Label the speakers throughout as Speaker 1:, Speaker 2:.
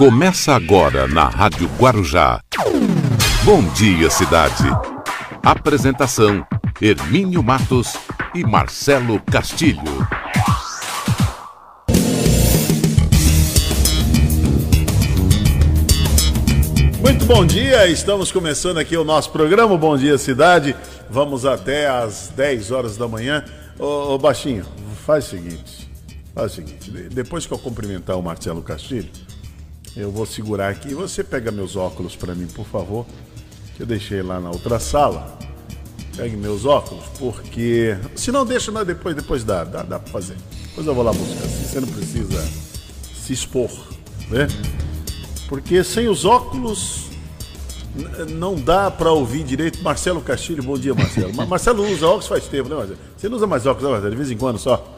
Speaker 1: Começa agora na Rádio Guarujá. Bom dia, cidade. Apresentação: Hermínio Matos e Marcelo Castilho.
Speaker 2: Muito bom dia, estamos começando aqui o nosso programa Bom Dia Cidade. Vamos até às 10 horas da manhã. Ô, ô Baixinho, faz o seguinte: faz o seguinte, depois que eu cumprimentar o Marcelo Castilho, eu vou segurar aqui. Você pega meus óculos para mim, por favor, que eu deixei lá na outra sala. Pegue meus óculos, porque. Se não, deixa, mas depois, depois dá, dá, dá para fazer. Depois eu vou lá buscar. Assim você não precisa se expor, né? Porque sem os óculos não dá para ouvir direito. Marcelo Castilho, bom dia, Marcelo. Marcelo usa óculos faz tempo, né, Marcelo? Você não usa mais óculos, né, Marcelo? De vez em quando só.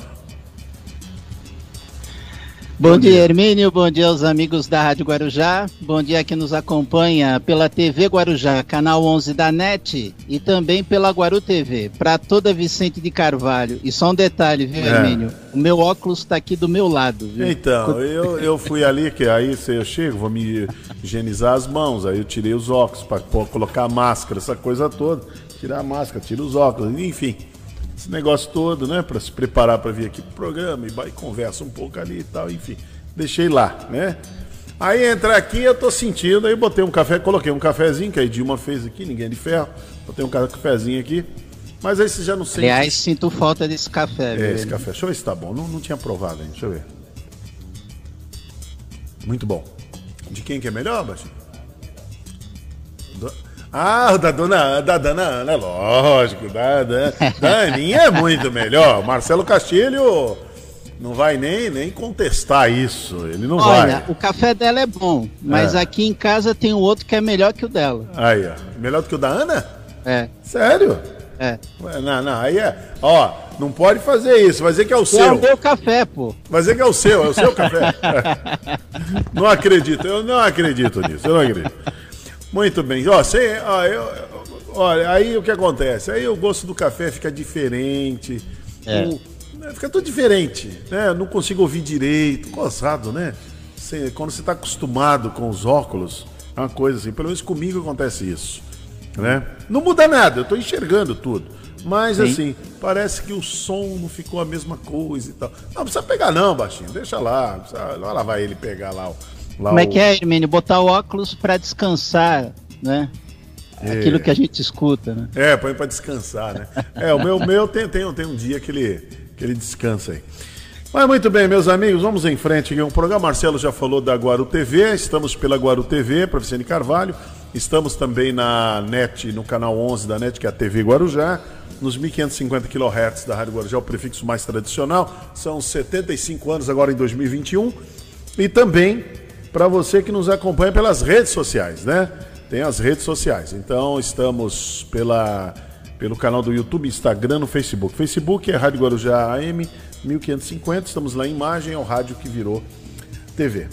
Speaker 3: Bom, dia, Hermínio. Bom dia aos amigos da Rádio Guarujá. Bom dia que nos acompanha pela TV Guarujá, canal 11 da NET e também pela Guaru TV, para toda Vicente de Carvalho. E só um detalhe, viu, é. Hermínio? O meu óculos está aqui do meu lado, viu?
Speaker 2: Então, eu, eu fui ali, que aí eu chego, vou me higienizar as mãos, aí eu tirei os óculos para colocar a máscara, essa coisa toda. Tirar a máscara, tira os óculos, enfim esse negócio todo, né? Para se preparar para vir aqui pro programa e, vai, conversa um pouco ali e tal, enfim. Deixei lá, né? Aí entrar aqui eu tô sentindo, aí botei um café, coloquei um cafezinho, que a Dilma fez aqui, ninguém de ferro. Botei um cafezinho aqui. Mas aí você já não sente.
Speaker 3: Aliás, sinto falta desse café,
Speaker 2: É, esse café. Deixa eu ver se tá bom. Não, não tinha provado ainda, deixa eu ver. Muito bom. De quem que é melhor, Baixinho? Ah, da dona, da dona Ana, lógico. Da, da, da Aninha é muito melhor. Marcelo Castilho não vai nem, nem contestar isso. Ele não Olha,
Speaker 3: vai. o café dela é bom, mas é. aqui em casa tem um outro que é melhor que o dela.
Speaker 2: Aí, ó. Melhor do que o da Ana?
Speaker 3: É.
Speaker 2: Sério?
Speaker 3: É.
Speaker 2: Não, não, aí é. Ó, não pode fazer isso, vai dizer que é o seu. É o
Speaker 3: meu café, pô.
Speaker 2: Vai dizer que é o seu, é o seu café. não acredito, eu não acredito nisso, eu não acredito. Muito bem. Ó, você, ó, eu, olha, aí o que acontece? Aí o gosto do café fica diferente. É. O, né, fica tudo diferente. Né? Não consigo ouvir direito. Gozado, né? Você, quando você está acostumado com os óculos, é uma coisa assim. Pelo menos comigo acontece isso. Né? Não muda nada, eu estou enxergando tudo. Mas Sim. assim, parece que o som não ficou a mesma coisa e tal. Não precisa pegar, não, baixinho. Deixa lá. Precisa, lá vai ele pegar lá o
Speaker 3: Lá Como é que é, Hermínio? Botar o óculos para descansar, né? É. Aquilo que a gente escuta, né?
Speaker 2: É, põe para descansar, né? É, o meu, meu tem, tem, tem um dia que ele, que ele descansa aí. Mas muito bem, meus amigos, vamos em frente aqui. O programa Marcelo já falou da Guaru TV, estamos pela Guaru TV, para Vicente Carvalho. Estamos também na NET, no canal 11 da NET, que é a TV Guarujá, nos 1550 kHz da Rádio Guarujá, o prefixo mais tradicional. São 75 anos agora em 2021. E também para você que nos acompanha pelas redes sociais, né? Tem as redes sociais. Então estamos pela, pelo canal do YouTube, Instagram, no Facebook. Facebook é Rádio Guarujá AM 1550. Estamos lá em imagem, é o rádio que virou TV.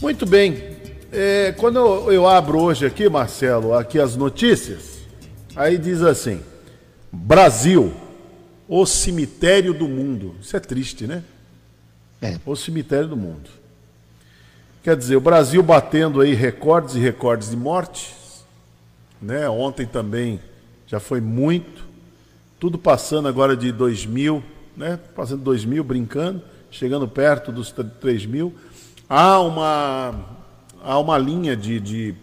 Speaker 2: Muito bem. É, quando eu, eu abro hoje aqui, Marcelo, aqui as notícias, aí diz assim: Brasil, o cemitério do mundo. Isso é triste, né? É. O cemitério do mundo. Quer dizer, o Brasil batendo aí recordes e recordes de mortes, né? Ontem também já foi muito, tudo passando agora de 2 mil, né? Passando 2 mil, brincando, chegando perto dos 3 mil. Há uma, há uma linha de, de,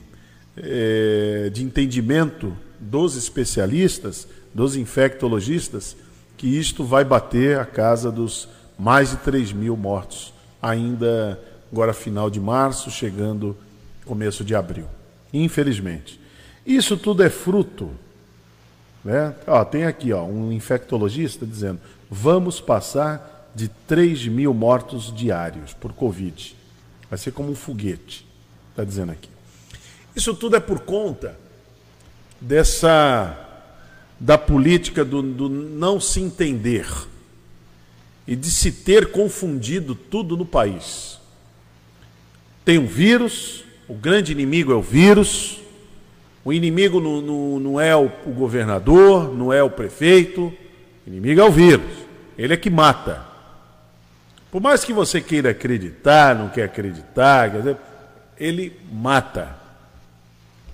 Speaker 2: é, de entendimento dos especialistas, dos infectologistas, que isto vai bater a casa dos mais de 3 mil mortos ainda agora final de março, chegando começo de abril. Infelizmente. Isso tudo é fruto. Né? Ó, tem aqui ó, um infectologista dizendo: vamos passar de 3 mil mortos diários por Covid. Vai ser como um foguete, está dizendo aqui. Isso tudo é por conta dessa da política do, do não se entender e de se ter confundido tudo no país. Tem um vírus, o grande inimigo é o vírus, o inimigo não, não, não é o, o, governador, não é o prefeito, o inimigo é o vírus, ele é que mata. Por mais que você queira acreditar, não quer acreditar, quer dizer, ele mata.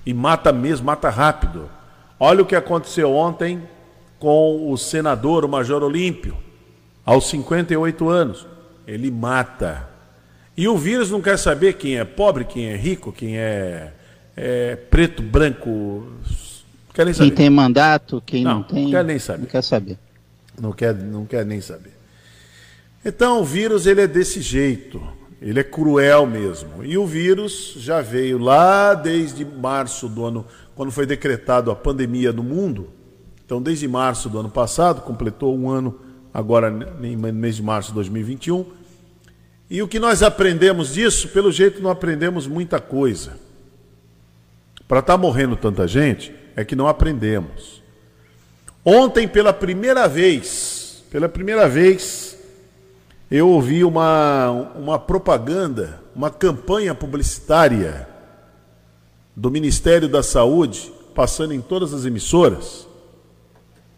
Speaker 2: E mata mesmo, mata rápido. Olha o que aconteceu ontem com o senador, o Major Olímpio, aos 58 anos. Ele mata. E o vírus não quer saber quem é pobre, quem é rico, quem é, é preto, branco.
Speaker 3: Quer nem saber. Quem tem mandato, quem não, não tem.
Speaker 2: Não quer nem saber.
Speaker 3: Não quer saber.
Speaker 2: Não quer, não quer nem saber. Então o vírus ele é desse jeito. Ele é cruel mesmo. E o vírus já veio lá desde março do ano, quando foi decretado a pandemia no mundo. Então, desde março do ano passado, completou um ano agora no mês de março de 2021. E o que nós aprendemos disso, pelo jeito não aprendemos muita coisa. Para estar tá morrendo tanta gente, é que não aprendemos. Ontem, pela primeira vez, pela primeira vez, eu ouvi uma, uma propaganda, uma campanha publicitária do Ministério da Saúde passando em todas as emissoras.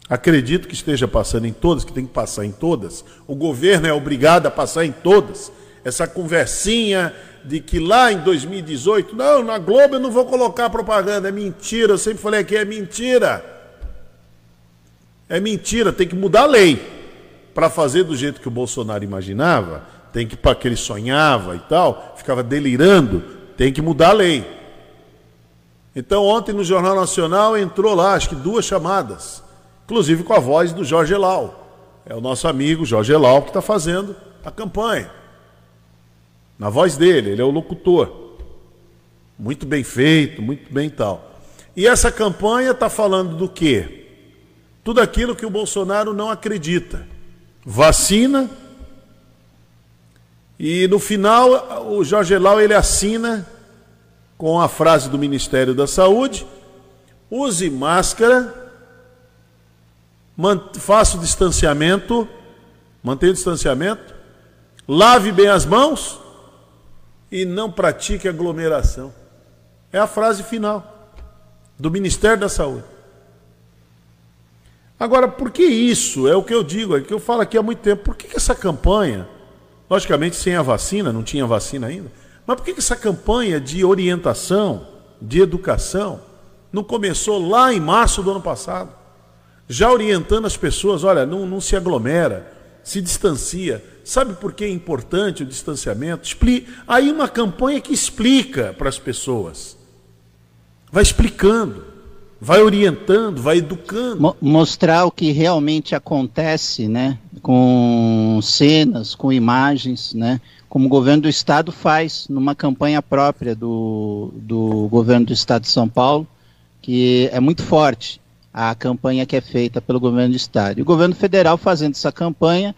Speaker 2: Acredito que esteja passando em todas, que tem que passar em todas. O governo é obrigado a passar em todas. Essa conversinha de que lá em 2018, não, na Globo eu não vou colocar propaganda, é mentira. Eu sempre falei aqui, é mentira. É mentira, tem que mudar a lei para fazer do jeito que o Bolsonaro imaginava, tem que para que ele sonhava e tal, ficava delirando, tem que mudar a lei. Então ontem no Jornal Nacional entrou lá, acho que duas chamadas, inclusive com a voz do Jorge Elau. É o nosso amigo Jorge Elau que está fazendo a campanha. Na voz dele, ele é o locutor. Muito bem feito, muito bem tal. E essa campanha está falando do quê? Tudo aquilo que o Bolsonaro não acredita vacina. E no final, o Jorge Lau ele assina com a frase do Ministério da Saúde: use máscara, faça o distanciamento, mantenha o distanciamento, lave bem as mãos e não pratique aglomeração. É a frase final do Ministério da Saúde. Agora, por que isso? É o que eu digo, é o que eu falo aqui há muito tempo. Por que, que essa campanha, logicamente sem a vacina, não tinha vacina ainda, mas por que, que essa campanha de orientação, de educação, não começou lá em março do ano passado? Já orientando as pessoas, olha, não, não se aglomera, se distancia. Sabe por que é importante o distanciamento? Expli... Aí uma campanha que explica para as pessoas. Vai explicando vai orientando, vai educando.
Speaker 3: Mostrar o que realmente acontece, né? Com cenas, com imagens, né? Como o governo do estado faz numa campanha própria do, do governo do estado de São Paulo, que é muito forte a campanha que é feita pelo governo do estado. E o governo federal fazendo essa campanha,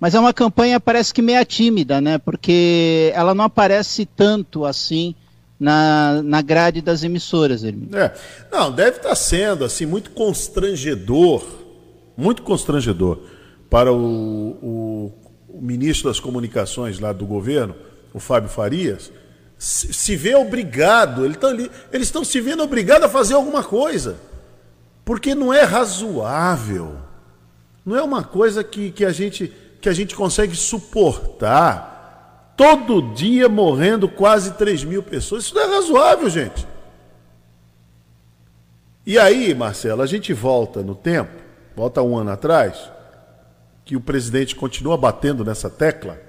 Speaker 3: mas é uma campanha parece que meia tímida, né? Porque ela não aparece tanto assim na, na grade das emissoras, Hermínio.
Speaker 2: É. Não, deve estar sendo assim muito constrangedor, muito constrangedor para o, o, o ministro das comunicações lá do governo, o Fábio Farias, se, se vê obrigado, ele tá, eles estão se vendo obrigados a fazer alguma coisa. Porque não é razoável. Não é uma coisa que, que, a, gente, que a gente consegue suportar todo dia morrendo quase 3 mil pessoas. Isso não é razoável, gente. E aí, Marcelo, a gente volta no tempo, volta um ano atrás, que o presidente continua batendo nessa tecla,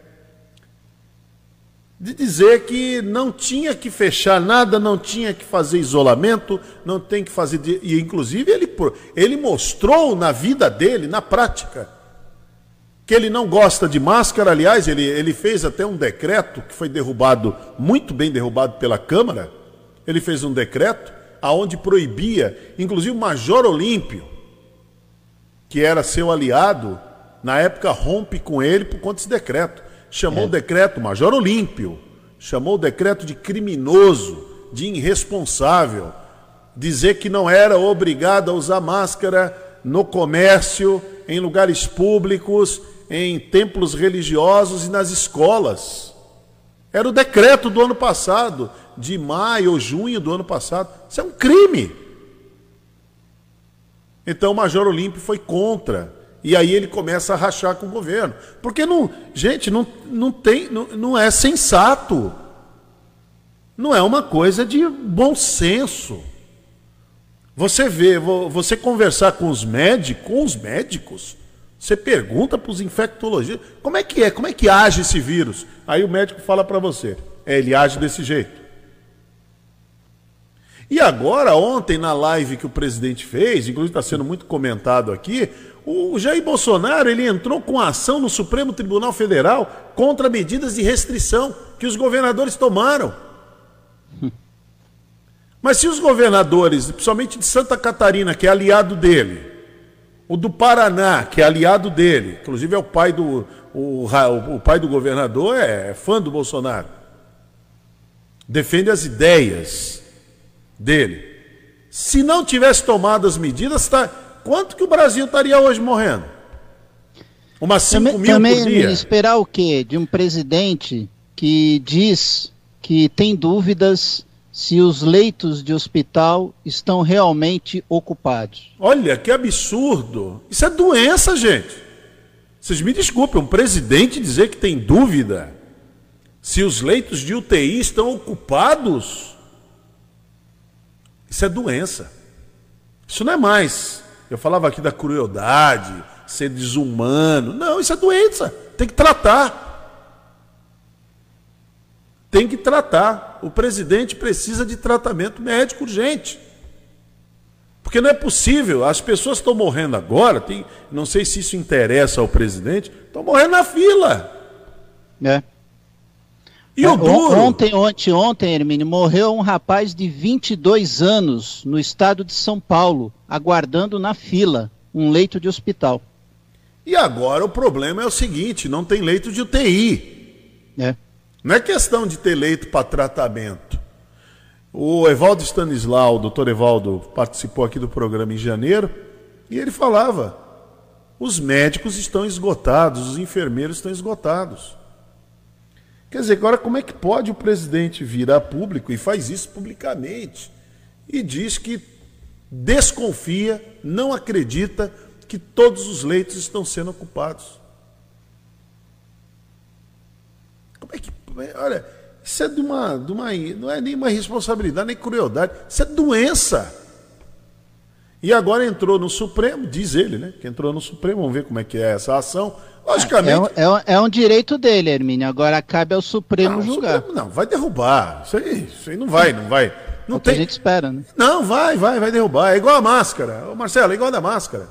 Speaker 2: de dizer que não tinha que fechar nada, não tinha que fazer isolamento, não tem que fazer. E, inclusive, ele, ele mostrou na vida dele, na prática, que ele não gosta de máscara, aliás, ele, ele fez até um decreto que foi derrubado, muito bem derrubado pela Câmara. Ele fez um decreto aonde proibia, inclusive o Major Olímpio, que era seu aliado, na época rompe com ele por conta desse decreto. Chamou é. o decreto Major Olímpio, chamou o decreto de criminoso, de irresponsável, dizer que não era obrigado a usar máscara no comércio, em lugares públicos em templos religiosos e nas escolas. Era o decreto do ano passado, de maio ou junho do ano passado. Isso é um crime. Então o Major Olímpio foi contra. E aí ele começa a rachar com o governo. Porque não, gente, não, não tem, não, não é sensato. não é uma coisa de bom senso. Você vê, você conversar com os médicos, com os médicos, você pergunta para os infectologistas, como é que é, como é que age esse vírus? Aí o médico fala para você, é, ele age desse jeito. E agora, ontem, na live que o presidente fez, inclusive está sendo muito comentado aqui, o Jair Bolsonaro ele entrou com ação no Supremo Tribunal Federal contra medidas de restrição que os governadores tomaram. Mas se os governadores, principalmente de Santa Catarina, que é aliado dele, o do Paraná, que é aliado dele, inclusive é o pai do, o, o pai do governador, é, é fã do Bolsonaro, defende as ideias dele. Se não tivesse tomado as medidas, tá, quanto que o Brasil estaria hoje morrendo?
Speaker 3: Umas 5 mil também por dia? esperar o quê? De um presidente que diz que tem dúvidas se os leitos de hospital estão realmente ocupados.
Speaker 2: Olha que absurdo! Isso é doença, gente. Vocês me desculpem, um presidente dizer que tem dúvida se os leitos de UTI estão ocupados. Isso é doença. Isso não é mais. Eu falava aqui da crueldade, ser desumano. Não, isso é doença. Tem que tratar tem que tratar. O presidente precisa de tratamento médico urgente. Porque não é possível, as pessoas estão morrendo agora, tem, não sei se isso interessa ao presidente, estão morrendo na fila.
Speaker 3: É. E é, o duro? Ontem, ontem, ontem, Hermínio, morreu um rapaz de 22 anos no estado de São Paulo, aguardando na fila um leito de hospital.
Speaker 2: E agora o problema é o seguinte: não tem leito de UTI. É. Não é questão de ter leito para tratamento. O Evaldo Stanislau, o doutor Evaldo, participou aqui do programa em janeiro e ele falava: os médicos estão esgotados, os enfermeiros estão esgotados. Quer dizer, agora como é que pode o presidente virar público e faz isso publicamente e diz que desconfia, não acredita que todos os leitos estão sendo ocupados? Como é que Olha, isso é de uma, de uma. Não é nem uma responsabilidade, nem crueldade. Isso é doença. E agora entrou no Supremo, diz ele, né? Que entrou no Supremo, vamos ver como é que é essa ação. Logicamente.
Speaker 3: É, é, é um direito dele, Hermínio. Agora cabe ao Supremo não, julgar. Supremo
Speaker 2: não, vai derrubar. Isso aí, isso aí não vai, não vai. Não
Speaker 3: é tem... a gente espera, né?
Speaker 2: Não, vai, vai, vai derrubar. É igual a máscara. Ô, Marcelo, é igual a da máscara.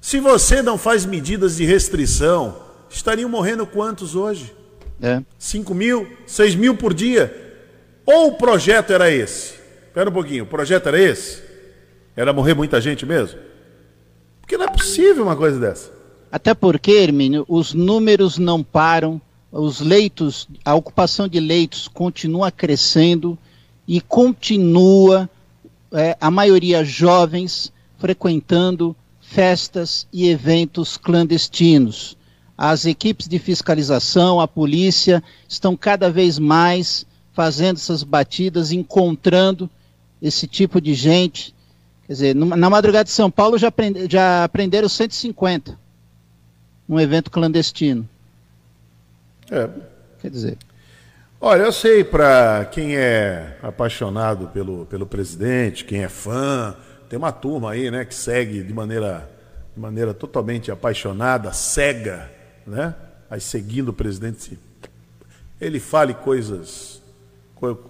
Speaker 2: Se você não faz medidas de restrição, estariam morrendo quantos hoje? É. 5 mil, 6 mil por dia. Ou o projeto era esse? Espera um pouquinho, o projeto era esse? Era morrer muita gente mesmo? Porque não é possível uma coisa dessa.
Speaker 3: Até porque, Hermínio, os números não param, os leitos, a ocupação de leitos continua crescendo e continua, é, a maioria jovens, frequentando festas e eventos clandestinos as equipes de fiscalização, a polícia, estão cada vez mais fazendo essas batidas, encontrando esse tipo de gente. Quer dizer, na madrugada de São Paulo já, prende, já prenderam 150 num evento clandestino.
Speaker 2: É. Quer dizer. Olha, eu sei para quem é apaixonado pelo, pelo presidente, quem é fã, tem uma turma aí, né, que segue de maneira, de maneira totalmente apaixonada, cega, né? Aí seguindo o presidente, ele fale coisas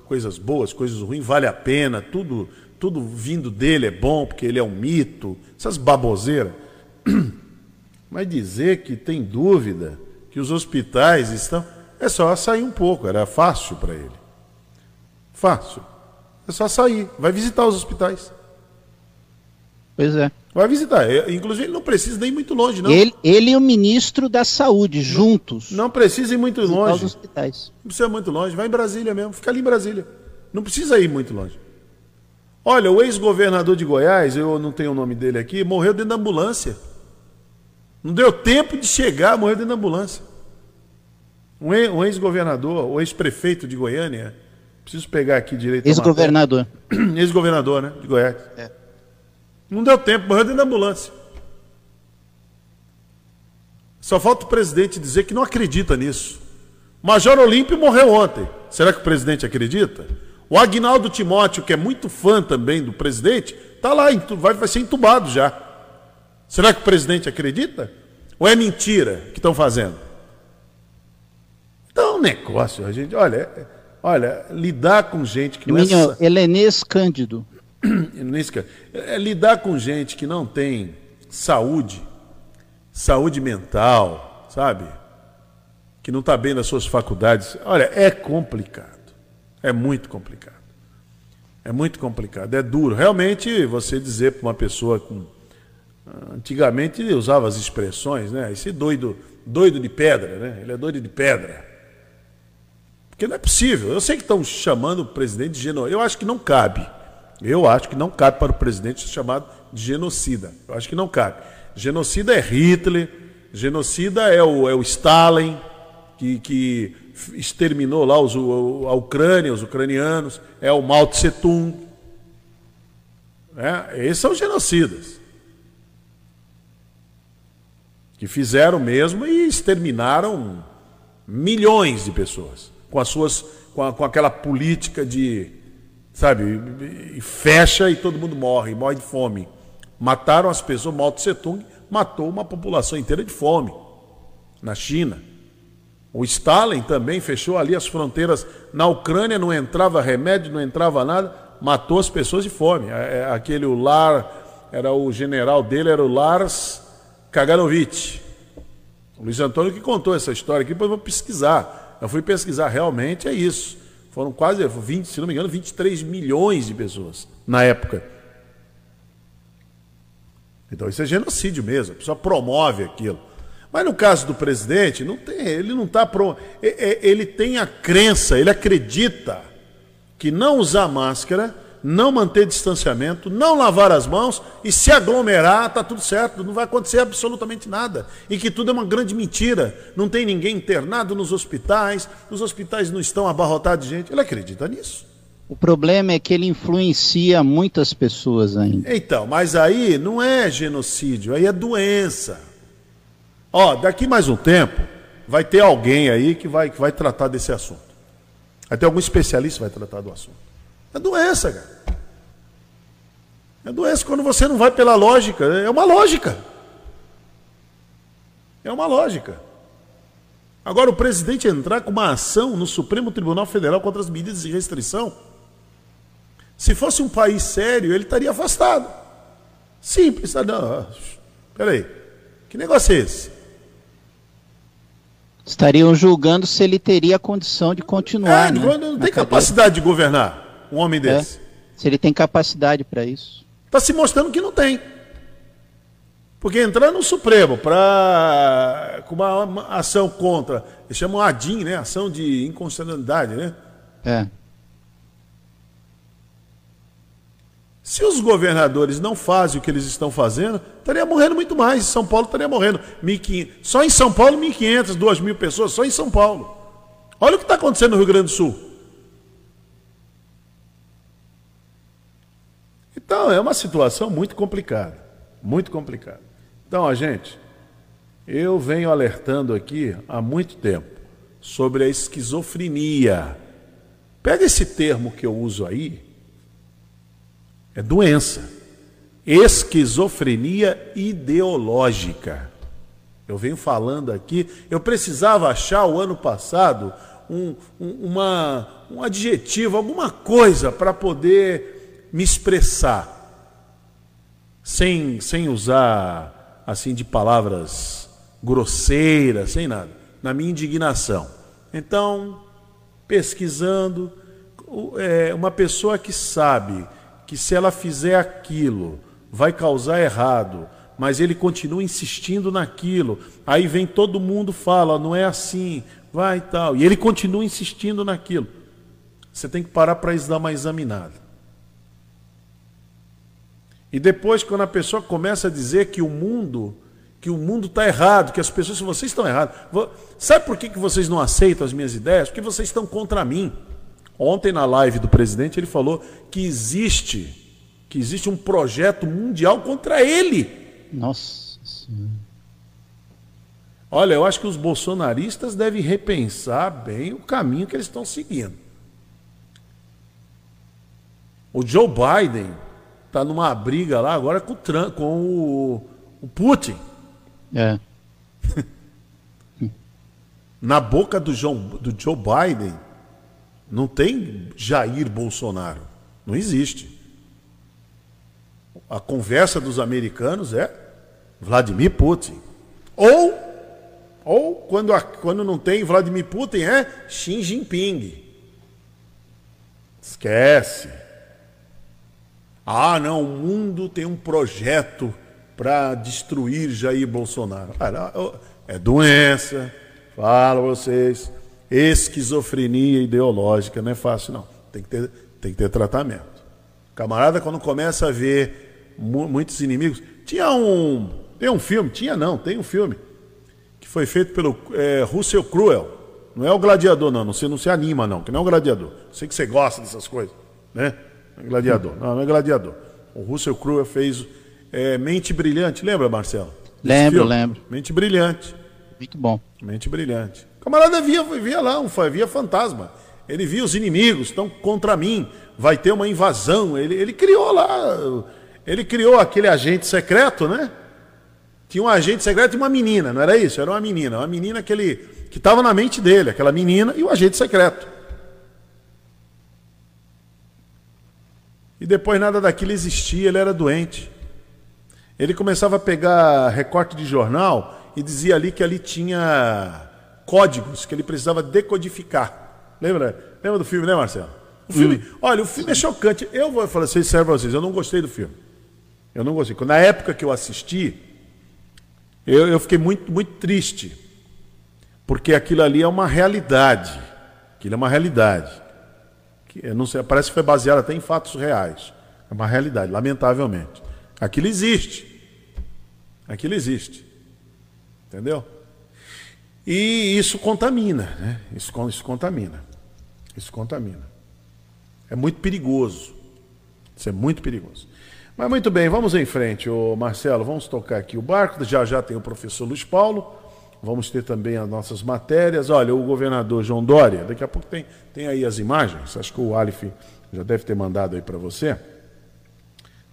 Speaker 2: coisas boas, coisas ruins, vale a pena, tudo tudo vindo dele é bom, porque ele é um mito, essas baboseiras. Mas dizer que tem dúvida que os hospitais estão. É só sair um pouco, era fácil para ele. Fácil. É só sair, vai visitar os hospitais.
Speaker 3: Pois é.
Speaker 2: Vai visitar. Inclusive, ele não precisa nem ir muito longe, não.
Speaker 3: Ele, ele e o ministro da Saúde, não, juntos.
Speaker 2: Não precisa ir muito longe. Os hospitais. Não precisa ir muito longe. Vai em Brasília mesmo. Fica ali em Brasília. Não precisa ir muito longe. Olha, o ex-governador de Goiás, eu não tenho o nome dele aqui, morreu dentro da ambulância. Não deu tempo de chegar, morreu dentro da ambulância. Um ex-governador, o ex-prefeito de Goiânia, preciso pegar aqui direito.
Speaker 3: Ex-governador.
Speaker 2: Ex-governador, né? De Goiás. É. Não deu tempo, morreu dentro da ambulância. Só falta o presidente dizer que não acredita nisso. Major Olímpio morreu ontem. Será que o presidente acredita? O Agnaldo Timóteo, que é muito fã também do presidente, está lá, vai, ser entubado já. Será que o presidente acredita? Ou é mentira que estão fazendo? Então, é negócio, a gente, olha, olha, lidar com gente que
Speaker 3: não Minho, é. Helenês Cândido.
Speaker 2: É, lidar com gente que não tem saúde, saúde mental, sabe? Que não está bem nas suas faculdades. Olha, é complicado. É muito complicado. É muito complicado, é duro. Realmente, você dizer para uma pessoa com. Antigamente usava as expressões, né? Esse doido, doido de pedra, né? Ele é doido de pedra. Porque não é possível. Eu sei que estão chamando o presidente de genocida. Eu acho que não cabe. Eu acho que não cabe para o presidente chamado de genocida. Eu acho que não cabe. Genocida é Hitler, genocida é o, é o Stalin, que, que exterminou lá os, a Ucrânia, os ucranianos, é o Mao Tse Tung. É, esses são genocidas. Que fizeram mesmo e exterminaram milhões de pessoas com as suas com, a, com aquela política de sabe e fecha e todo mundo morre morre de fome mataram as pessoas Mao Tse Tung matou uma população inteira de fome na China o Stalin também fechou ali as fronteiras. Na Ucrânia não entrava remédio, não entrava nada, matou as pessoas de fome. É, é, aquele o Lar, era o general dele, era o Lars Kaganovich. Luiz Antônio que contou essa história aqui, depois eu vou pesquisar. Eu fui pesquisar, realmente é isso. Foram quase 20, se não me engano, 23 milhões de pessoas na época. Então isso é genocídio mesmo, a pessoa promove aquilo. Mas no caso do presidente, não tem, ele não está pronto. Ele tem a crença, ele acredita que não usar máscara, não manter distanciamento, não lavar as mãos e se aglomerar, está tudo certo, não vai acontecer absolutamente nada. E que tudo é uma grande mentira. Não tem ninguém internado nos hospitais, os hospitais não estão abarrotados de gente. Ele acredita nisso.
Speaker 3: O problema é que ele influencia muitas pessoas ainda.
Speaker 2: Então, mas aí não é genocídio, aí é doença. Ó, daqui mais um tempo, vai ter alguém aí que vai, que vai tratar desse assunto. Vai ter algum especialista vai tratar do assunto. É doença, cara. É doença quando você não vai pela lógica. É uma lógica. É uma lógica. Agora, o presidente entrar com uma ação no Supremo Tribunal Federal contra as medidas de restrição, se fosse um país sério, ele estaria afastado. Simples. Não, peraí. Que negócio é esse?
Speaker 3: Estariam julgando se ele teria condição de continuar. É,
Speaker 2: né, não tem capacidade de governar um homem é, desse. É,
Speaker 3: se ele tem capacidade para isso.
Speaker 2: Está se mostrando que não tem. Porque entrar no Supremo para com uma, uma, ação contra, eles chamam ADIM, né? Ação de inconstitucionalidade, né?
Speaker 3: É.
Speaker 2: Se os governadores não fazem o que eles estão fazendo, estaria morrendo muito mais. São Paulo estaria morrendo. 1.500. Só em São Paulo, 1.500, 2.000 pessoas, só em São Paulo. Olha o que está acontecendo no Rio Grande do Sul. Então, é uma situação muito complicada. Muito complicada. Então, a gente, eu venho alertando aqui há muito tempo sobre a esquizofrenia. Pega esse termo que eu uso aí é doença. Esquizofrenia ideológica. Eu venho falando aqui, eu precisava achar o ano passado um, um, uma, um adjetivo, alguma coisa para poder me expressar, sem, sem usar assim de palavras grosseiras, sem nada, na minha indignação. Então, pesquisando, é, uma pessoa que sabe que se ela fizer aquilo, vai causar errado, mas ele continua insistindo naquilo. Aí vem todo mundo fala, não é assim, vai e tal. E ele continua insistindo naquilo. Você tem que parar para dar uma examinada. E depois, quando a pessoa começa a dizer que o mundo, que o mundo está errado, que as pessoas, vocês estão errados. Sabe por que, que vocês não aceitam as minhas ideias? Porque vocês estão contra mim. Ontem na live do presidente ele falou que existe que existe um projeto mundial contra ele.
Speaker 3: Nossa Senhora.
Speaker 2: Olha, eu acho que os bolsonaristas devem repensar bem o caminho que eles estão seguindo. O Joe Biden tá numa briga lá agora com o, Trump, com o, o Putin.
Speaker 3: É.
Speaker 2: Na boca do, João, do Joe Biden não tem Jair Bolsonaro. Não existe. A conversa dos americanos é Vladimir Putin. Ou, ou quando, a, quando não tem Vladimir Putin, é Xi Jinping. Esquece. Ah, não, o mundo tem um projeto para destruir Jair Bolsonaro. É doença, falo vocês, esquizofrenia ideológica, não é fácil não. Tem que ter, tem que ter tratamento. Camarada, quando começa a ver mu muitos inimigos. Tinha um. Tem um filme, tinha não, tem um filme. Que foi feito pelo é, Russell Cruel. Não é o gladiador, não. Você não se anima, não, que não é o gladiador. Sei que você gosta dessas coisas, né? É gladiador. Não, não é gladiador. O Russell Crowe fez é, Mente Brilhante. Lembra, Marcelo?
Speaker 3: Lembro, lembro.
Speaker 2: Mente Brilhante.
Speaker 3: Muito bom.
Speaker 2: Mente Brilhante. O camarada via, via lá, um, via fantasma. Ele via os inimigos, estão contra mim, vai ter uma invasão. Ele, ele criou lá, ele criou aquele agente secreto, né? Tinha um agente secreto e uma menina, não era isso? Era uma menina, uma menina que ele que estava na mente dele, aquela menina e o agente secreto. E depois nada daquilo existia, ele era doente. Ele começava a pegar recorte de jornal e dizia ali que ali tinha códigos que ele precisava decodificar. Lembra? Lembra do filme, né, Marcelo? O filme, hum. olha, o filme é chocante. Eu vou falar assim, serve vocês, eu não gostei do filme. Eu não gostei. Na época que eu assisti, eu, eu fiquei muito, muito triste. Porque aquilo ali é uma realidade. Aquilo é uma realidade que não sei, parece que foi baseado até em fatos reais. É uma realidade, lamentavelmente. Aquilo existe. Aquilo existe. Entendeu? E isso contamina, né? Isso, isso contamina. Isso contamina. É muito perigoso. Isso é muito perigoso. Mas muito bem, vamos em frente, ô Marcelo. Vamos tocar aqui o barco. Já já tem o professor Luiz Paulo. Vamos ter também as nossas matérias. Olha, o governador João Dória, daqui a pouco tem, tem aí as imagens. Acho que o Alif já deve ter mandado aí para você.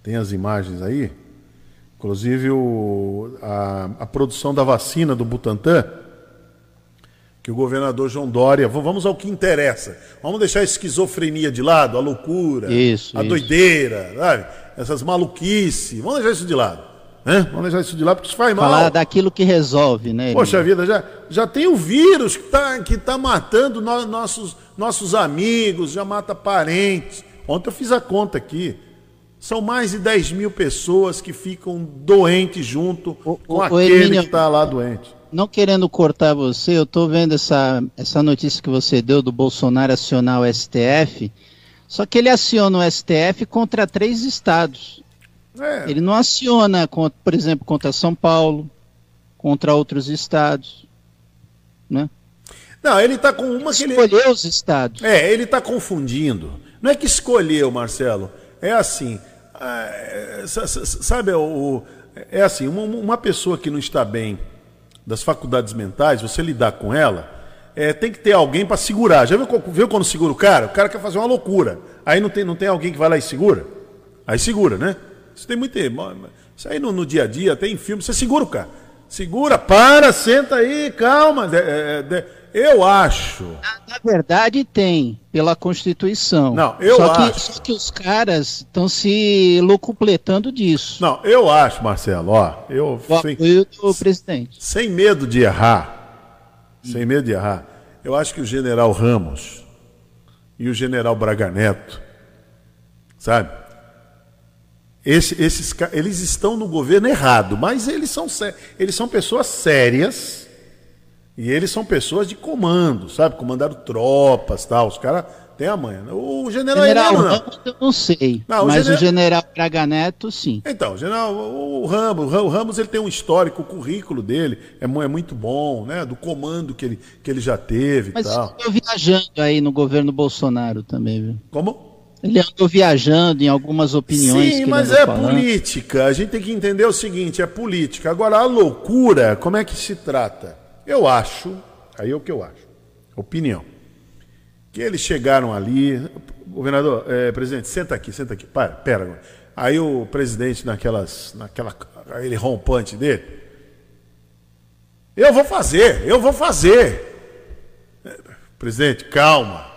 Speaker 2: Tem as imagens aí. Inclusive o, a, a, produção da vacina do Butantan, que o governador João Dória. Vamos ao que interessa. Vamos deixar a esquizofrenia de lado, a loucura,
Speaker 3: isso,
Speaker 2: a
Speaker 3: isso.
Speaker 2: doideira, sabe? essas maluquices. Vamos deixar isso de lado. Né? Vamos deixar isso de lá porque isso faz
Speaker 3: mal.
Speaker 2: Falar
Speaker 3: daquilo que resolve, né?
Speaker 2: Poxa vida, já, já tem o vírus que está que tá matando no, nossos, nossos amigos, já mata parentes. Ontem eu fiz a conta aqui. São mais de 10 mil pessoas que ficam doentes junto o, com o, aquele que está lá doente.
Speaker 3: Não querendo cortar você, eu estou vendo essa, essa notícia que você deu do Bolsonaro acionar o STF. Só que ele aciona o STF contra três estados. É. Ele não aciona, por exemplo, contra São Paulo, contra outros estados. Né?
Speaker 2: Não, ele está com uma que
Speaker 3: ele. Escolheu os estados.
Speaker 2: É, ele está confundindo. Não é que escolheu, Marcelo. É assim. É, sabe, o, é assim: uma, uma pessoa que não está bem das faculdades mentais, você lidar com ela, é, tem que ter alguém para segurar. Já viu, viu quando segura o cara? O cara quer fazer uma loucura. Aí não tem, não tem alguém que vai lá e segura? Aí segura, né? Isso tem muito. Isso aí no, no, dia a dia, tem filme, você segura o cara. Segura, para, senta aí, calma. É, é, eu acho.
Speaker 3: Na, verdade, tem, pela Constituição.
Speaker 2: Não, eu
Speaker 3: só
Speaker 2: acho.
Speaker 3: Que, só que os caras estão se locupletando disso.
Speaker 2: Não, eu acho, Marcelo, ó. Eu,
Speaker 3: o sem, apoio do presidente.
Speaker 2: Sem medo de errar. Hum. Sem medo de errar. Eu acho que o general Ramos e o general Braga Neto, sabe? Esse, esses, eles estão no governo errado, mas eles são, eles são pessoas sérias e eles são pessoas de comando, sabe? Comandaram tropas tal. Os caras têm a manha. O general,
Speaker 3: general Heleno, Ramos, eu não sei. Não, mas o general, Braga Neto, sim.
Speaker 2: Então, o general, o Ramos, o Ramos ele tem um histórico, o currículo dele é, é muito bom, né? Do comando que ele, que ele já teve
Speaker 3: mas
Speaker 2: tal.
Speaker 3: Mas viajando aí no governo Bolsonaro também, viu?
Speaker 2: Como?
Speaker 3: Ele andou viajando em algumas opiniões.
Speaker 2: Sim, mas
Speaker 3: é
Speaker 2: falando. política. A gente tem que entender o seguinte: é política. Agora, a loucura, como é que se trata? Eu acho, aí é o que eu acho, opinião, que eles chegaram ali. governador, é, presidente, senta aqui, senta aqui. Para, pera agora. Aí o presidente, naquelas, naquela, ele rompante dele, eu vou fazer, eu vou fazer. Presidente, calma.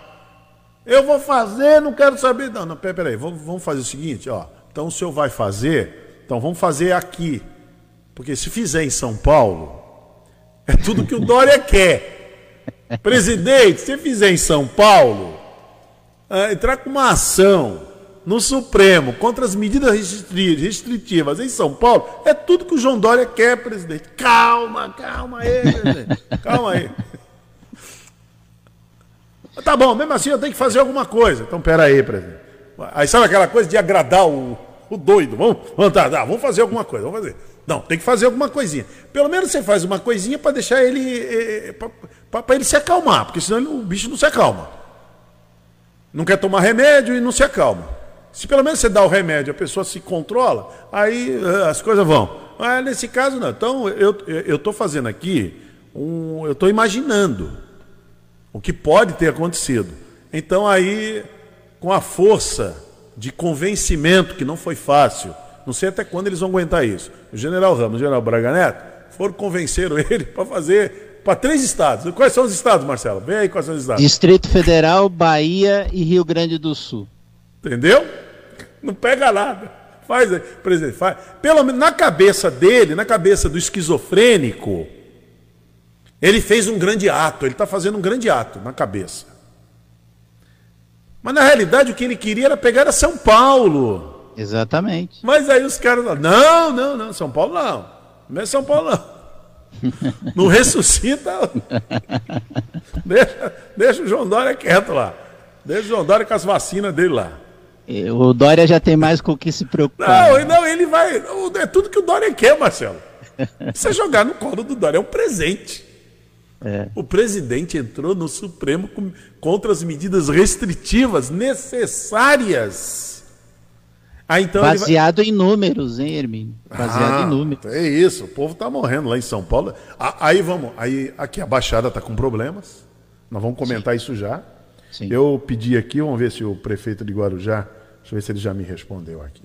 Speaker 2: Eu vou fazer, não quero saber. Não, não, peraí, vamos, vamos fazer o seguinte, ó. Então o senhor vai fazer, então vamos fazer aqui. Porque se fizer em São Paulo, é tudo que o Dória quer. Presidente, se fizer em São Paulo, é, entrar com uma ação no Supremo contra as medidas restritivas em São Paulo, é tudo que o João Dória quer, presidente. Calma, calma aí, presidente. Calma aí. Tá bom, mesmo assim eu tenho que fazer alguma coisa. Então, pera aí, presidente. Aí sabe aquela coisa de agradar o, o doido? Vamos, vamos, tá, tá, vamos fazer alguma coisa, vamos fazer. Não, tem que fazer alguma coisinha. Pelo menos você faz uma coisinha para deixar ele. Eh, para ele se acalmar, porque senão ele, o bicho não se acalma. Não quer tomar remédio e não se acalma. Se pelo menos você dá o remédio, a pessoa se controla, aí eh, as coisas vão. Mas nesse caso não. Então eu estou fazendo aqui, um, eu estou imaginando o que pode ter acontecido. Então aí, com a força de convencimento, que não foi fácil, não sei até quando eles vão aguentar isso. O general Ramos, o general Braga Neto, foram convenceram ele para fazer para três estados. Quais são os estados, Marcelo? Vem aí quais são os estados.
Speaker 3: Distrito Federal, Bahia e Rio Grande do Sul.
Speaker 2: Entendeu? Não pega nada. Faz aí, presidente, faz. Pelo menos na cabeça dele, na cabeça do esquizofrênico, ele fez um grande ato, ele está fazendo um grande ato na cabeça. Mas na realidade o que ele queria era pegar a São Paulo.
Speaker 3: Exatamente.
Speaker 2: Mas aí os caras falam, não, não, não, São Paulo não. Não é São Paulo não. Não ressuscita. deixa, deixa o João Dória quieto lá. Deixa o João Dória com as vacinas dele lá.
Speaker 3: O Dória já tem mais com o que se preocupar.
Speaker 2: Não, né? não, ele vai. É tudo que o Dória quer, Marcelo. Você jogar no colo do Dória é um presente. É. O presidente entrou no Supremo contra as medidas restritivas necessárias
Speaker 3: ah, então Baseado vai... em números, hein, Hermínio? Baseado
Speaker 2: ah, em números. É isso, o povo está morrendo lá em São Paulo. Aí vamos, aí aqui a Baixada está com problemas. Nós vamos comentar Sim. isso já. Sim. Eu pedi aqui, vamos ver se o prefeito de Guarujá, deixa eu ver se ele já me respondeu aqui.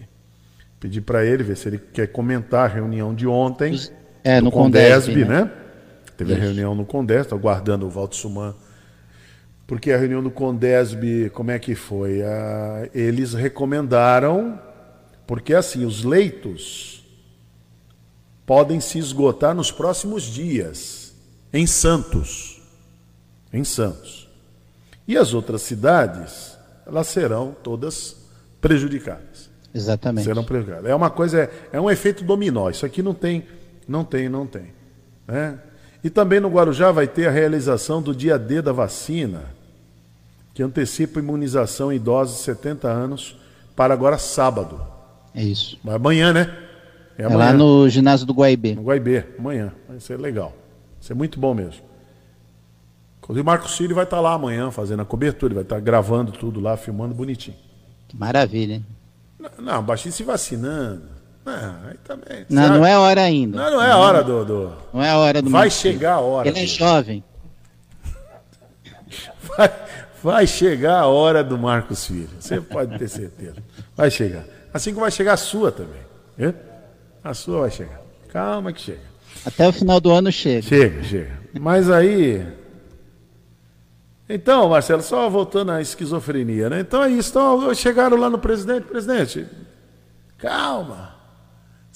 Speaker 2: Pedi para ele ver se ele quer comentar a reunião de ontem
Speaker 3: é, no Condesb né? né?
Speaker 2: Teve isso. a reunião no Condesb, estou aguardando o Valdo Suman porque a reunião do Condesb, como é que foi? Ah, eles recomendaram porque assim, os leitos podem se esgotar nos próximos dias em Santos. Em Santos. E as outras cidades, elas serão todas prejudicadas.
Speaker 3: Exatamente.
Speaker 2: Serão prejudicadas. É uma coisa, é, é um efeito dominó. Isso aqui não tem, não tem, não tem. Né? E também no Guarujá vai ter a realização do dia D da vacina, que antecipa a imunização em idosos de 70 anos para agora sábado.
Speaker 3: É isso.
Speaker 2: Mas amanhã, né?
Speaker 3: É, amanhã. é lá no ginásio do Guaibê.
Speaker 2: No Guaibê, amanhã. Vai ser legal. Vai ser muito bom mesmo. Inclusive o Marcos Cílio vai estar lá amanhã fazendo a cobertura, ele vai estar gravando tudo lá, filmando bonitinho.
Speaker 3: Que maravilha, hein?
Speaker 2: Não, não baixinho se vacinando. Não, aí também.
Speaker 3: Não, não é hora ainda.
Speaker 2: Não, não é a hora do, do.
Speaker 3: Não é a hora do.
Speaker 2: Vai chegar a hora.
Speaker 3: Ele é jovem.
Speaker 2: Vai, vai chegar a hora do Marcos Filho. Você pode ter certeza. Vai chegar. Assim como vai chegar a sua também. A sua vai chegar. Calma que chega.
Speaker 3: Até o final do ano chega.
Speaker 2: Chega, chega. Mas aí. Então, Marcelo, só voltando à esquizofrenia, né? Então é isso. Então, chegaram lá no presidente, presidente, calma.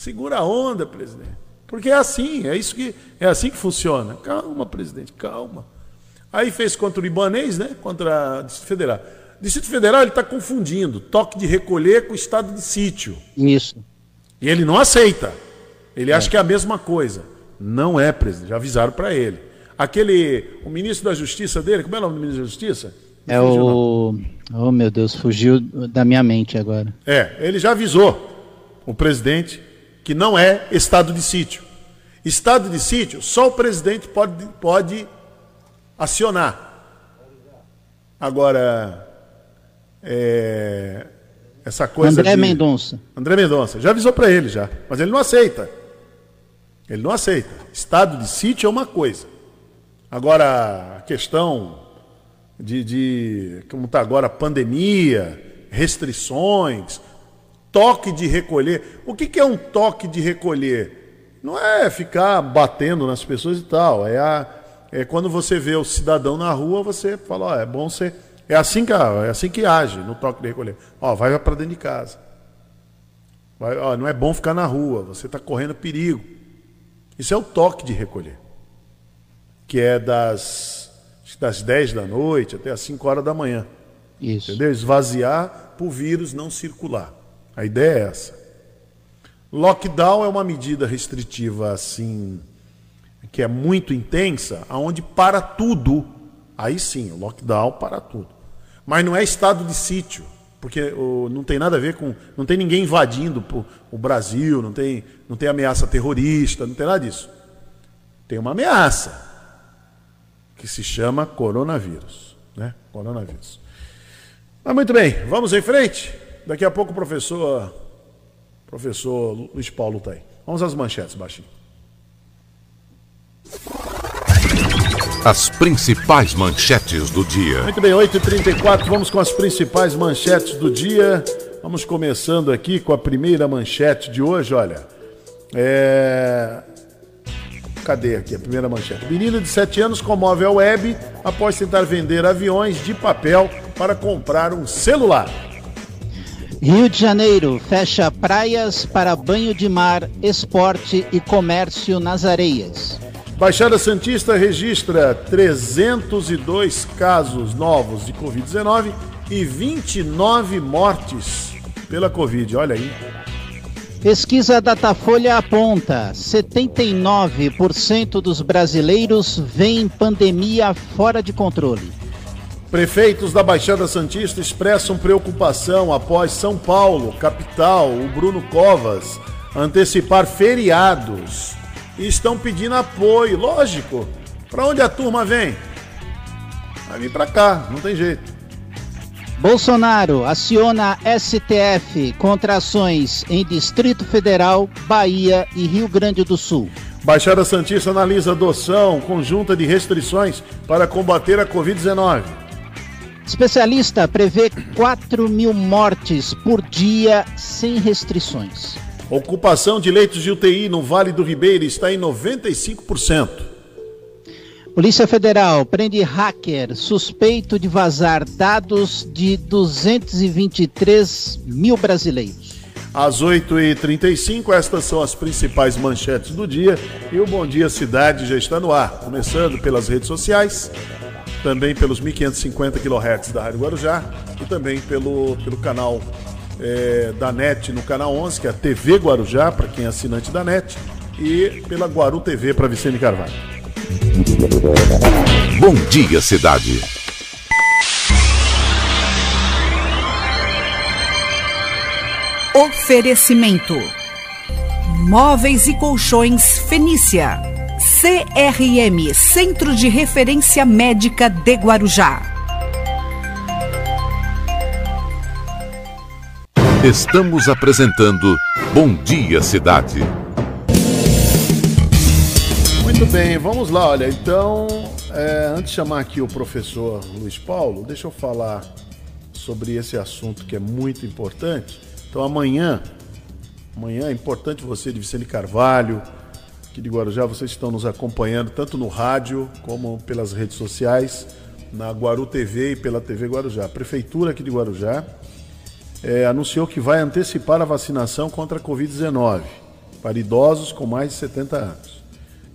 Speaker 2: Segura a onda, presidente. Porque é assim, é isso que é assim que funciona. Calma, presidente, calma. Aí fez contra o Ibanês, né? Contra a Distrito Federal. Distrito Federal ele está confundindo toque de recolher com estado de sítio.
Speaker 3: Isso.
Speaker 2: E ele não aceita. Ele é. acha que é a mesma coisa. Não é, presidente. Já avisaram para ele. Aquele, o ministro da Justiça dele, como é o nome do ministro da Justiça?
Speaker 3: Não é o. Oh, meu Deus, fugiu da minha mente agora.
Speaker 2: É, ele já avisou o presidente que não é estado de sítio. Estado de sítio, só o presidente pode, pode acionar. Agora, é, essa coisa.
Speaker 3: André de... Mendonça.
Speaker 2: André Mendonça. Já avisou para ele já, mas ele não aceita. Ele não aceita. Estado de sítio é uma coisa. Agora, a questão de, de como está agora, pandemia, restrições, toque de recolher. O que, que é um toque de recolher? Não é ficar batendo nas pessoas e tal. É, a, é quando você vê o cidadão na rua, você fala, ó, é bom você. É assim que, é assim que age no toque de recolher. Ó, vai para dentro de casa. Vai, ó, não é bom ficar na rua, você está correndo perigo. Isso é o toque de recolher. Que é das, das 10 da noite até as 5 horas da manhã. Isso. Entendeu? Esvaziar para o vírus não circular. A ideia é essa. Lockdown é uma medida restritiva assim que é muito intensa, aonde para tudo. Aí sim, lockdown para tudo. Mas não é estado de sítio, porque não tem nada a ver com, não tem ninguém invadindo o Brasil, não tem, não tem ameaça terrorista, não tem nada disso. Tem uma ameaça que se chama coronavírus, né? Coronavírus. Mas muito bem, vamos em frente. Daqui a pouco o professor, professor Luiz Paulo está aí. Vamos às manchetes, baixinho.
Speaker 1: As principais manchetes do dia.
Speaker 2: Muito bem, 8h34, vamos com as principais manchetes do dia. Vamos começando aqui com a primeira manchete de hoje, olha. É... Cadê aqui a primeira manchete? Menino de 7 anos comove a web após tentar vender aviões de papel para comprar um celular.
Speaker 3: Rio de Janeiro fecha praias para banho de mar, esporte e comércio nas areias.
Speaker 2: Baixada Santista registra 302 casos novos de Covid-19 e 29 mortes pela Covid. Olha aí.
Speaker 3: Pesquisa Datafolha aponta: 79% dos brasileiros veem pandemia fora de controle.
Speaker 2: Prefeitos da Baixada Santista expressam preocupação após São Paulo, capital, o Bruno Covas, antecipar feriados. E estão pedindo apoio, lógico. Para onde a turma vem? Vai vir para cá, não tem jeito.
Speaker 3: Bolsonaro aciona STF contra ações em Distrito Federal, Bahia e Rio Grande do Sul.
Speaker 2: Baixada Santista analisa adoção conjunta de restrições para combater a Covid-19.
Speaker 3: Especialista prevê 4 mil mortes por dia sem restrições.
Speaker 2: Ocupação de leitos de UTI no Vale do Ribeira está em 95%.
Speaker 3: Polícia Federal prende hacker suspeito de vazar dados de 223 mil brasileiros.
Speaker 2: Às 8h35, estas são as principais manchetes do dia e o Bom Dia Cidade já está no ar, começando pelas redes sociais, também pelos 1550 kHz da Rádio Guarujá e também pelo, pelo canal é, da NET no canal 11, que é a TV Guarujá, para quem é assinante da NET, e pela Guaru TV para Vicente Carvalho.
Speaker 1: Bom dia, cidade.
Speaker 4: Oferecimento: Móveis e Colchões Fenícia. CRM Centro de Referência Médica de Guarujá.
Speaker 1: Estamos apresentando Bom Dia Cidade.
Speaker 2: Muito bem, vamos lá. Olha, então, é, antes de chamar aqui o professor Luiz Paulo, deixa eu falar sobre esse assunto que é muito importante. Então, amanhã, amanhã é importante você de Vicente Carvalho, aqui de Guarujá, vocês estão nos acompanhando tanto no rádio como pelas redes sociais, na Guaru TV e pela TV Guarujá. A Prefeitura aqui de Guarujá é, anunciou que vai antecipar a vacinação contra a Covid-19 para idosos com mais de 70 anos.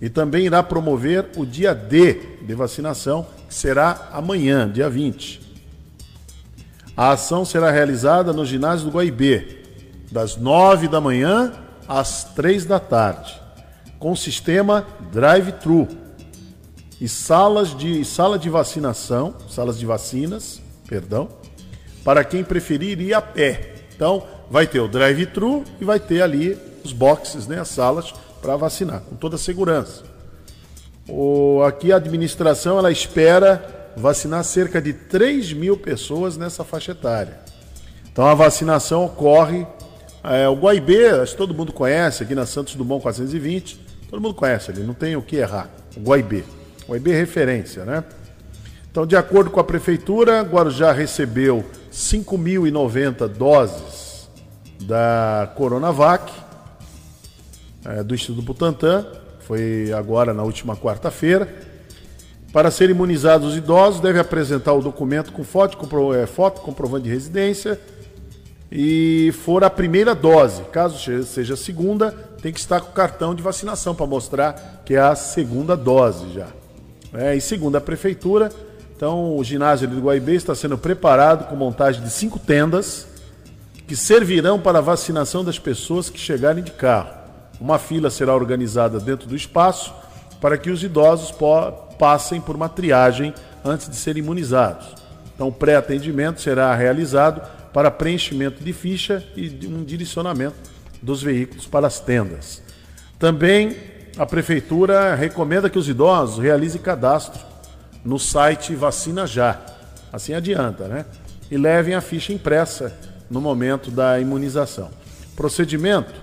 Speaker 2: E também irá promover o dia D de vacinação, que será amanhã, dia 20. A ação será realizada no ginásio do Guaibê, das 9 da manhã às 3 da tarde com sistema drive-thru e salas de sala de vacinação, salas de vacinas, perdão, para quem preferir ir a pé. Então, vai ter o drive-thru e vai ter ali os boxes, né, as salas para vacinar, com toda a segurança. O, aqui a administração ela espera vacinar cerca de 3 mil pessoas nessa faixa etária. Então a vacinação ocorre. É, o Guaibê, acho que todo mundo conhece, aqui na Santos Dumont 420. Todo mundo conhece ali, não tem o que errar. O Guaibê. O Guaibê é referência, né? Então, de acordo com a prefeitura, Guarujá recebeu 5.090 doses da Coronavac, é, do Instituto Butantan, foi agora na última quarta-feira. Para ser imunizados os idosos, deve apresentar o documento com foto, compro, é, foto comprovante de residência e for a primeira dose. Caso seja a segunda, tem que estar com o cartão de vacinação para mostrar que é a segunda dose já. É, e segundo a prefeitura, então o ginásio do Guaibê está sendo preparado com montagem de cinco tendas que servirão para a vacinação das pessoas que chegarem de carro. Uma fila será organizada dentro do espaço para que os idosos passem por uma triagem antes de serem imunizados. Então, o pré-atendimento será realizado para preenchimento de ficha e um direcionamento dos veículos para as tendas. Também a prefeitura recomenda que os idosos realizem cadastro no site Vacina Já. Assim adianta, né? E levem a ficha impressa no momento da imunização. Procedimento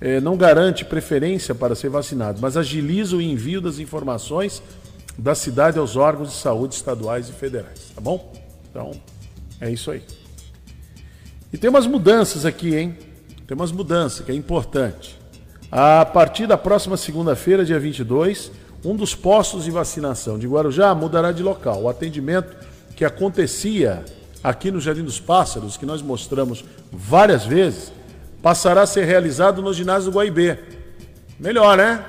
Speaker 2: é, não garante preferência para ser vacinado, mas agiliza o envio das informações da cidade aos órgãos de saúde estaduais e federais. Tá bom? Então, é isso aí. E tem umas mudanças aqui, hein? Tem umas mudanças que é importante. A partir da próxima segunda-feira, dia 22, um dos postos de vacinação de Guarujá mudará de local. O atendimento que acontecia aqui no Jardim dos Pássaros, que nós mostramos várias vezes, passará a ser realizado no ginásio do Guaibê. Melhor, né?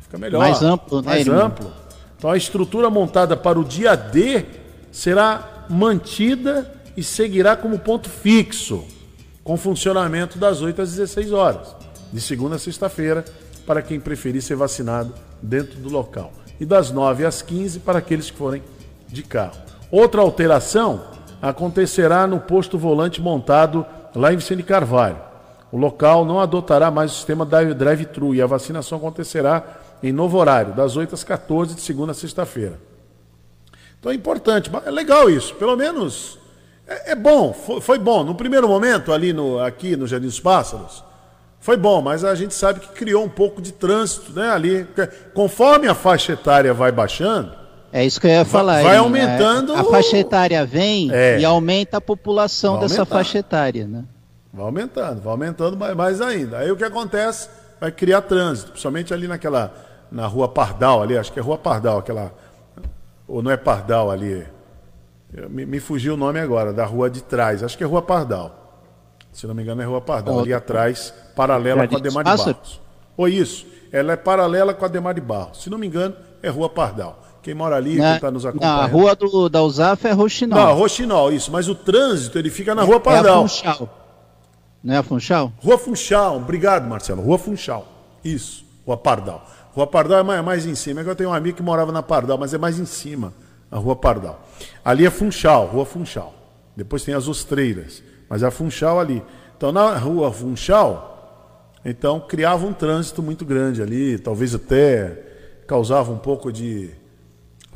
Speaker 2: Fica melhor.
Speaker 3: Mais amplo, né?
Speaker 2: Mais amplo. Então a estrutura montada para o dia D será mantida e seguirá como ponto fixo, com funcionamento das 8 às 16 horas, de segunda a sexta-feira, para quem preferir ser vacinado dentro do local, e das 9 às 15 para aqueles que forem de carro. Outra alteração acontecerá no posto volante montado lá em Vicente Carvalho. O local não adotará mais o sistema drive-thru e a vacinação acontecerá em novo horário, das 8 às 14 de segunda a sexta-feira. Então é importante, é legal isso, pelo menos é, é bom, foi, foi, bom. No primeiro momento, ali no, aqui no Jardim dos Pássaros, foi bom, mas a gente sabe que criou um pouco de trânsito né, ali. Conforme a faixa etária vai baixando.
Speaker 3: É isso que eu ia falar.
Speaker 2: Vai, aumentando.
Speaker 3: A, a faixa etária vem é, e aumenta a população dessa faixa etária, né?
Speaker 2: Vai aumentando, vai aumentando mais, mais ainda. Aí o que acontece? Vai criar trânsito, principalmente ali naquela, na rua Pardal ali, acho que é rua Pardal, aquela, ou não é Pardal ali, me, me, fugiu o nome agora, da rua de trás, acho que é rua Pardal. Se não me engano é rua Pardal, ali atrás, paralela com a Demar de Barros. Ou isso, ela é paralela com a Demar de Barros. Se não me engano, é rua Pardal. Quem mora ali,
Speaker 3: na,
Speaker 2: quem está nos acompanhando.
Speaker 3: Na rua do, da USAF é Roxinol.
Speaker 2: Não, Roxinol, isso. Mas o trânsito, ele fica na rua Pardal. É a
Speaker 3: não é a Funchal?
Speaker 2: Rua Funchal, obrigado, Marcelo. Rua Funchal. Isso, Rua Pardal. Rua Pardal é mais, é mais em cima. É que eu tenho um amigo que morava na Pardal, mas é mais em cima, a Rua Pardal. Ali é Funchal, Rua Funchal. Depois tem as Ostreiras, mas é a Funchal ali. Então, na Rua Funchal, então criava um trânsito muito grande ali, talvez até causava um pouco de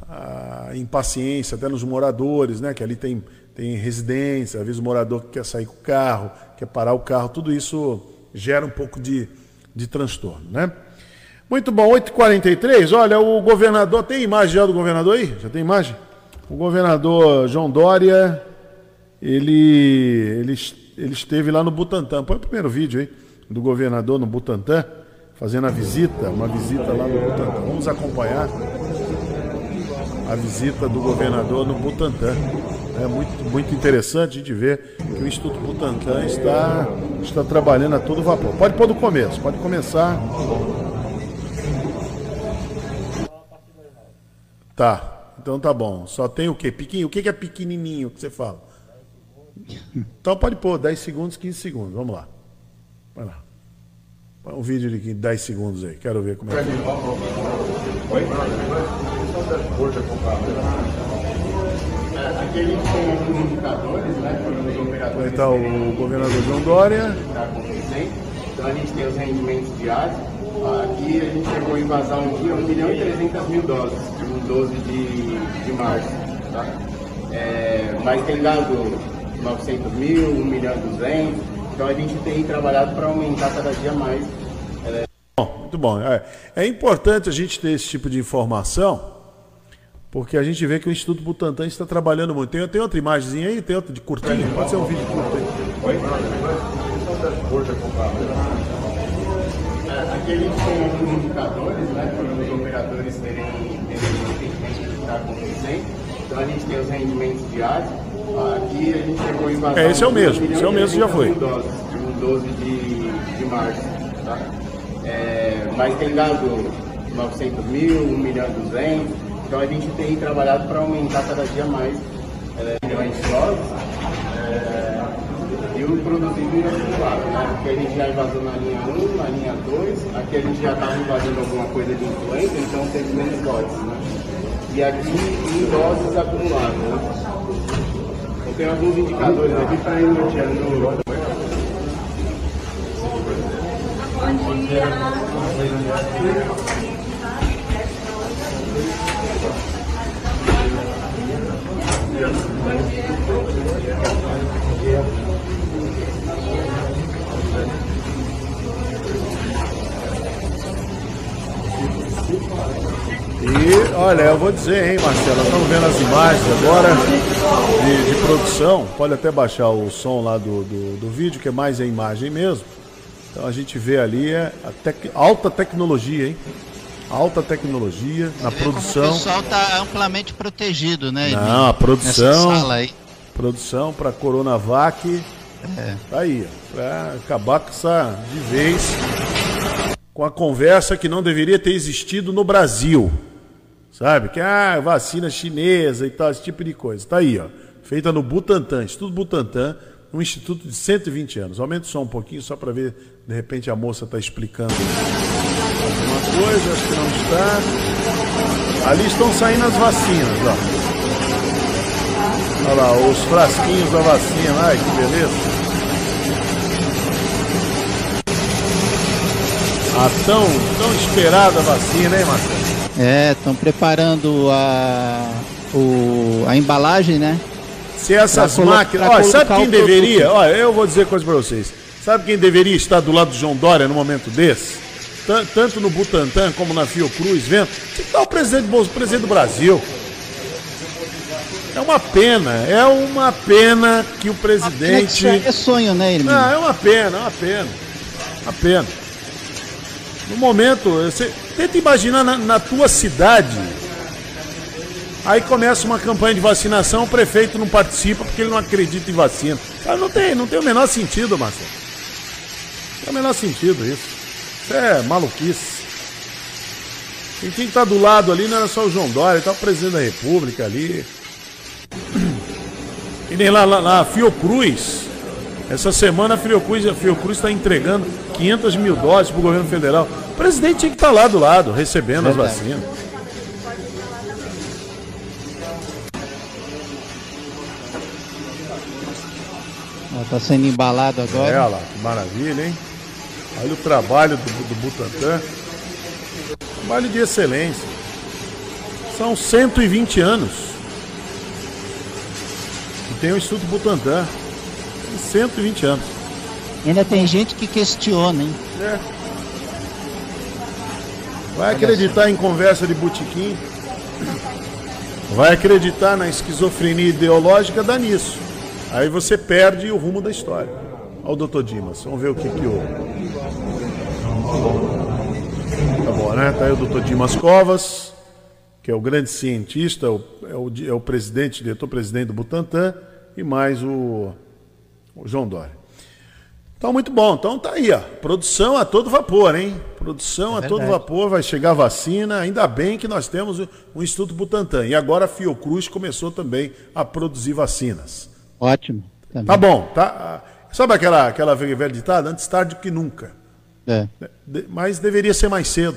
Speaker 2: uh, impaciência até nos moradores, né? Que ali tem tem residência, às vezes o morador que quer sair com o carro, quer parar o carro, tudo isso gera um pouco de, de transtorno, né? Muito bom, 8h43, olha, o governador, tem imagem já do governador aí? Já tem imagem? O governador João Dória, ele, ele, ele esteve lá no Butantã, põe o primeiro vídeo aí, do governador no Butantã, fazendo a visita, uma visita lá no Butantã. Vamos acompanhar a visita do governador no Butantã. É muito, muito interessante de ver que o Instituto Butantan está, está trabalhando a todo vapor. Pode pôr do começo, pode começar. Tá, então tá bom. Só tem o quê? Pequeno? O que é pequenininho que você fala? Então pode pôr 10 segundos, 15 segundos. Vamos lá. Vai lá. Põe um vídeo de 10 segundos aí. Quero ver como é que é. Oi? Aqui a gente tem alguns indicadores, né? Os Então, o governador João Dória.
Speaker 5: Então a gente tem os rendimentos diários. Aqui a gente chegou a invasar um dia 1 milhão e 300 mil doses, 12 de, de março. Tá? É, mas tem dado 900 mil, 1 milhão e 200. Então a gente tem trabalhado para aumentar cada dia mais.
Speaker 2: É... Bom, muito bom. É, é importante a gente ter esse tipo de informação Porque a gente vê que o Instituto Butantan está trabalhando muito. Tem, tem outra imagem aí? Tem outra de curtinho? Pode ser um vídeo curto aí.
Speaker 5: É, Aqui a gente tem alguns indicadores, né, para os operadores terem, terem entendimento do que está acontecendo. Então a gente tem os rendimentos diários. Aqui a gente chegou em vazar
Speaker 2: É, esse é o mesmo, esse é o mesmo, já
Speaker 5: 300
Speaker 2: foi.
Speaker 5: doses, de um 12 de, de março. Tá? É, mas tem dado 900 mil, 1 milhão e 200. Então a gente tem trabalhado para aumentar cada dia mais é, milhões de doses. É, e o produzido e acumulado, né? Aqui a gente já invasou na linha 1, na linha 2, aqui a gente já estava invadindo alguma coisa de influência, então teve menos doses, né? E aqui em doses acumuladas, né? Tenho alguns indicadores aqui para ir norteando.
Speaker 2: E olha, eu vou dizer, hein, Marcelo, estamos vendo as imagens agora de, de produção. Pode até baixar o som lá do, do, do vídeo, que é mais a imagem mesmo. Então a gente vê ali é a tec- alta tecnologia, hein? Alta tecnologia na
Speaker 3: como O
Speaker 2: produção.
Speaker 3: pessoal está amplamente protegido, né?
Speaker 2: Não, a produção.
Speaker 3: Nessa sala aí.
Speaker 2: Produção para Coronavac.
Speaker 3: É.
Speaker 2: Tá aí, ó, pra acabar com essa de vez com a conversa que não deveria ter existido no Brasil. Sabe? Que ah, vacina chinesa e tal, esse tipo de coisa. Tá aí, ó. Feita no Butantan, Instituto Butantan, um instituto de 120 anos. Aumenta só um pouquinho só para ver, de repente a moça está explicando alguma coisa, acho que não está. Ali estão saindo as vacinas, ó. Olha lá, os frasquinhos da vacina, ai que beleza. A tão, tão esperada vacina, hein, Marcelo?
Speaker 3: É, estão preparando a, o, a embalagem, né?
Speaker 2: Se essas
Speaker 3: Pra
Speaker 2: máquinas. Olha, sabe quem deveria? Olha, eu vou dizer coisa pra vocês. Sabe quem deveria estar do lado do João Dória no momento desse? Tan- Tanto no Butantan como na Fiocruz, vendo? Que estar o presidente, o presidente do Brasil. É uma pena, é uma pena que o presidente.
Speaker 3: É sonho, né, irmão?
Speaker 2: Não, é uma pena, é uma pena. Uma pena. No momento, você tenta imaginar na, na tua cidade. Aí começa uma campanha de vacinação, o prefeito não participa porque ele não acredita em vacina. Cara, não tem, não tem o menor sentido, Marcelo. Não tem o menor sentido isso. Isso é maluquice. Quem tinha que estar do lado ali não era só o João Dória, estava o presidente da República ali. E nem lá, lá na Fiocruz. Essa semana a Fiocruz está entregando 500 mil doses para o governo federal. O presidente tinha que estar lá do lado, recebendo as
Speaker 3: Verdade.
Speaker 2: vacinas.
Speaker 3: Está sendo embalado agora.
Speaker 2: É, olha lá, que maravilha, hein? Olha o trabalho do, do Butantan. Trabalho de excelência. São 120 anos. que tem o Instituto Butantan. Tem 120 anos.
Speaker 3: Ainda tem gente que questiona, hein?
Speaker 2: É. Vai acreditar em conversa de botequim. Vai acreditar na esquizofrenia ideológica, dá nisso. Aí você perde o rumo da história. Olha o doutor Dimas, vamos ver o que que houve. Tá bom, né? Tá aí o doutor Dimas Covas, que é o grande cientista, é o, é o, é o presidente, diretor-presidente do Butantan, e mais o João Dória. Então, muito bom. Então tá aí, ó. Produção a todo vapor, hein? Produção a todo vapor, vai chegar vacina. Ainda bem que nós temos o, o Instituto Butantan. E agora a Fiocruz começou também a produzir vacinas.
Speaker 3: Ótimo. Também.
Speaker 2: Tá bom, tá? Sabe aquela, aquela velha ditada? Antes tarde do que nunca.
Speaker 3: É.
Speaker 2: De- mas deveria ser mais cedo.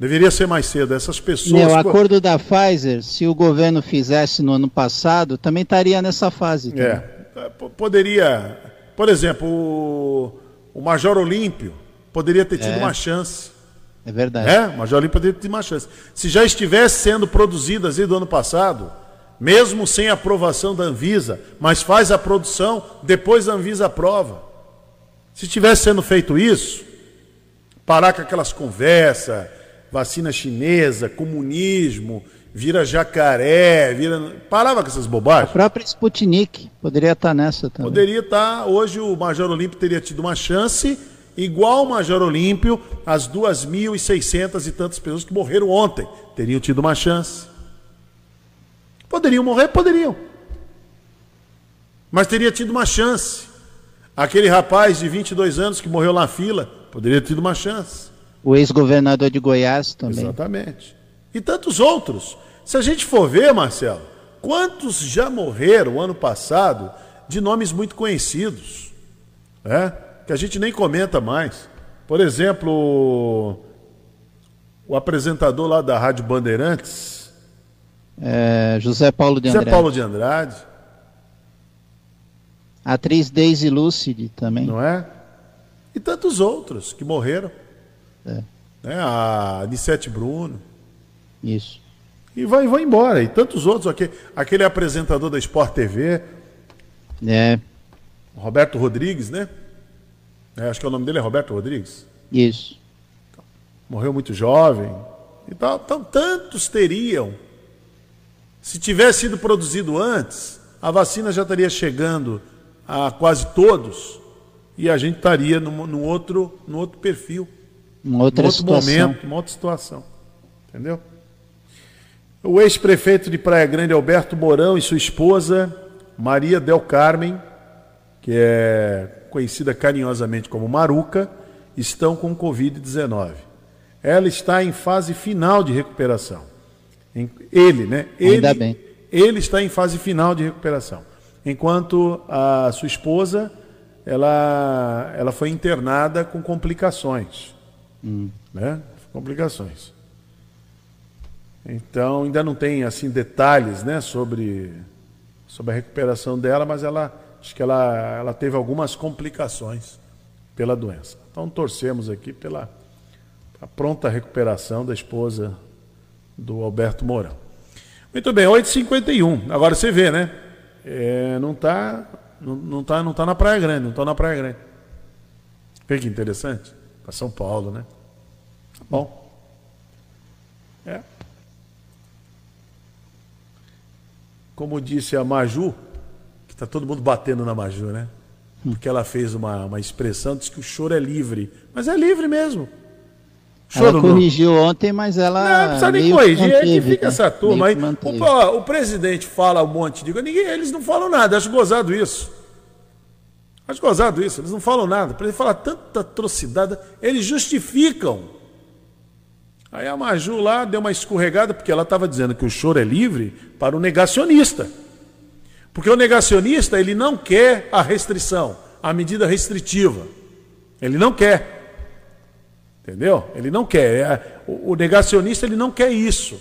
Speaker 2: Deveria ser mais cedo. Essas pessoas.
Speaker 3: Meu, o acordo da Pfizer, se o governo fizesse no ano passado, também estaria nessa fase. também.
Speaker 2: É. P- Poderia. Por exemplo, o, o Major Olímpio poderia ter tido
Speaker 3: É.
Speaker 2: uma chance.
Speaker 3: É verdade.
Speaker 2: É, o Major Olímpio poderia ter tido uma chance. Se já estivesse sendo produzidas aí do ano passado, mesmo sem aprovação da Anvisa, mas faz a produção, depois a Anvisa aprova. Se tivesse sendo feito isso, parar com aquelas conversas, vacina chinesa, comunismo vira jacaré, vira. Parava com essas
Speaker 3: A
Speaker 2: bobagens.
Speaker 3: própria Sputnik poderia estar nessa também.
Speaker 2: Poderia estar. Hoje o Major Olímpio teria tido uma chance, igual o Major Olímpio, as 2.600 e tantas pessoas que morreram ontem teriam tido uma chance. Poderiam morrer? Poderiam. Mas teria tido uma chance. Aquele rapaz de 22 anos que morreu na fila, poderia ter tido uma chance.
Speaker 3: O ex-governador de Goiás também.
Speaker 2: Exatamente. E tantos outros. Se a gente for ver, Marcelo, quantos já morreram ano passado de nomes muito conhecidos, né? que a gente nem comenta mais. Por exemplo, o- apresentador lá da Rádio Bandeirantes,
Speaker 3: É, José Paulo de Andrade.
Speaker 2: Paulo de Andrade,
Speaker 3: A atriz Daisy Lucidi também.
Speaker 2: não é? E tantos outros que morreram.
Speaker 3: É.
Speaker 2: Né? A Anissete Bruno.
Speaker 3: Isso.
Speaker 2: E vai, vai embora. E tantos outros. Aquele, aquele apresentador da Sport TV,
Speaker 3: É,
Speaker 2: Roberto Rodrigues, né? É, acho que o nome dele é Roberto Rodrigues.
Speaker 3: isso.
Speaker 2: Morreu muito jovem. E tal. Então, tantos teriam. Se tivesse sido produzido antes, a vacina já estaria chegando a quase todos. E a gente estaria num, num outro, num outro perfil.
Speaker 3: Uma outra
Speaker 2: num outro
Speaker 3: situação.
Speaker 2: momento, uma outra situação. Entendeu? O ex-prefeito de Praia Grande, Alberto Mourão, e sua esposa, Maria Del Carmen, que é conhecida carinhosamente como Maruca, estão com Covid-19. Ela está em fase final de recuperação. Ele, né? Ele,
Speaker 3: Ainda bem.
Speaker 2: Ele está em fase final de recuperação. Enquanto a sua esposa, ela, ela foi internada com complicações. Né? Complicações. Então, ainda não tem assim detalhes, né, sobre sobre a recuperação dela, mas ela acho que ela ela teve algumas complicações pela doença. Então, torcemos aqui pela pronta recuperação da esposa do Alberto Mourão. Muito bem, 8h51. Agora você vê, né? É, não está não, não tá, não tá na Praia Grande, não está na Praia Grande. Vê que interessante. Para São Paulo, né? Tá bom. É. Como disse a Maju, que está todo mundo batendo na Maju, né? Porque ela fez uma, uma expressão, disse que o choro é livre. Mas é livre mesmo.
Speaker 3: Ela
Speaker 2: não-
Speaker 3: corrigiu ontem, mas ela.
Speaker 2: não, não precisa nem corrigir, é que fica
Speaker 3: né?
Speaker 2: essa turma aí. O, o presidente fala um monte de coisa, ninguém, eles não falam nada, acho gozado isso. Acho gozado isso, eles não falam nada. O presidente fala tanta atrocidade, eles justificam. Aí a Maju lá deu uma escorregada, porque ela estava dizendo que o choro é livre para o negacionista. Porque o negacionista, ele não quer a restrição, a medida restritiva. Ele não quer. Entendeu? Ele não quer. É, o, negacionista ele não quer isso.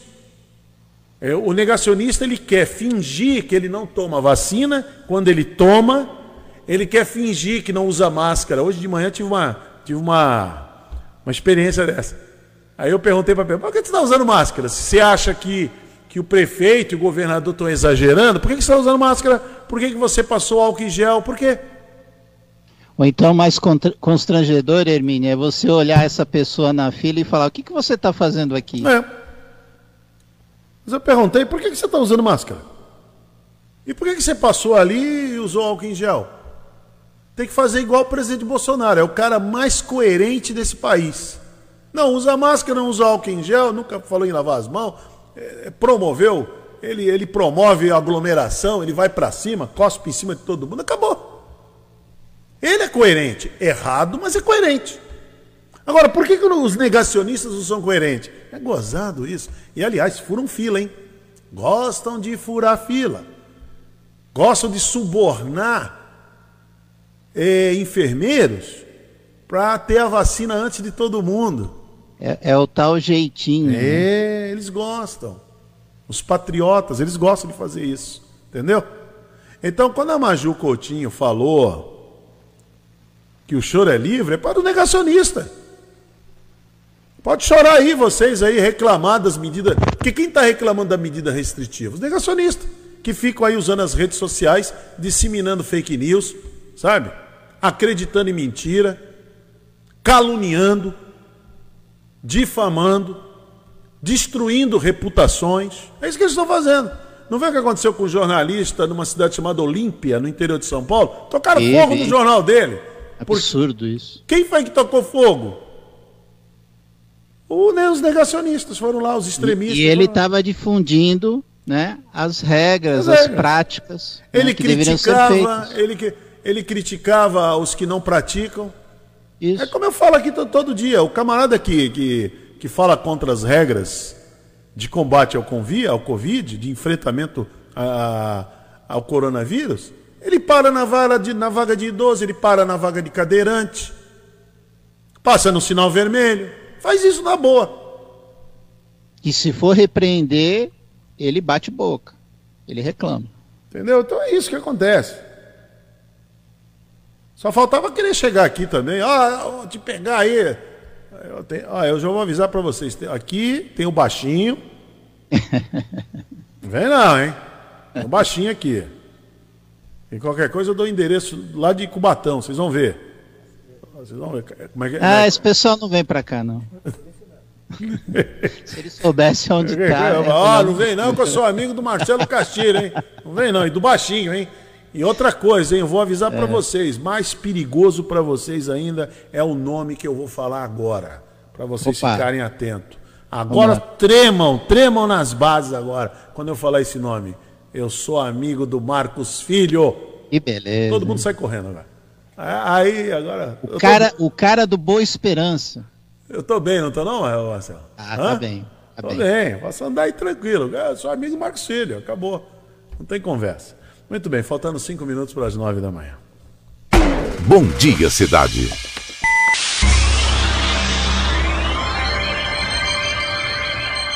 Speaker 2: É, o negacionista ele quer fingir que ele não toma vacina. Quando ele toma, ele quer fingir que não usa máscara. Hoje de manhã tive uma, tive uma, uma experiência dessa. Aí eu perguntei para ele, por que você está usando máscara? Se você acha que, que o prefeito e o governador estão exagerando, por que, que você está usando máscara? Por que, que você passou álcool em gel? Por quê?
Speaker 3: Ou então, mais constrangedor, Hermínia, é você olhar essa pessoa na fila e falar: o que, que você está fazendo aqui?
Speaker 2: É. Mas eu perguntei, por que, que você está usando máscara? E por que, que você passou ali e usou álcool em gel? Tem que fazer igual o presidente Bolsonaro, é o cara mais coerente desse país. Não usa máscara, não usa álcool em gel, nunca falou em lavar as mãos, é, promoveu, ele, ele promove aglomeração, ele vai para cima, cospe em cima de todo mundo, acabou. Ele é coerente, errado, mas é coerente. Agora, por que, que os negacionistas não são coerentes? É gozado isso. E, aliás, furam fila, hein? Gostam de furar fila. Gostam de subornar eh, enfermeiros para ter a vacina antes de todo mundo.
Speaker 3: É, é o tal jeitinho. né?
Speaker 2: É, eles gostam. Os patriotas, eles gostam de fazer isso. Entendeu? Então, quando a Maju Coutinho falou que o choro é livre, é para o negacionista. Pode chorar aí, vocês aí, reclamar das medidas. Porque quem está reclamando da medida restritiva? Os negacionistas, que ficam aí usando as redes sociais, disseminando fake news, sabe? Acreditando em mentira, caluniando, difamando, destruindo reputações. É isso que eles estão fazendo. Não vê o que aconteceu com um jornalista numa cidade chamada Olímpia, no interior de São Paulo? Tocaram
Speaker 3: Teve,
Speaker 2: fogo no jornal dele.
Speaker 3: Absurdo isso.
Speaker 2: Quem foi que tocou fogo? O, né, os negacionistas foram lá, os extremistas.
Speaker 3: E ele estava difundindo né, as regras,
Speaker 2: As
Speaker 3: as,
Speaker 2: regras.
Speaker 3: práticas né,
Speaker 2: Ele
Speaker 3: ser
Speaker 2: criticava, ele, ele criticava os que não praticam.
Speaker 3: Isso.
Speaker 2: É como eu falo aqui to- todo dia, o camarada que, que, que fala contra as regras de combate ao, convi, ao Covid, de enfrentamento a- ao coronavírus, ele para na vaga, de, na vaga de idoso, ele para na vaga de cadeirante, passa no sinal vermelho, faz isso na boa.
Speaker 3: E se for repreender, ele bate boca. Ele reclama.
Speaker 2: Entendeu? Então é isso que acontece. Só faltava querer chegar aqui também. Ah, te pegar aí. Eu, tenho, ah, eu já vou avisar pra vocês. Aqui tem o baixinho. Não vem não, hein? Tem o baixinho aqui. E qualquer coisa eu dou o endereço lá de Cubatão, vocês vão ver. Vocês vão ver. Como é que,
Speaker 3: Ah, esse pessoal não vem pra cá, não. Se ele soubesse onde tá. né,
Speaker 2: Ah,
Speaker 3: não-
Speaker 2: não vem não, que eu sou amigo do Marcelo Castilho, hein? Não vem não, e do Baixinho, hein? E outra coisa, hein? Eu vou avisar pra vocês, mais perigoso pra vocês ainda é o nome que eu vou falar agora, Pra vocês
Speaker 3: Opa.
Speaker 2: ficarem atentos. Agora tremam, tremam nas bases agora, quando eu falar esse nome. Eu sou amigo do Marcos Filho.
Speaker 3: Que beleza.
Speaker 2: Todo mundo sai correndo agora. Aí, agora.
Speaker 3: O
Speaker 2: tô-
Speaker 3: cara, o cara do Boa Esperança.
Speaker 2: eu tô bem, não tô não, Marcelo?
Speaker 3: Ah, tá
Speaker 2: Hã?
Speaker 3: bem, tá
Speaker 2: tô
Speaker 3: bem.
Speaker 2: bem. posso andar aí tranquilo. Eu sou amigo do Marcos Filho, acabou. Não tem conversa. Muito bem, faltando cinco minutos para as nove da manhã.
Speaker 1: Bom dia, cidade.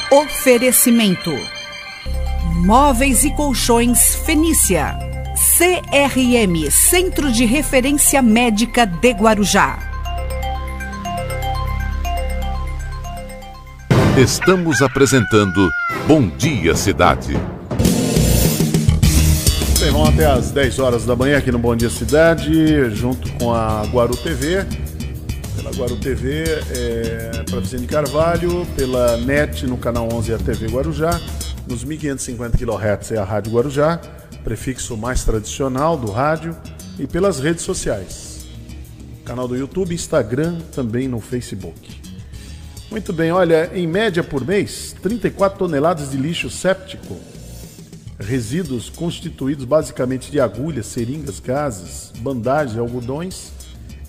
Speaker 4: Oferecimento: Móveis e Colchões Fenícia. CRM Centro de Referência Médica de Guarujá.
Speaker 1: Estamos apresentando Bom Dia Cidade.
Speaker 2: Bem, vamos até às 10 horas da manhã aqui no Bom Dia Cidade, junto com a Guaru TV. Pela Guaru TV, é, para Vicente Carvalho, pela NET no canal 11 é a TV Guarujá, nos 1550 kHz é a Rádio Guarujá, prefixo mais tradicional do rádio, e pelas redes sociais. Canal do YouTube, Instagram, também no Facebook. Muito bem, olha, em média por mês, 34 toneladas de lixo séptico resíduos constituídos basicamente de agulhas, seringas, gases, bandagens, algodões,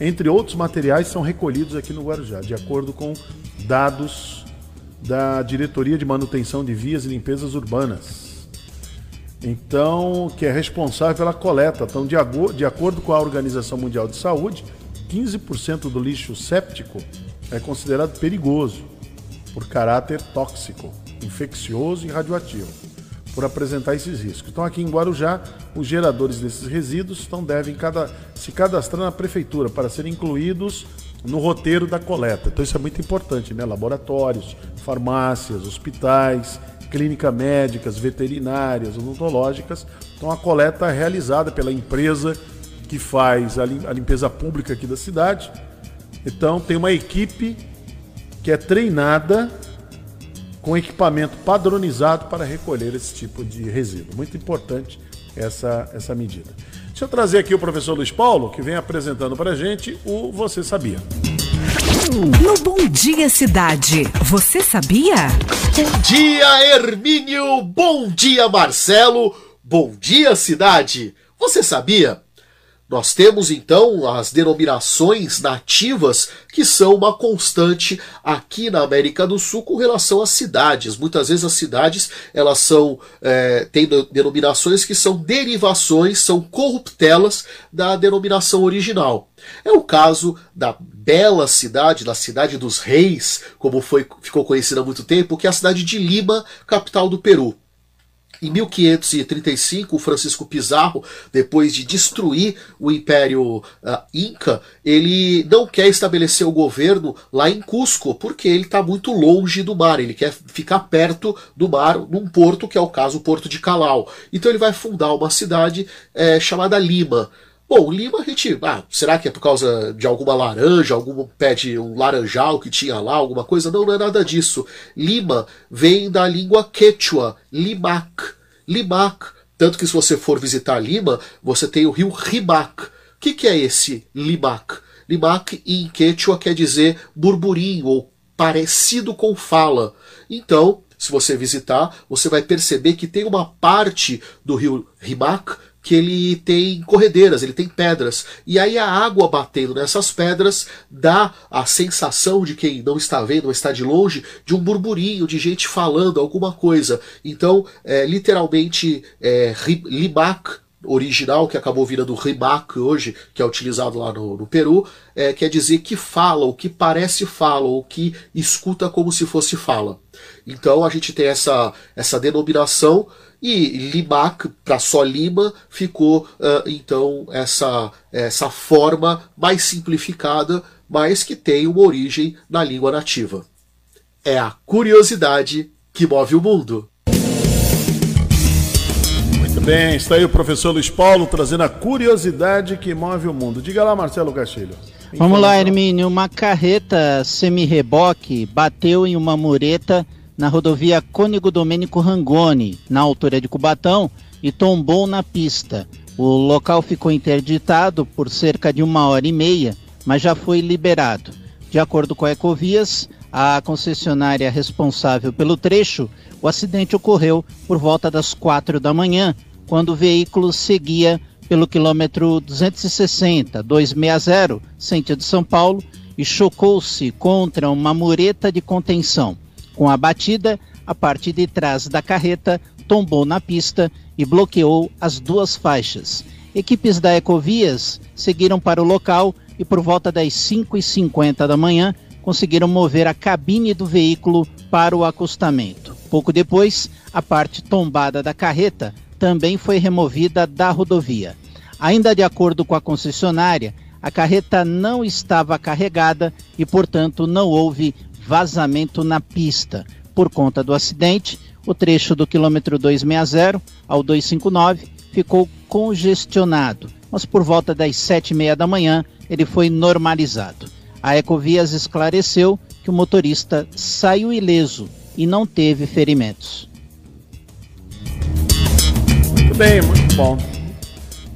Speaker 2: entre outros materiais, são recolhidos aqui no Guarujá, de acordo com dados da Diretoria de Manutenção de Vias e Limpezas Urbanas. Então, que é responsável pela coleta. Então, de, de acordo com a Organização Mundial de Saúde, 15% do lixo séptico é considerado perigoso por caráter tóxico, infeccioso e radioativo, por apresentar esses riscos. Então, aqui em Guarujá, os geradores desses resíduos estão, devem cada, se cadastrar na prefeitura para serem incluídos no roteiro da coleta. Então, isso é muito importante, né? Laboratórios, farmácias, hospitais, clínicas médicas, veterinárias, odontológicas. Então, a coleta é realizada pela empresa que faz a limpeza pública aqui da cidade. Então, tem uma equipe que é treinada com equipamento padronizado para recolher esse tipo de resíduo. Muito importante essa, essa medida. Deixa eu trazer aqui o professor Luiz Paulo, que vem apresentando para a gente o Você Sabia.
Speaker 4: No Bom Dia Cidade, você sabia?
Speaker 6: Bom dia, Hermínio! Bom dia, Marcelo! Bom dia, cidade! Você sabia? Nós temos então as denominações nativas que são uma constante aqui na América do Sul com relação às cidades. Muitas vezes as cidades elas são é, têm de- denominações que são derivações, são corruptelas da denominação original. É o caso da bela cidade, da cidade dos reis, como foi ficou conhecida há muito tempo, que é a cidade de Lima, capital do Peru. Em 1535, o Francisco Pizarro, depois de destruir o Império ah, Inca, ele não quer estabelecer o governo lá em Cusco, porque ele está muito longe do mar, ele quer ficar perto do mar, num porto, que é o caso o Porto de Calau. Então ele vai fundar uma cidade eh, chamada Lima. Bom, lima a gente. Ah, será que é por causa de alguma laranja, algum pé de um laranjal que tinha lá, alguma coisa? Não, não é nada disso. Lima vem da língua quechua, limac. Limac. Tanto que se você for visitar Lima, você tem o rio Rimac. O que, que é esse Limac? Limac em quechua quer dizer burburinho ou parecido com fala. Então, se você visitar, você vai perceber que tem uma parte do rio Rimac que ele tem corredeiras, ele tem pedras. E aí a água batendo nessas pedras dá a sensação de quem não está vendo, está de longe, de um burburinho, de gente falando alguma coisa. Então, é, literalmente, é, limac original, que acabou virando rimac hoje, que é utilizado lá no, no Peru, é, quer dizer que fala, o que parece fala, ou que escuta como se fosse fala. Então a gente tem essa, essa denominação e Limac, para só Lima, ficou uh, então essa, essa forma mais simplificada, mas que tem uma origem na língua nativa. É a curiosidade que move o mundo.
Speaker 2: Muito bem, está aí o professor Luiz Paulo trazendo a curiosidade que move o mundo. Diga lá, Marcelo Castilho.
Speaker 3: Vamos lá, Hermínio. Uma carreta semi-reboque bateu em uma mureta na rodovia Cônigo Domênico Rangoni, na altura de Cubatão, e tombou na pista. O local ficou interditado por cerca de uma hora e meia, mas já foi liberado. De acordo com a Ecovias, a concessionária responsável pelo trecho, o acidente ocorreu por volta das quatro da manhã, quando o veículo seguia pelo quilômetro 260, 260, sentido São Paulo, e chocou-se contra uma mureta de contenção. Com a batida, a parte de trás da carreta tombou na pista e bloqueou as duas faixas. Equipes da Ecovias seguiram para o local e por volta das 5h50 da manhã conseguiram mover a cabine do veículo para o acostamento. Pouco depois, a parte tombada da carreta também foi removida da rodovia. Ainda de acordo com a concessionária, a carreta não estava carregada e, portanto, não houve vazamento na pista. Por conta do acidente, o trecho do quilômetro 260 ao 259 ficou congestionado, mas por volta das sete e meia da manhã ele foi normalizado. A Ecovias esclareceu que o motorista saiu ileso e não teve ferimentos.
Speaker 2: Muito bem, muito bom.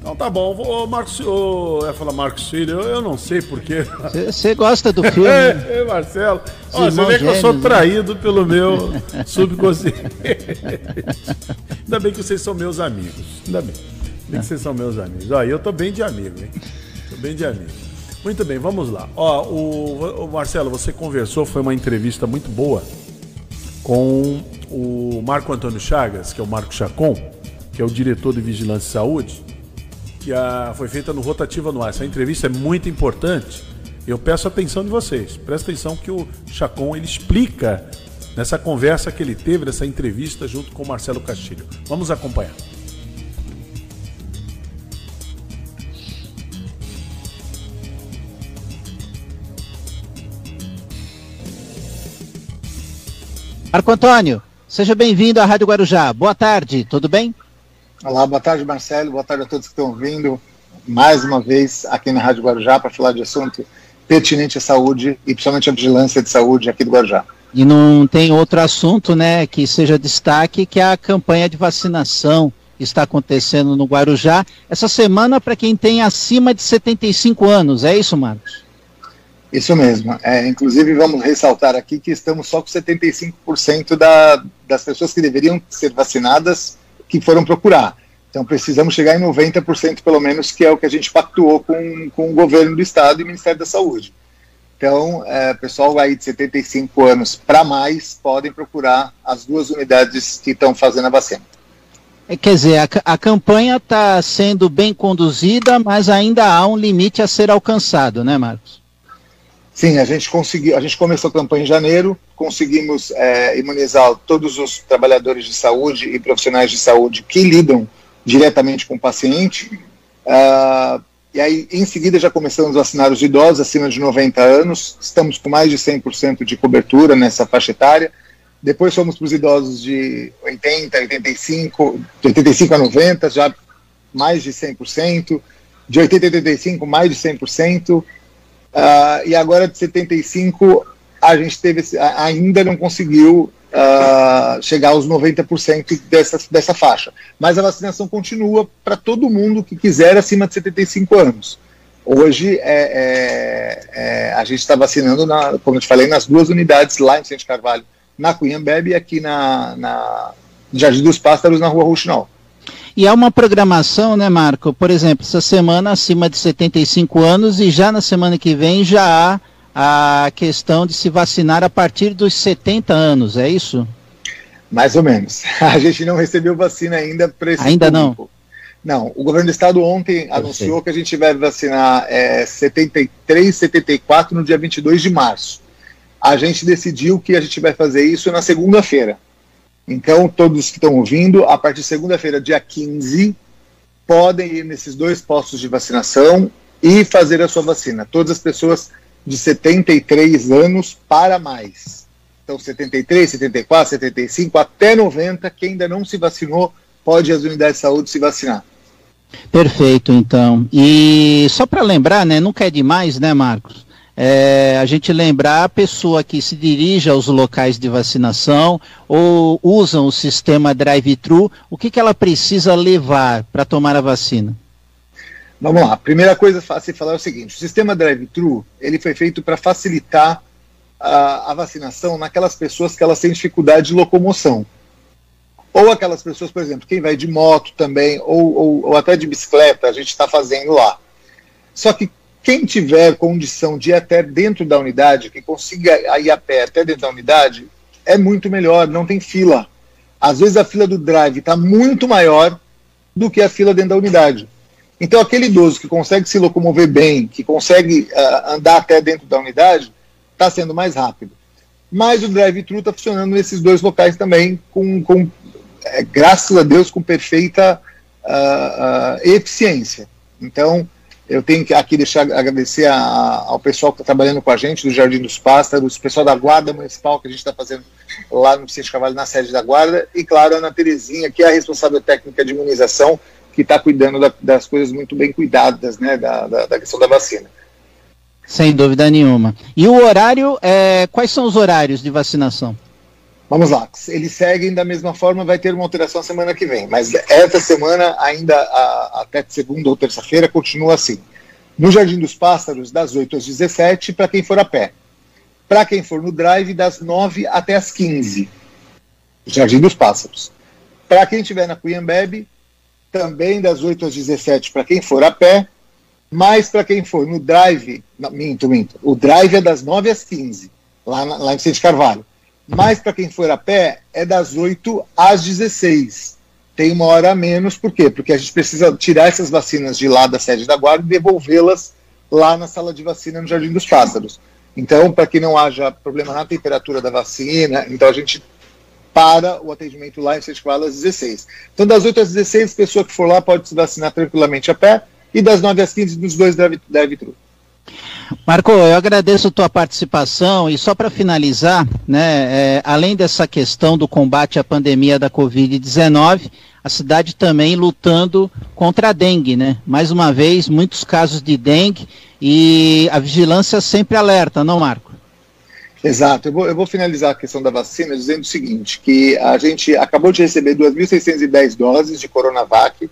Speaker 2: Então tá bom, ô Marcos, ô, eu ia falar Marcos Filho, eu, eu não sei porquê.
Speaker 3: Você gosta do filme?
Speaker 2: é, Marcelo, ó, você vê que eu sou né? traído né? pelo meu subconsciente. Ainda bem que vocês são meus amigos. Ainda bem. Ainda bem que vocês são meus amigos. Ó, eu tô bem de amigo, hein? Tô bem de amigo. Muito bem, vamos lá. Ó, o, o Marcelo, você conversou, foi uma entrevista muito boa com o Marco Antônio Chagas, que é o Marco Chacon, que é o diretor de Vigilância e Saúde que a, foi feita no Rotativa no Ar. Essa entrevista é muito importante. Eu peço atenção de vocês. Presta atenção que o Chacon ele explica nessa conversa que ele teve, nessa entrevista junto com o Marcelo Castilho. Vamos acompanhar.
Speaker 3: Marco Antônio, seja bem-vindo à Rádio Guarujá. Boa tarde, tudo bem?
Speaker 7: Olá, boa tarde, Marcelo. Boa tarde a todos que estão vindo mais uma vez aqui na Rádio Guarujá para falar de assunto pertinente à saúde e principalmente à vigilância de saúde aqui do Guarujá.
Speaker 3: E não tem outro assunto, né, que seja destaque, que a campanha de vacinação está acontecendo no Guarujá essa semana para quem tem acima de 75 anos. É isso, Marcos?
Speaker 7: Isso mesmo. É, inclusive, vamos ressaltar aqui que estamos só com 75% da, das pessoas que deveriam ser vacinadas que foram procurar. Então precisamos chegar em 90% pelo menos, que é o que a gente pactuou com, com o governo do estado e o Ministério da Saúde. Então, é, pessoal aí de 75 anos para mais podem procurar as duas unidades que estão fazendo a vacina.
Speaker 3: É, quer dizer, a, a campanha está sendo bem conduzida, mas ainda há um limite a ser alcançado, né, Marcos?
Speaker 7: Sim, a gente conseguiu, a gente começou a campanha em janeiro, conseguimos é, imunizar todos os trabalhadores de saúde e profissionais de saúde que lidam diretamente com o paciente. Uh, e aí, em seguida, já começamos a vacinar os idosos acima de 90 anos, estamos com mais de 100% de cobertura nessa faixa etária. Depois fomos para os idosos de 80, 85, de 85 a 90, já mais de 100%. De 80 a 85, mais de 100%. Uh, e agora de 75, a gente teve ainda não conseguiu uh, chegar aos 90% dessa, dessa faixa. Mas a vacinação continua para todo mundo que quiser acima de 75 anos. Hoje é, é, é, a gente está vacinando, na, como eu te falei, nas duas unidades lá em Vicente Carvalho, na Cunhambebe e aqui na, na Jardim dos Pássaros, na Rua Rouxinol.
Speaker 3: E há uma programação, né, Marco? Por exemplo, essa semana acima de 75 anos e já na semana que vem já há a questão de se vacinar a partir dos 70 anos, é isso?
Speaker 7: Mais ou menos. A gente não recebeu vacina ainda para esse
Speaker 3: Ainda público.
Speaker 7: não? Não. O governo do estado ontem Eu anunciou sei. que a gente vai vacinar é, 73, 74 no dia 22 de março. A gente decidiu que a gente vai fazer isso na segunda-feira. Então, todos que estão ouvindo, a partir de segunda-feira, dia 15, podem ir nesses dois postos de vacinação e fazer a sua vacina. Todas as pessoas de 73 anos para mais. Então, 73, 74, 75, até 90, quem ainda não se vacinou, pode às unidades de saúde se vacinar.
Speaker 3: Perfeito, então. E só para lembrar, né, nunca é demais, né, Marcos? É, a gente lembrar a pessoa que se dirige aos locais de vacinação ou usam o sistema drive-thru, o que, que ela precisa levar para tomar a vacina?
Speaker 7: Vamos lá. Primeira coisa fácil de falar é o seguinte: o sistema drive-thru ele foi feito para facilitar a, a, vacinação naquelas pessoas que elas têm dificuldade de locomoção. Ou aquelas pessoas, por exemplo, quem vai de moto também, ou, ou, ou até de bicicleta, a gente está fazendo lá. Só que quem tiver condição de ir até dentro da unidade, que consiga ir a pé até dentro da unidade, é muito melhor, não tem fila. Às vezes a fila do drive está muito maior do que a fila dentro da unidade. Então, aquele idoso que consegue se locomover bem, que consegue uh, andar até dentro da unidade, está sendo mais rápido. Mas o drive-thru está funcionando nesses dois locais também, com, com é, graças a Deus, com perfeita uh, uh, eficiência. Então, eu tenho que aqui deixar agradecer a, ao pessoal que está trabalhando com a gente, do Jardim dos Pássaros, o pessoal da Guarda Municipal que a gente está fazendo lá no Vicente Cavalho, na sede da Guarda, e claro, a Ana Terezinha, que é a responsável técnica de imunização, que está cuidando da, das coisas muito bem cuidadas, né, da, da, da, questão da vacina.
Speaker 3: Sem dúvida nenhuma. E o horário, é, quais são os horários de vacinação?
Speaker 7: Vamos lá, eles seguem da mesma forma, vai ter uma alteração semana que vem, mas essa semana, ainda a, até segunda ou terça-feira, continua assim. No Jardim dos Pássaros, das 8 às 17, para quem for a pé. Para quem for no drive, das 9 até as 15. Jardim dos Pássaros. Para quem estiver na Cuyambebe, também das 8 às 17 para quem for a pé, mas para quem for no drive, não, minto, minto, o drive é das 9 às 15, lá, lá em Vicente Carvalho. Mas para quem for a pé, é das 8 às 16. Tem uma hora a menos, por quê? Porque a gente precisa tirar essas vacinas de lá da sede da guarda e devolvê-las lá na sala de vacina no Jardim dos Pássaros. Então, para que não haja problema na temperatura da vacina, então a gente para o atendimento lá em Sete às 16. Então, das 8 às 16, pessoa que for lá pode se vacinar tranquilamente a pé, e das 9 às 15, nos dois drive-thru.
Speaker 3: Marco, eu agradeço a tua participação e só para finalizar, né, é, além dessa questão do combate à pandemia da Covid-19, a cidade também lutando contra a dengue, né? Mais uma vez, muitos casos de dengue e a vigilância sempre alerta, não, Marco?
Speaker 7: Exato. Eu vou, eu vou, finalizar a questão da vacina dizendo o seguinte, que a gente acabou de receber 2.610 doses de Coronavac.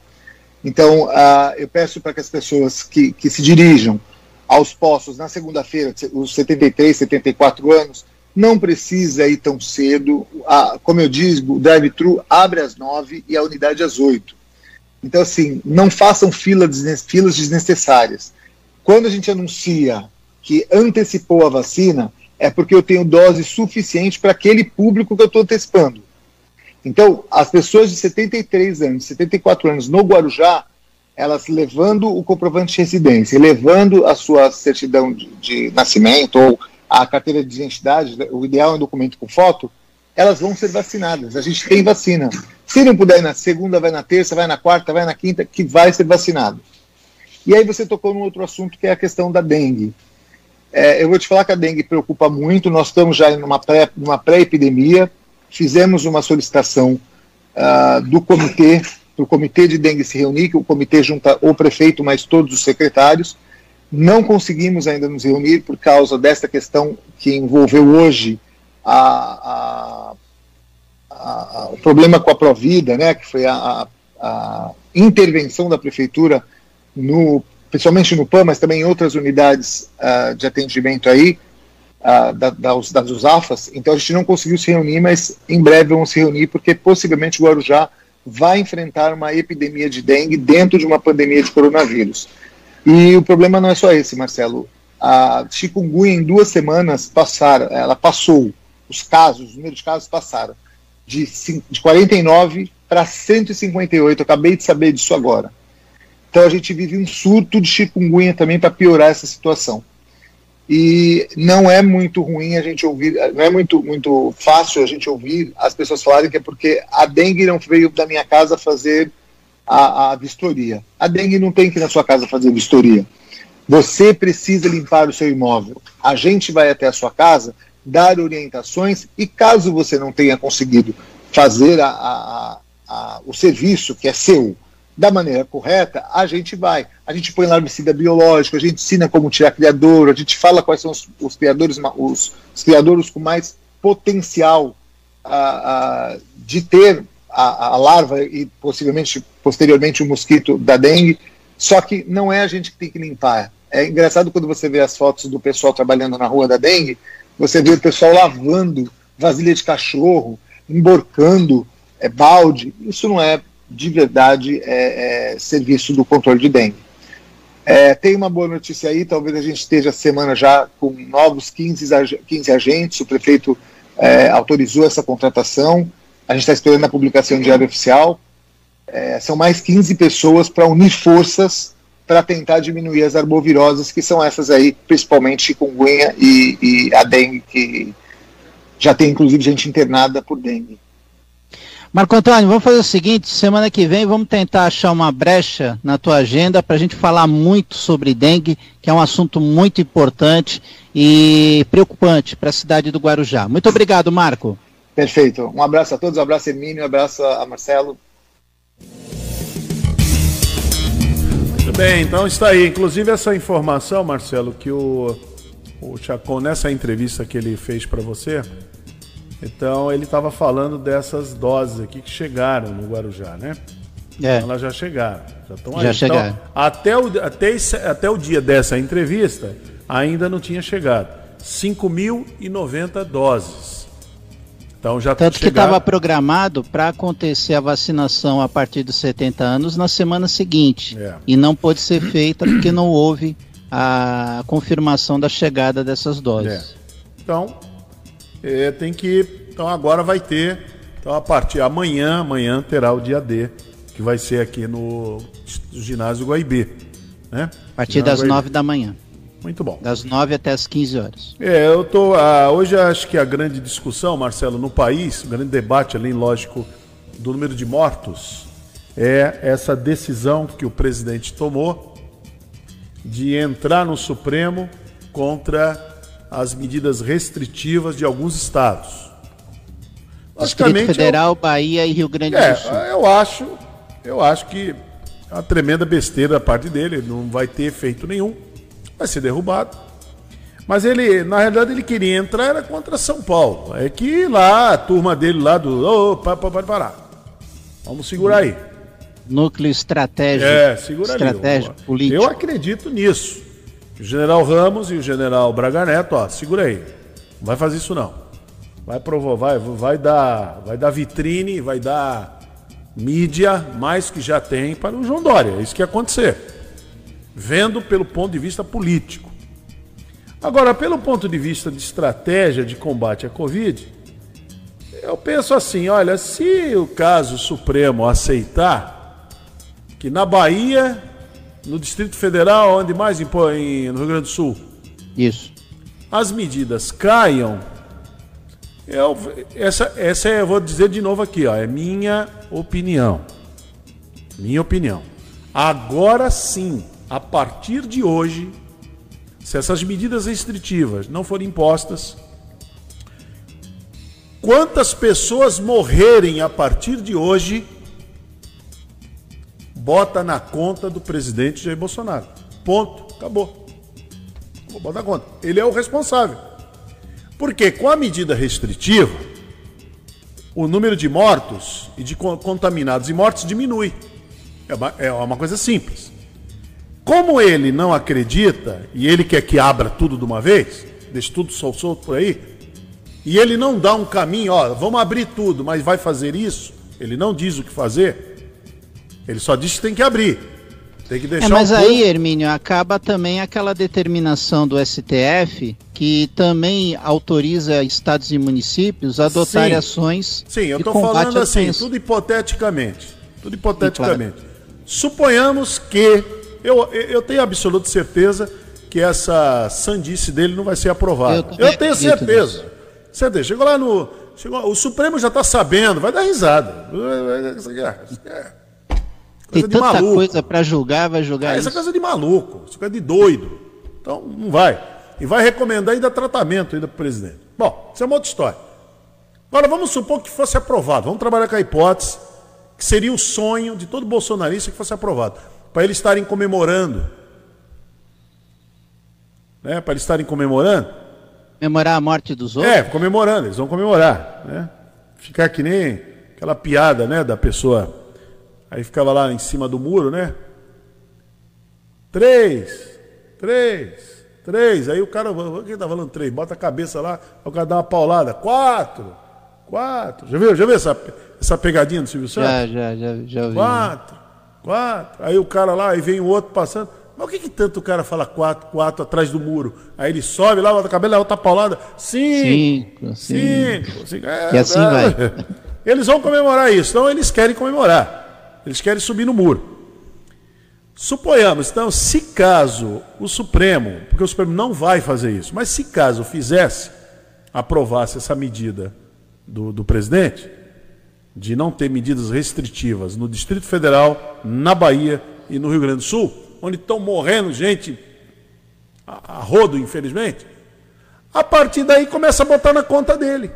Speaker 7: Então, uh, eu peço para que as pessoas que, que se dirijam aos postos na segunda-feira, os 73, 74 anos, não precisa ir tão cedo. Uh, como eu digo, o drive-thru abre às 9 e a unidade às 8. Então, assim, não façam fila, filas desnecessárias. Quando a gente anuncia que antecipou a vacina, é porque eu tenho dose suficiente para aquele público que eu estou antecipando. Então, as pessoas de 73 anos, 74 anos no Guarujá, elas levando o comprovante de residência, levando a sua certidão de, de nascimento ou a carteira de identidade, o ideal é um documento com foto, elas vão ser vacinadas. A gente tem vacina. Se não puder ir na segunda, vai na terça, vai na quarta, vai na quinta, que vai ser vacinado. E aí você tocou num outro assunto que é a questão da dengue. É, eu vou te falar que a dengue preocupa muito, nós estamos já em uma pré-epidemia, pré fizemos uma solicitação uh, do comitê para o comitê de dengue se reunir, que o comitê junta o prefeito mais todos os secretários. Não conseguimos ainda nos reunir por causa desta questão que envolveu hoje a, a, a, o problema com a Provida, né, que foi a, intervenção da prefeitura no principalmente no PAN, mas também em outras unidades uh, de atendimento aí, uh, da, das, das USAFAS. Então a gente não conseguiu se reunir, mas em breve vamos se reunir, porque possivelmente o Guarujá vai enfrentar uma epidemia de dengue dentro de uma pandemia de coronavírus. E o problema não é só esse, Marcelo. A chikungunya em duas semanas passaram, ela passou, os casos, os números de casos passaram de, de 49 para 158. Eu acabei de saber disso agora. Então a gente vive um surto de chikungunya também para piorar essa situação. E não é muito ruim a gente ouvir, não é muito, muito fácil a gente ouvir as pessoas falarem que é porque a dengue não veio da minha casa fazer a, a vistoria. A dengue não tem que ir na sua casa fazer vistoria. Você precisa limpar o seu imóvel. A gente vai até a sua casa dar orientações e caso você não tenha conseguido fazer a, a, a, o serviço que é seu da maneira correta, a gente vai. A gente põe larvicida biológico, a gente ensina como tirar criador, a gente fala quais são os, os criadores, os, os, criadores com mais potencial de ter a, a, larva e possivelmente, posteriormente, o mosquito da dengue. Só que não é a gente que tem que limpar. É engraçado quando você vê as fotos do pessoal trabalhando na rua da dengue, você vê o pessoal lavando vasilha de cachorro, emborcando é, balde. Isso não é de verdade é, é, serviço do controle de dengue. É, tem uma boa notícia aí, talvez a gente esteja semana já com novos 15, 15 agentes, o prefeito é, autorizou essa contratação, a gente está esperando a publicação em diário oficial. É, são mais 15 pessoas para unir forças para tentar diminuir as arboviroses, que são essas aí, principalmente chikungunya e, e a dengue, que já tem inclusive gente internada por dengue.
Speaker 3: Marco Antônio, vamos fazer o seguinte: semana que vem vamos tentar achar uma brecha na tua agenda para a gente falar muito sobre dengue, que é um assunto muito importante e preocupante para a cidade do Guarujá. Muito obrigado, Marco.
Speaker 7: Perfeito. Um abraço a todos, um abraço a Hermínio, um abraço a Marcelo.
Speaker 2: Muito bem, então está aí. Inclusive essa informação, Marcelo, que o, o Chacon, nessa entrevista que ele fez para você, então ele estava falando dessas doses aqui que chegaram no Guarujá, né? É. Elas já chegaram. Já estão aí. Já chegaram. Então, até, o, até, esse, até o dia dessa entrevista, ainda não tinha chegado. 5.090 doses.
Speaker 3: Então já Tanto que estava programado para acontecer a vacinação a partir dos 70 anos na semana seguinte. É. E não pôde ser feita porque não houve a confirmação da chegada dessas doses. É.
Speaker 2: Então, é, tem que. Então agora vai ter. Então a partir amanhã, amanhã terá o dia D, que vai ser aqui no ginásio Guaibê. Né?
Speaker 3: A partir ginásio das Guaibê. 9 da manhã.
Speaker 2: Muito bom.
Speaker 3: Das 9 até as 15 horas.
Speaker 2: É, eu tô. Ah, hoje acho que a grande discussão, Marcelo, no país, o grande debate, além, lógico, do número de mortos, é essa decisão que o presidente tomou de entrar no Supremo contra as medidas restritivas de alguns estados.
Speaker 3: Distrito Federal, eu, Bahia e Rio Grande é, do Sul.
Speaker 2: Eu acho, eu acho que é uma tremenda besteira da parte dele, não vai ter efeito nenhum, vai ser derrubado. Mas ele, na realidade, ele queria entrar era contra São Paulo. É que lá, a turma dele lá do. Ô, oh, pode parar. Vamos segurar aí.
Speaker 3: Núcleo estratégico.
Speaker 2: É, segura estratégico ali. político. Eu acredito nisso. O general Ramos e o general Braga Neto, ó, segura aí. Não vai fazer isso não. Vai provar, vai, vai dar, vai dar vitrine, vai dar mídia mais que já tem para o João Dória. É isso que ia acontecer. Vendo pelo ponto de vista político. Agora, pelo ponto de vista de estratégia de combate à Covid, eu penso assim, olha, se o caso Supremo aceitar que na Bahia no Distrito Federal, onde mais impõe no Rio Grande do Sul.
Speaker 3: Isso.
Speaker 2: As medidas caiam. Eu, essa, essa é, eu vou dizer de novo aqui, ó, é minha opinião. Minha opinião. Agora sim, a partir de hoje, se essas medidas restritivas não forem impostas, quantas pessoas morrerem a partir de hoje bota na conta do presidente Jair Bolsonaro. Ponto. Acabou. Vou botar na conta. Ele é o responsável. Porque com a medida restritiva, o número de mortos e de contaminados e mortos diminui. É uma, é uma coisa simples. Como ele não acredita e ele quer que abra tudo de uma vez, deixe tudo solto por aí, e ele não dá um caminho, ó, vamos abrir tudo, mas vai fazer isso, ele não diz o que fazer, ele só diz que tem que abrir. Tem que deixar
Speaker 3: é, mas um aí, povo... Hermínio, acaba também aquela determinação do STF que também autoriza estados e municípios a adotar ações.
Speaker 2: Sim, eu estou falando assim, tudo hipoteticamente. Tudo hipoteticamente. Claro. Suponhamos que eu, eu tenho absoluta certeza que essa sandice dele não vai ser aprovada. Eu, eu tenho certeza. Certeza. Chegou lá no. Chegou, o Supremo já está sabendo, vai dar risada.
Speaker 3: Tem tanta maluco. coisa para julgar, vai julgar
Speaker 2: ah, isso. Essa coisa de maluco, isso é coisa de doido. Então, não vai. E vai recomendar ainda tratamento ainda para o presidente. Bom, isso é uma outra história. Agora, vamos supor que fosse aprovado. Vamos trabalhar com a hipótese que seria o sonho de todo bolsonarista que fosse aprovado para eles estarem comemorando. Né? Para eles estarem comemorando.
Speaker 3: Comemorar a morte dos outros?
Speaker 2: É, comemorando, eles vão comemorar. Né? Ficar que nem aquela piada né, da pessoa. Aí ficava lá em cima do muro, né? Três, três, três. Aí o cara, quem tá falando três? Bota a cabeça lá, o cara dá uma paulada. Quatro, quatro. Já viu, já viu essa, essa pegadinha do Silvio Santos?
Speaker 3: Já, já, já, já.
Speaker 2: Quatro. Quatro. Aí o cara lá, aí vem o outro passando. Mas o que, que tanto o cara fala quatro, quatro atrás do muro? Aí ele sobe lá, bota a cabelo, outra paulada. Cinco. Cinco. Cinco. cinco. É,
Speaker 3: e assim é. vai.
Speaker 2: Eles vão comemorar isso. Então eles querem comemorar. Eles querem subir no muro. Suponhamos, então, se caso o Supremo, porque o Supremo não vai fazer isso, mas se caso fizesse, aprovasse essa medida do, do presidente, de não ter medidas restritivas no Distrito Federal, na Bahia e no Rio Grande do Sul, onde estão morrendo gente a, a rodo, infelizmente, a partir daí começa a botar na conta dele.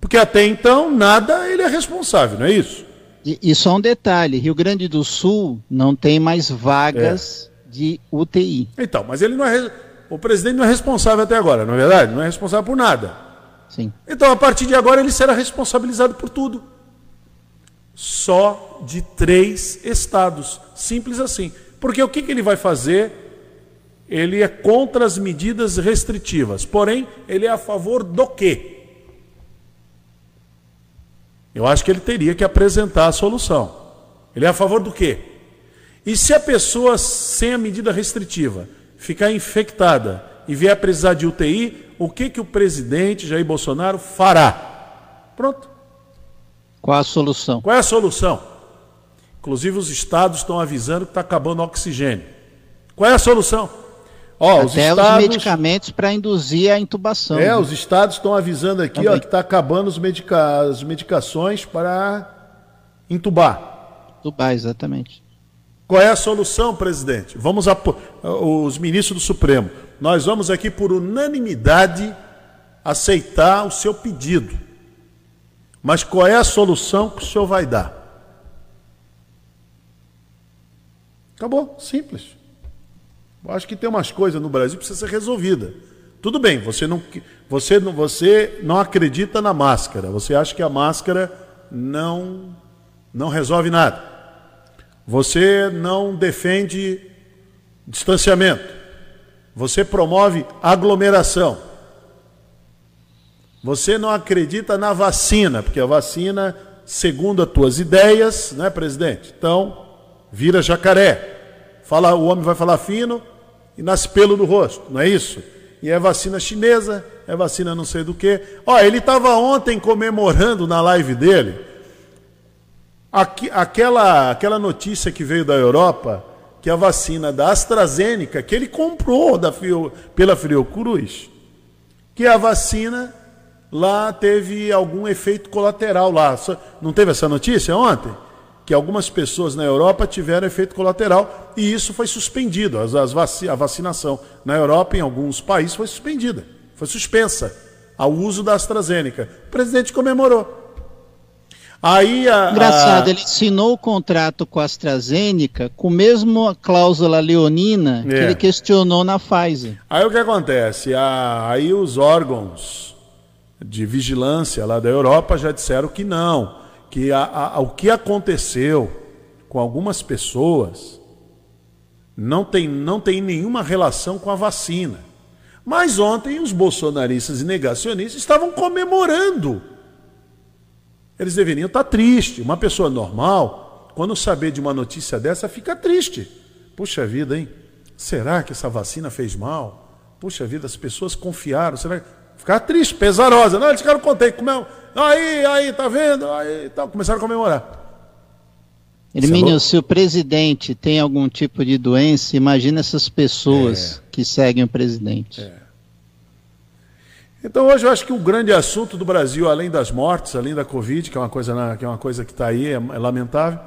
Speaker 2: Porque até então, nada ele é responsável, não é isso?
Speaker 3: E, e só um detalhe: Rio Grande do Sul não tem mais vagas é. de UTI.
Speaker 2: Então, mas ele não é. O presidente não é responsável até agora, não é verdade? Não é responsável por nada.
Speaker 3: Sim.
Speaker 2: Então, a partir de agora, ele será responsabilizado por tudo só de três estados. Simples assim. Porque o que, que ele vai fazer? Ele é contra as medidas restritivas, porém, ele é a favor do quê? Eu acho que ele teria que apresentar a solução. Ele é a favor do quê? E se a pessoa sem a medida restritiva ficar infectada e vier a precisar de UTI, o que, que o presidente Jair Bolsonaro fará? Pronto.
Speaker 3: Qual a solução?
Speaker 2: Qual é a solução? Inclusive os estados estão avisando que está acabando o oxigênio. Qual é a solução?
Speaker 3: Ó, os, estados... os medicamentos para induzir a intubação.
Speaker 2: É, né? os estados estão avisando aqui ó, que está acabando os medica... as medicações para intubar.
Speaker 3: Intubar, exatamente.
Speaker 2: Qual é a solução, presidente? Vamos a... os ministros do Supremo. Nós vamos aqui por unanimidade aceitar o seu pedido. Mas qual é a solução que o senhor vai dar? Acabou, simples. Acho que tem umas coisas no Brasil que precisa ser resolvida. Tudo bem, você não, você, não, você não acredita na máscara, você acha que a máscara não, não resolve nada. Você não defende distanciamento. Você promove aglomeração. Você não acredita na vacina, porque a vacina, segundo as tuas ideias, né, presidente? Então, vira jacaré. Fala, o homem vai falar fino e nasce pelo no rosto, não é isso? E é vacina chinesa, é vacina não sei do que. Ó, ele estava ontem comemorando na live dele aqui, aquela, aquela notícia que veio da Europa que a vacina da AstraZeneca, que ele comprou da Fio, pela Fiocruz, que a vacina lá teve algum efeito colateral lá. Não teve essa notícia ontem? Que algumas pessoas na Europa tiveram efeito colateral e isso foi suspendido. As, as vaci a vacinação na Europa, em alguns países, foi suspendida, foi suspensa ao uso da AstraZeneca. O presidente comemorou. Aí a,
Speaker 3: Engraçado, a... ele assinou o contrato com a AstraZeneca com a mesma cláusula leonina é. que ele questionou na Pfizer.
Speaker 2: Aí o que acontece? aí os órgãos de vigilância lá da Europa já disseram que não, que a, a, o que aconteceu com algumas pessoas não tem, não tem nenhuma relação com a vacina. Mas ontem os bolsonaristas e negacionistas estavam comemorando eles deveriam estar tristes. Uma pessoa normal, quando saber de uma notícia dessa, fica triste. Puxa vida, hein? Será que essa vacina fez mal? Puxa vida, as pessoas confiaram. Será que... Ficar triste, pesarosa. Não, eles ficaram contentes. Comeu... Aí, aí, tá vendo? Aí, tal. Começaram a comemorar.
Speaker 3: Hermínio, é se o presidente tem algum tipo de doença, imagina essas pessoas é. que seguem o presidente. É.
Speaker 2: Então hoje eu acho que o grande assunto do Brasil, além das mortes, além da Covid, que é uma coisa que é uma coisa que está aí, é, é lamentável,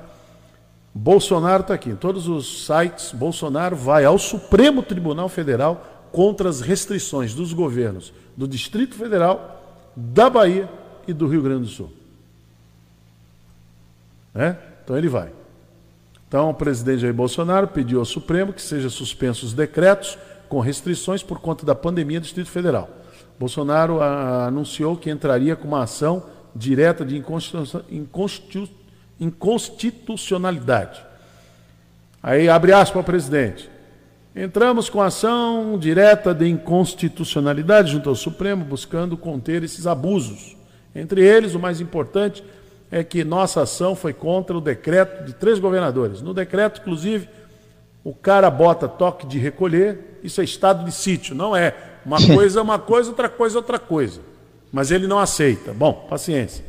Speaker 2: Bolsonaro está aqui. Em todos os sites, Bolsonaro vai ao Supremo Tribunal Federal contra as restrições dos governos do Distrito Federal, da Bahia e do Rio Grande do Sul. Né? Então ele vai. Então o presidente Jair Bolsonaro pediu ao Supremo que sejam suspensos os decretos com restrições por conta da pandemia do Distrito Federal. Bolsonaro a, anunciou que entraria com uma ação direta de inconstitucionalidade. Aí abre aspas ao presidente. Entramos com ação direta de inconstitucionalidade junto ao Supremo, buscando conter esses abusos. Entre eles, o mais importante é que nossa ação foi contra o decreto de três governadores. No decreto, inclusive, o cara bota toque de recolher, isso é estado de sítio, não é uma coisa é uma coisa, outra coisa é outra coisa. Mas ele não aceita. Bom, paciência.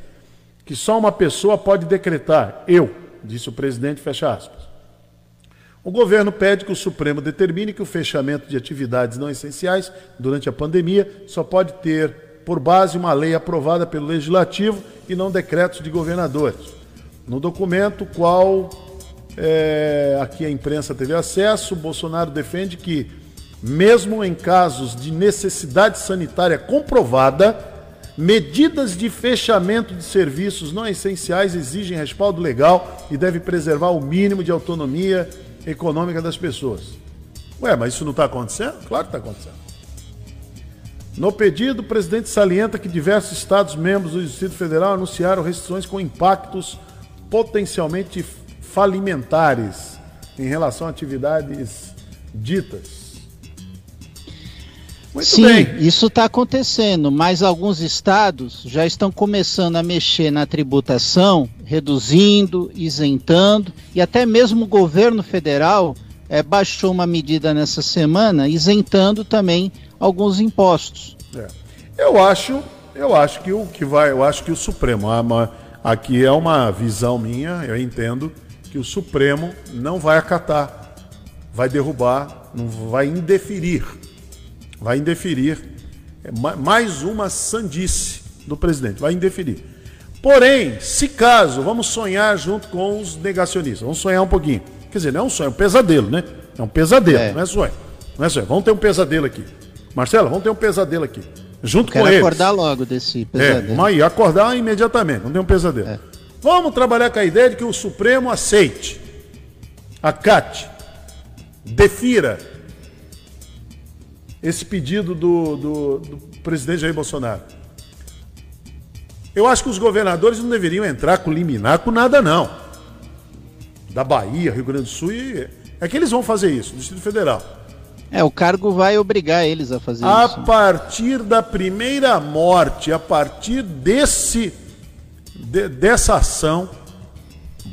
Speaker 2: Que só uma pessoa pode decretar. Eu, disse o presidente, fecha aspas. O governo pede que o Supremo determine que o fechamento de atividades não essenciais durante a pandemia só pode ter por base uma lei aprovada pelo Legislativo e não decretos de governadores. No documento, qual é, aqui a imprensa teve acesso, Bolsonaro defende que mesmo em casos de necessidade sanitária comprovada, medidas de fechamento de serviços não essenciais exigem respaldo legal e devem preservar o mínimo de autonomia econômica das pessoas. Ué, mas isso não está acontecendo? Claro que está acontecendo. No pedido, o presidente salienta que diversos Estados membros do Distrito Federal anunciaram restrições com impactos potencialmente falimentares em relação a atividades ditas.
Speaker 3: Muito Sim, bem. isso está acontecendo, mas alguns estados já estão começando a mexer na tributação, reduzindo, isentando, e até mesmo o governo federal é, baixou uma medida nessa semana, isentando também alguns impostos.
Speaker 2: É. Eu acho, eu acho que o que vai, eu acho que o Supremo, aqui é uma visão minha, eu entendo que o Supremo não vai acatar, vai derrubar, não vai indeferir vai indeferir é, mais uma sandice do presidente, vai indeferir. Porém, se caso, vamos sonhar junto com os negacionistas, vamos sonhar um pouquinho. Quer dizer, não é um sonho, é um pesadelo, né? É um pesadelo, é. não é sonho. Não é sonho. Vamos ter um pesadelo aqui. Marcelo, vamos ter um pesadelo aqui. Junto com eles.
Speaker 3: acordar logo desse
Speaker 2: é, pesadelo. É, acordar imediatamente, vamos ter um pesadelo. É. Vamos trabalhar com a ideia de que o Supremo aceite, acate, defira esse pedido do, do, do presidente Jair Bolsonaro. Eu acho que os governadores não deveriam entrar com liminar com nada, não. Da Bahia, Rio Grande do Sul, e... é que eles vão fazer isso, do Distrito Federal.
Speaker 3: É, o cargo vai obrigar eles a fazer
Speaker 2: a
Speaker 3: isso.
Speaker 2: A partir da primeira morte, a partir desse de, dessa ação,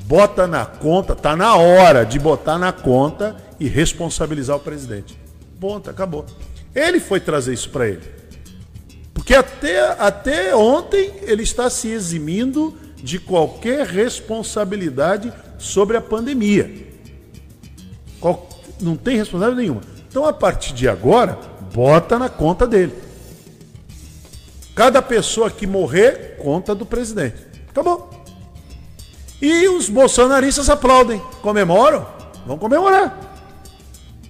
Speaker 2: bota na conta, tá na hora de botar na conta e responsabilizar o presidente. Ponto, acabou. Ele foi trazer isso para ele. Porque até, até ontem ele está se eximindo de qualquer responsabilidade sobre a pandemia. Qual, não tem responsabilidade nenhuma. Então, a partir de agora, bota na conta dele. Cada pessoa que morrer, conta do presidente. Acabou. E os bolsonaristas aplaudem, comemoram, vão comemorar.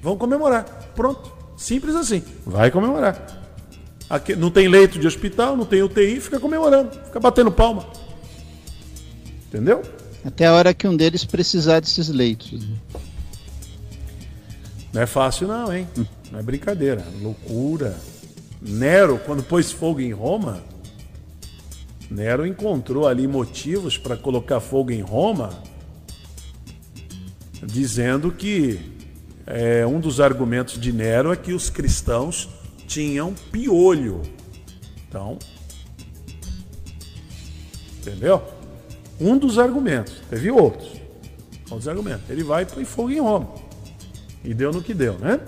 Speaker 2: Vão comemorar. Pronto. Simples assim. Vai comemorar. Aqui, não tem leito de hospital, não tem UTI, fica comemorando, fica batendo palma. Entendeu?
Speaker 3: Até a hora que um deles precisar desses leitos.
Speaker 2: Não é fácil não, hein? Não é brincadeira. Loucura. Nero, quando pôs fogo em Roma, Nero encontrou ali motivos para colocar fogo em Roma, dizendo que é, um dos argumentos de Nero é que os cristãos tinham piolho. Então, entendeu? Um dos argumentos. Teve outros. Outros argumentos. Ele vai e põe fogo em Roma. E deu no que deu, né?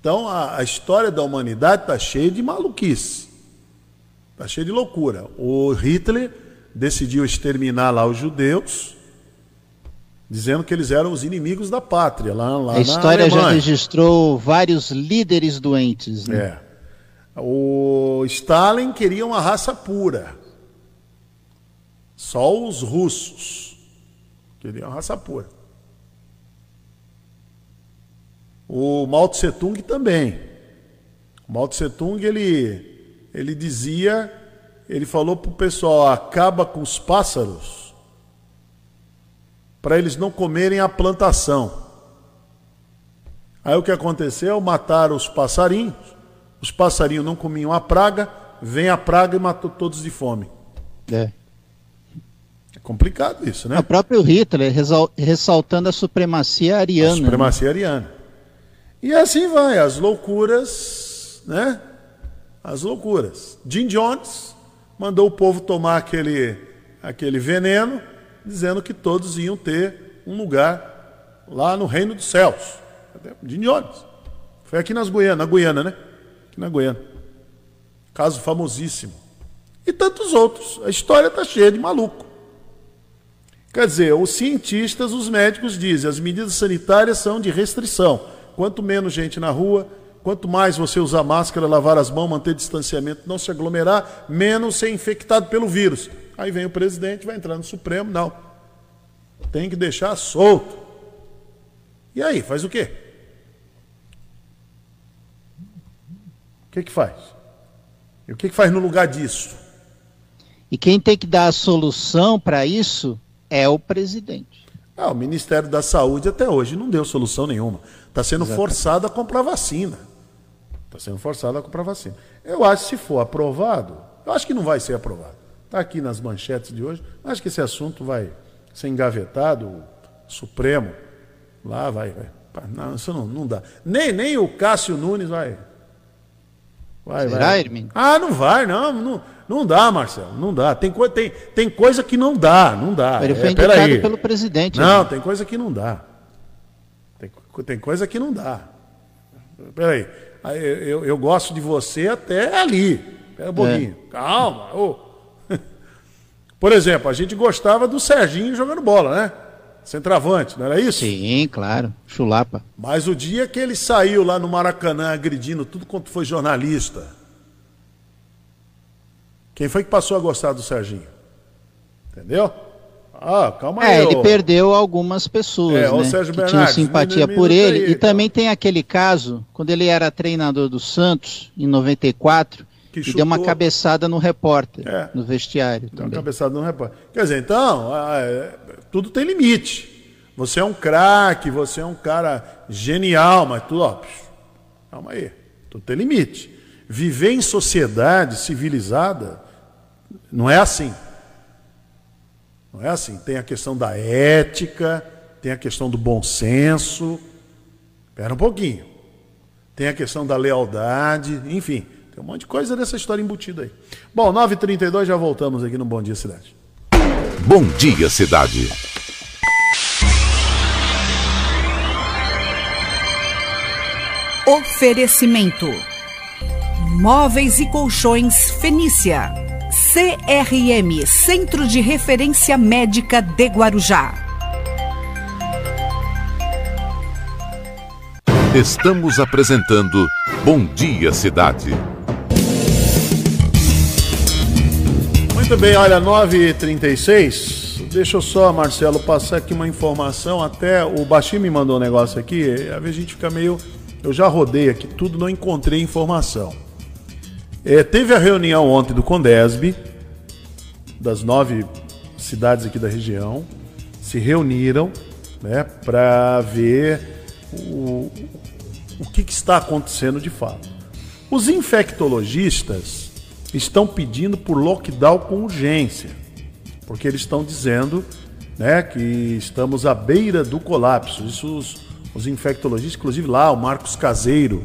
Speaker 2: Então a, a história da humanidade está cheia de maluquice. Está cheia de loucura. O Hitler decidiu exterminar lá os judeus, dizendo que eles eram os inimigos da pátria. Lá, lá
Speaker 3: a história já registrou vários líderes doentes. Né?
Speaker 2: É. O Stalin queria uma raça pura. Só os russos queriam raça pura. O Mao Tse Tung também. O Mao Tse Tung ele, ele dizia, ele falou para o pessoal: acaba com os pássaros para eles não comerem a plantação. Aí o que aconteceu? Mataram os passarinhos, os passarinhos não comiam a praga, vem a praga e matou todos de fome.
Speaker 3: É.
Speaker 2: Complicado isso, né?
Speaker 3: O próprio Hitler ressaltando a supremacia ariana. A
Speaker 2: supremacia ariana. E assim vai, as loucuras, né? As loucuras. Jim Jones mandou o povo tomar aquele, aquele veneno, dizendo que todos iam ter um lugar lá no reino dos céus. Jim Jones. Foi aqui nas Guiana, na Guiana, né? Aqui na Guiana. Caso famosíssimo. E tantos outros. A história está cheia de maluco. Quer dizer, os cientistas, os médicos dizem, as medidas sanitárias são de restrição Quanto menos gente na rua, quanto mais você usar máscara, lavar as mãos, manter distanciamento, não se aglomerar, menos ser infectado pelo vírus. Aí vem o presidente, vai entrar no Supremo, não. Tem que deixar solto. E aí, faz o quê? O que que faz? E o que que faz no lugar disso?
Speaker 3: E quem tem que dar a solução para isso é o presidente.
Speaker 2: Ah, o Ministério da Saúde até hoje não deu solução nenhuma. Está sendo Exatamente. forçado a comprar vacina. Está sendo forçado a comprar vacina. Eu acho que se for aprovado, eu acho que não vai ser aprovado. Está aqui nas manchetes de hoje. Acho que esse assunto vai ser engavetado, o Supremo, lá vai. vai. Não, isso não, não dá. Nem, nem o Cássio Nunes vai.
Speaker 3: Vai, Será, vai.
Speaker 2: Ah, não vai, não, não. Não dá, Marcelo, não dá. Tem, co tem, tem coisa que não dá, não dá.
Speaker 3: Ele foi é, indicado pelo presidente.
Speaker 2: Não, né? tem coisa que não dá. Tem, tem coisa que não dá. Peraí, eu, eu gosto de você até ali. Pera um pouquinho. É. Calma. Oh. Por exemplo, a gente gostava do Serginho jogando bola, né? Centravante, não era isso?
Speaker 3: Sim, claro. Chulapa.
Speaker 2: Mas o dia que ele saiu lá no Maracanã agredindo tudo quanto foi jornalista, quem foi que passou a gostar do Serginho? Entendeu?
Speaker 3: Ah, calma é, aí. É, ele perdeu algumas pessoas, é, né, Sérgio que tinham simpatia por ele. Aí, e também tem aquele caso, quando ele era treinador do Santos, em 94, que e deu uma cabeçada no repórter, é, no vestiário. Deu
Speaker 2: uma cabeçada no repórter. Quer dizer, então, tudo tem limite. Você é um craque, você é um cara genial, mas tudo, ó, calma aí, tudo tem limite. Viver em sociedade civilizada não é assim. Não é assim. Tem a questão da ética, tem a questão do bom senso. Espera um pouquinho. Tem a questão da lealdade, enfim. Tem um monte de coisa dessa história embutida aí. Bom, 9h32, já voltamos aqui no Bom Dia Cidade.
Speaker 1: Bom Dia Cidade.
Speaker 4: Oferecimento: Móveis e Colchões Fenícia. CRM Centro de Referência Médica de Guarujá.
Speaker 1: Estamos apresentando Bom Dia Cidade.
Speaker 2: Muito bem, olha, 9h36. Deixa eu só, Marcelo, passar aqui uma informação. Até o Baixinho me mandou um negócio aqui. Às vezes a gente fica meio. Eu já rodei aqui tudo, não encontrei informação. É, teve a reunião ontem do Condesb, das 9 cidades aqui da região se reuniram né, para ver o, o que, que está acontecendo de fato. Os infectologistas estão pedindo por lockdown com urgência, porque eles estão dizendo né, que estamos à beira do colapso. Isso os, os infectologistas, inclusive lá, o Marcos Caseiro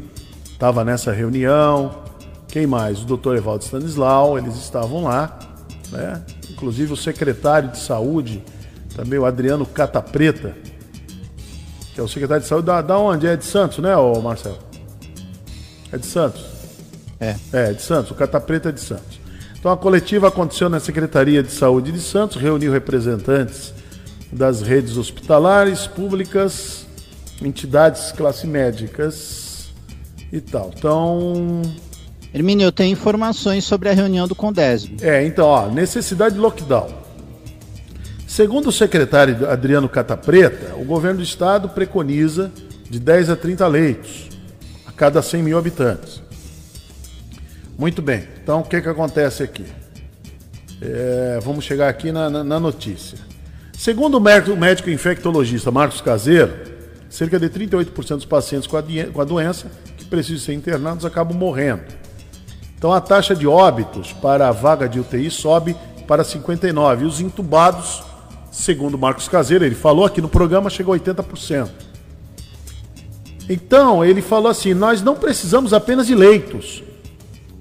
Speaker 2: estava nessa reunião. Quem mais? O doutor Evaldo Stanislau, eles estavam lá. Né? Inclusive o secretário de saúde, também o Adriano Catapreta, que é o secretário de saúde da, da onde? É de Santos, né, Marcelo? É de Santos.
Speaker 3: É.
Speaker 2: É, de Santos. O Catapreta é de Santos. Então a coletiva aconteceu na Secretaria de Saúde de Santos, reuniu representantes das redes hospitalares, públicas, entidades classe médicas e tal. Então.
Speaker 3: Hermínio, eu tenho informações sobre a reunião do Condesb.
Speaker 2: É, então, ó, necessidade de lockdown. Segundo o secretário Adriano Catapreta, o governo do estado preconiza de 10 a 30 leitos a cada 100 mil habitantes. Muito bem, então o que, que acontece aqui? É, vamos chegar aqui na, na, na notícia. Segundo o médico, infectologista Marcos Caseiro, cerca de 38% dos pacientes com a, com a doença que precisam ser internados acabam morrendo. Então a taxa de óbitos para a vaga de UTI sobe para 59 e os entubados, segundo Marcos Caseiro, ele falou aqui no programa, chegou a 80%. Então, ele falou assim: nós não precisamos apenas de leitos,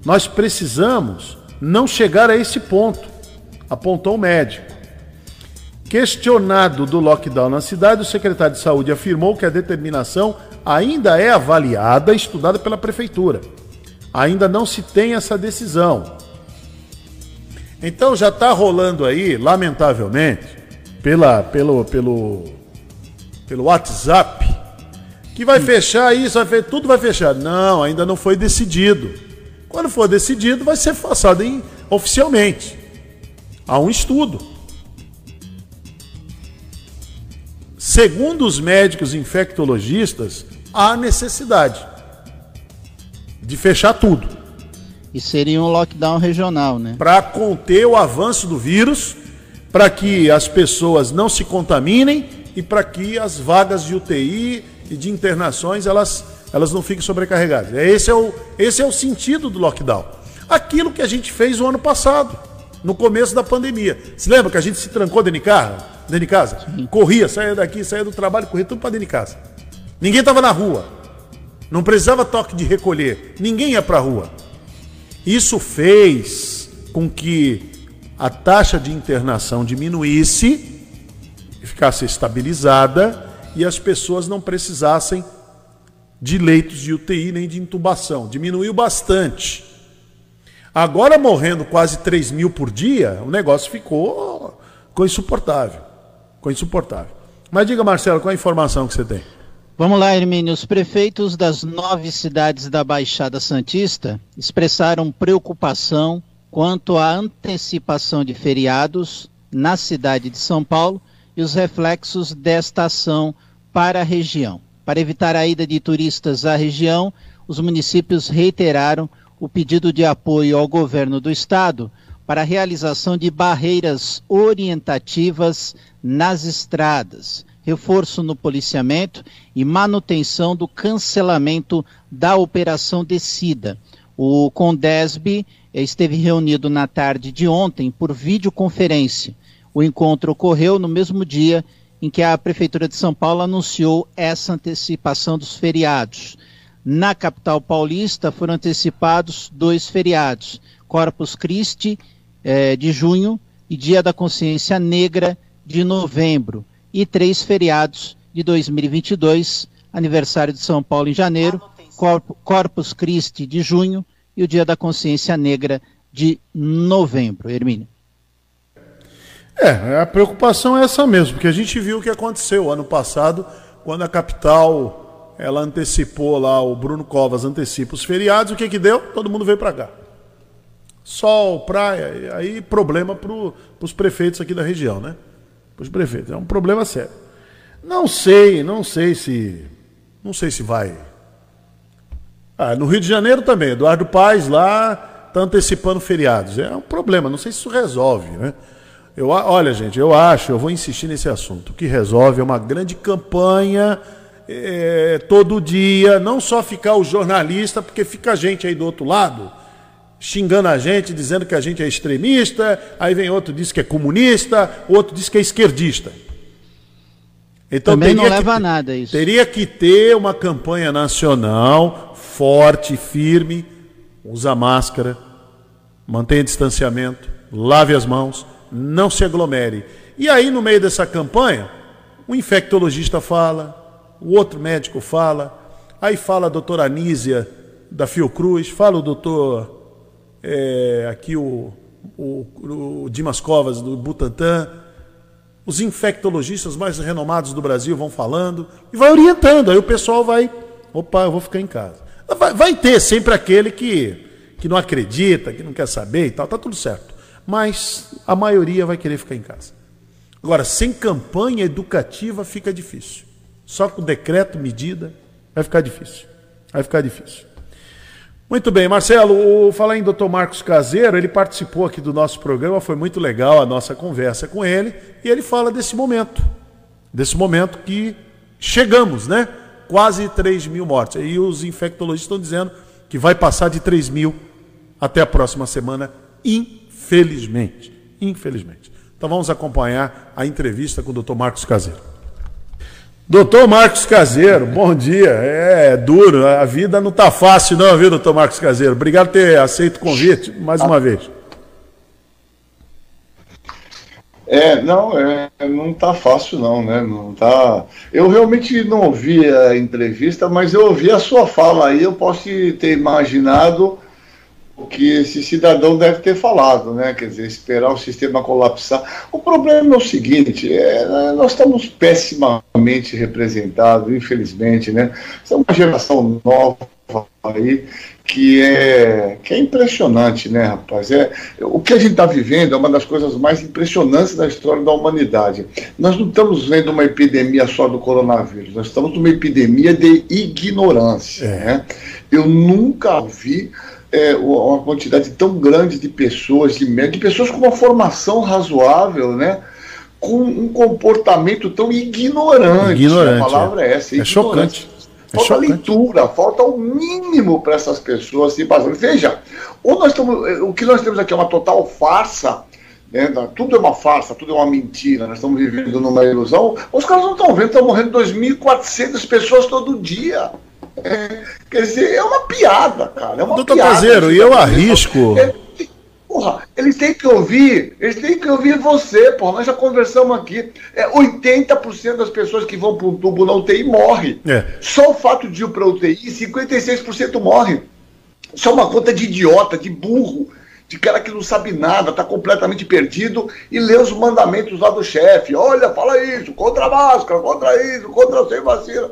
Speaker 2: nós precisamos não chegar a esse ponto, apontou o médico. Questionado do lockdown na cidade, o secretário de saúde afirmou que a determinação ainda é avaliada e estudada pela prefeitura. Ainda não se tem essa decisão. Então já está rolando aí, lamentavelmente, pela, pelo, pelo, pelo WhatsApp, que vai fechar isso, vai, tudo vai fechar. Não, ainda não foi decidido. Quando for decidido, vai ser passado em, oficialmente. Há um estudo. Segundo os médicos infectologistas, há necessidade de fechar tudo.
Speaker 3: E seria um lockdown regional, né?
Speaker 2: Para conter o avanço do vírus, para que as pessoas não se contaminem e para que as vagas de UTI e de internações elas elas não fiquem sobrecarregadas. É, esse é o, esse é o sentido do lockdown. Aquilo que a gente fez o ano passado, no começo da pandemia. Se lembra que a gente se trancou dentro de casa? Dentro de casa? Corria, saía daqui, saía do trabalho, corria tudo para dentro de casa. Ninguém estava na rua. Não precisava toque de recolher. Ninguém ia para a rua. Isso fez com que a taxa de internação diminuísse, ficasse estabilizada e as pessoas não precisassem de leitos de UTI nem de intubação. Diminuiu bastante. Agora, morrendo quase 3 mil por dia, o negócio ficou, ficou insuportável. Ficou insuportável. Mas diga, Marcelo, qual a informação que você tem?
Speaker 3: Vamos lá, Hermínio. Os prefeitos das nove cidades da Baixada Santista expressaram preocupação quanto à antecipação de feriados na cidade de São Paulo e os reflexos desta ação para a região. Para evitar a ida de turistas à região, os municípios reiteraram o pedido de apoio ao governo do estado para a realização de barreiras orientativas nas estradas, reforço no policiamento e manutenção do cancelamento da operação descida. O Condesb esteve reunido na tarde de ontem por videoconferência. O encontro ocorreu no mesmo dia em que a Prefeitura de São Paulo anunciou essa antecipação dos feriados. Na capital paulista foram antecipados dois feriados: Corpus Christi, eh, de junho, e Dia da Consciência Negra, de novembro, e três feriados de 2022, aniversário de São Paulo em janeiro, Corpus Christi de junho e o Dia da Consciência Negra de novembro. Hermínio.
Speaker 2: É, a preocupação é essa mesmo, porque a gente viu o que aconteceu ano passado, quando a capital ela antecipou lá, o Bruno Covas antecipa os feriados, o que que deu? Todo mundo veio para cá. Sol, praia, aí problema para os prefeitos aqui da região, né? Para os prefeitos, é um problema sério. Não sei, não sei se, não sei se vai. Ah, no Rio de Janeiro também, Eduardo Paes lá está antecipando feriados. É um problema, não sei se isso resolve, né? Eu, olha, gente, eu acho, eu vou insistir nesse assunto. O que resolve é uma grande campanha é, todo dia, não só ficar o jornalista, porque fica a gente aí do outro lado xingando a gente, dizendo que a gente é extremista, aí vem outro diz que é comunista, outro diz que é esquerdista.
Speaker 3: Então Também não leva que, a nada isso.
Speaker 2: Teria que ter uma campanha nacional forte, firme, usa máscara, mantenha distanciamento, lave as mãos, não se aglomere. E aí, no meio dessa campanha, o infectologista fala, o outro médico fala, aí fala a doutora Anísia da Fiocruz, fala o doutor é, aqui o, o, o Dimas Covas do Butantan, os infectologistas mais renomados do Brasil vão falando e vai orientando. Aí o pessoal vai, opa, eu vou ficar em casa. Vai, vai ter sempre aquele que, que não acredita, que não quer saber e tal, tá tudo certo. Mas a maioria vai querer ficar em casa. Agora, sem campanha educativa fica difícil. Só com decreto, medida, vai ficar difícil. Vai ficar difícil. Muito bem, Marcelo, falar em Dr. Marcos Caseiro, ele participou aqui do nosso programa, foi muito legal a nossa conversa com ele, e ele fala desse momento, desse momento que chegamos, né? Quase 3 mil mortes. E os infectologistas estão dizendo que vai passar de 3 mil até a próxima semana, infelizmente. Infelizmente. Então vamos acompanhar a entrevista com o Dr. Marcos Caseiro. Doutor Marcos Caseiro, bom dia. É, é, duro, a vida não está fácil não, viu, doutor Marcos Caseiro? Obrigado por ter aceito o convite mais uma vez.
Speaker 8: É, não, é, não está fácil não, né? Não tá. Eu realmente não ouvi a entrevista, mas eu ouvi a sua fala aí, eu posso ter imaginado o que esse cidadão deve ter falado, né? Quer dizer, esperar o sistema colapsar. O problema é o seguinte: é, nós estamos pessimamente representados, infelizmente, né? é uma geração nova aí que é, que é impressionante, né, rapaz? É, o que a gente está vivendo é uma das coisas mais impressionantes da história da humanidade. Nós não estamos vendo uma epidemia só do coronavírus, nós estamos numa epidemia de ignorância. É. Né? Eu nunca vi é, uma quantidade tão grande de pessoas, de, de pessoas com uma formação razoável, né? com um comportamento tão ignorante.
Speaker 2: ignorante
Speaker 8: a palavra é, essa.
Speaker 2: É, é chocante.
Speaker 8: É falta chocante. leitura, falta o mínimo para essas pessoas se passando. Veja, ou nós estamos, o que nós temos aqui é uma total farsa, né? tudo é uma farsa, tudo é uma mentira, nós estamos vivendo numa ilusão. Os caras não estão vendo, estão morrendo 2.400 pessoas todo dia. É, quer dizer, é uma piada, cara. É uma
Speaker 2: Doutor
Speaker 8: piada.
Speaker 2: Caseiro, e eu arrisco.
Speaker 8: É, porra, eles têm que ouvir, eles têm que ouvir você, porra. Nós já conversamos aqui. É, 80% das pessoas que vão para um tubo na UTI morrem. É. Só o fato de ir para UTI, 56% morrem. Isso é uma conta de idiota, de burro, de cara que não sabe nada, está completamente perdido e lê os mandamentos lá do chefe. Olha, fala isso, contra a máscara, contra isso, contra sem vacina.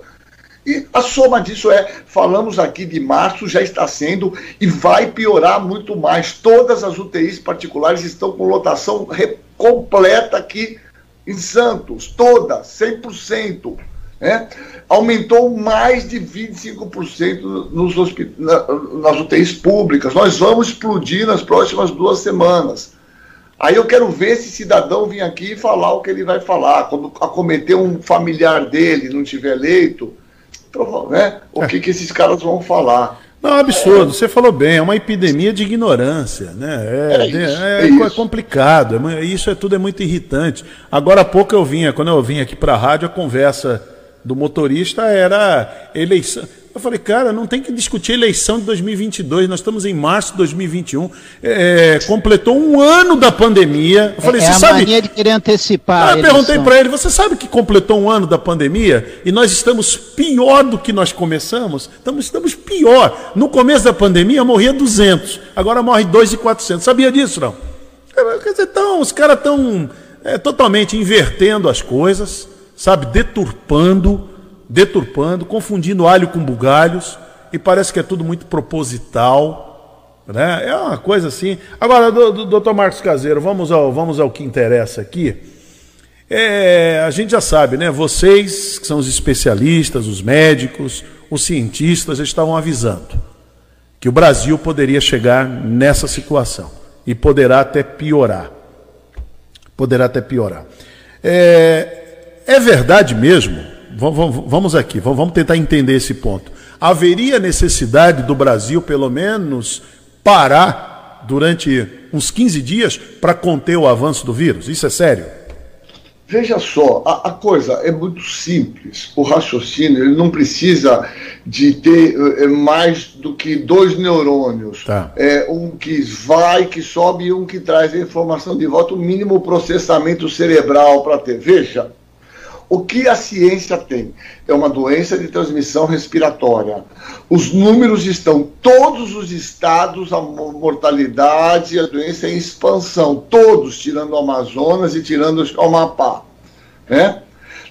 Speaker 8: E a soma disso é, falamos aqui de março, já está sendo e vai piorar muito mais. Todas as UTIs particulares estão com lotação completa aqui em Santos, todas, 100%. Né? Aumentou mais de 25% nos nas UTIs públicas. Nós vamos explodir nas próximas duas semanas. Aí eu quero ver esse cidadão vir aqui e falar o que ele vai falar. Quando acometer um familiar dele não tiver leito, né? O que, que esses caras vão falar.
Speaker 2: Não, absurdo. É, Você falou bem, é uma epidemia de ignorância, né? É, é, isso, é, é, é complicado. Isso é tudo é muito irritante. Agora há pouco eu vinha, quando eu vim aqui para a rádio, a conversa do motorista era eleição. Eu falei, cara, não tem que discutir a eleição de 2022, nós estamos em março de 2021, é, completou um ano da pandemia.
Speaker 3: Eu falei, é, é a sabe... mania de querer antecipar.
Speaker 2: Ah, eu perguntei para ele, você sabe que completou um ano da pandemia e nós estamos pior do que nós começamos? Estamos, estamos pior. No começo da pandemia morria 200, agora morre 2,400. Sabia disso, não? Quer dizer, então, os caras estão é, totalmente invertendo as coisas, sabe, deturpando deturpando, confundindo alho com bugalhos, e parece que é tudo muito proposital. Né? É uma coisa assim. Agora, doutor Marcos Caseiro, vamos ao, vamos ao que interessa aqui. É, a gente já sabe, né? Vocês, que são os especialistas, os médicos, os cientistas, estavam avisando que o Brasil poderia chegar nessa situação e poderá até piorar. poderá até piorar. É, é verdade mesmo? Vamos aqui, vamos tentar entender esse ponto. Haveria necessidade do Brasil, pelo menos, parar durante uns 15 dias para conter o avanço do vírus? Isso é sério?
Speaker 8: Veja só, a, a, coisa é muito simples. O raciocínio ele não precisa de ter é, mais do que dois neurônios. Tá. É, um que vai, que sobe e um que traz a informação de volta, o mínimo processamento cerebral para ter. Veja, o que a ciência tem? É uma doença de transmissão respiratória. Os números estão, todos os estados, a mortalidade, a doença em expansão, todos, tirando o Amazonas e tirando o Amapá. Né?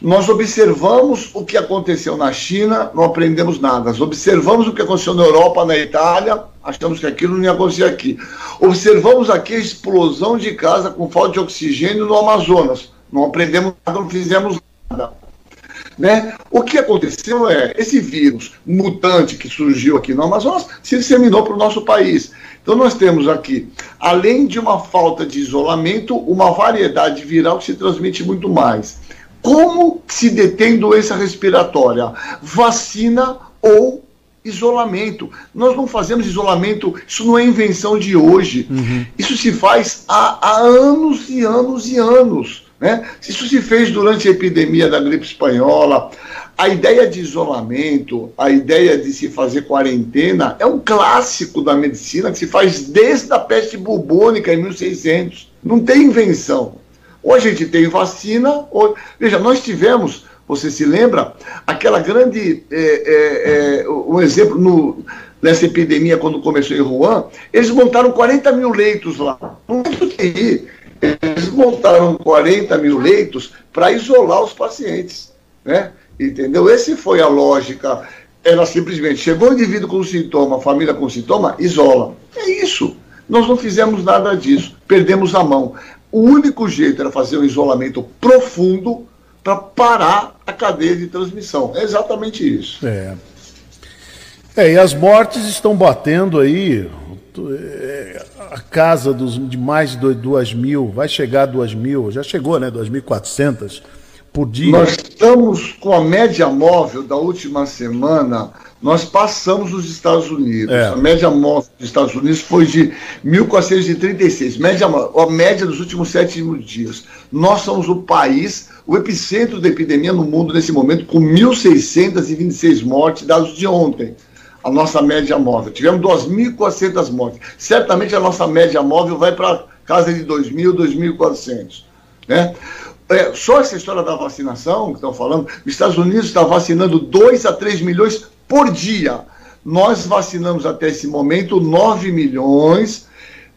Speaker 8: Nós observamos o que aconteceu na China, não aprendemos nada. Observamos o que aconteceu na Europa, na Itália, achamos que aquilo não ia acontecer aqui. Observamos aqui a explosão de casa com falta de oxigênio no Amazonas. Não aprendemos nada, não fizemos nada né? O que aconteceu é, esse vírus mutante que surgiu aqui no Amazonas se disseminou para o nosso país. Então nós temos aqui, além de uma falta de isolamento, uma variedade viral que se transmite muito mais. Como se detém doença respiratória? Vacina ou isolamento. Nós não fazemos isolamento, isso não é invenção de hoje. Uhum. Isso se faz há, há anos e anos e anos. Né? Isso se fez durante a epidemia da gripe espanhola. A ideia de isolamento, a ideia de se fazer quarentena, é um clássico da medicina que se faz desde a peste bubônica em 1600. Não tem invenção. Ou a gente tem vacina, ou. Veja, nós tivemos, você se lembra, aquela grande. É, é, é, um exemplo no, nessa epidemia, quando começou em Wuhan, eles montaram 40 mil leitos lá. Não é TI eles montaram 40 mil leitos para isolar os pacientes. Né? Entendeu? Essa foi a lógica. Ela simplesmente chegou o indivíduo com sintoma, família com sintoma, isola. É isso. Nós não fizemos nada disso. Perdemos a mão. O único jeito era fazer um isolamento profundo para parar a cadeia de transmissão. É exatamente isso.
Speaker 2: É. É, e as mortes estão batendo aí. É, a casa dos, de mais de 2 mil, vai chegar a 2 mil, já chegou, né? 2.400 por dia.
Speaker 8: Nós estamos com a média móvel da última semana, nós passamos os Estados Unidos. É. A média móvel dos Estados Unidos foi de 1.436, média, a média dos últimos sete dias. Nós somos o país, o epicentro da epidemia no mundo nesse momento, com 1.626 mortes, dados de ontem a nossa média móvel. Tivemos 2.400 mortes. Certamente a nossa média móvel vai para casa de 2.000, 2.400. Né? É, só essa história da vacinação que estão falando, os Estados Unidos está vacinando 2 a 3 milhões por dia. Nós vacinamos até esse momento 9 milhões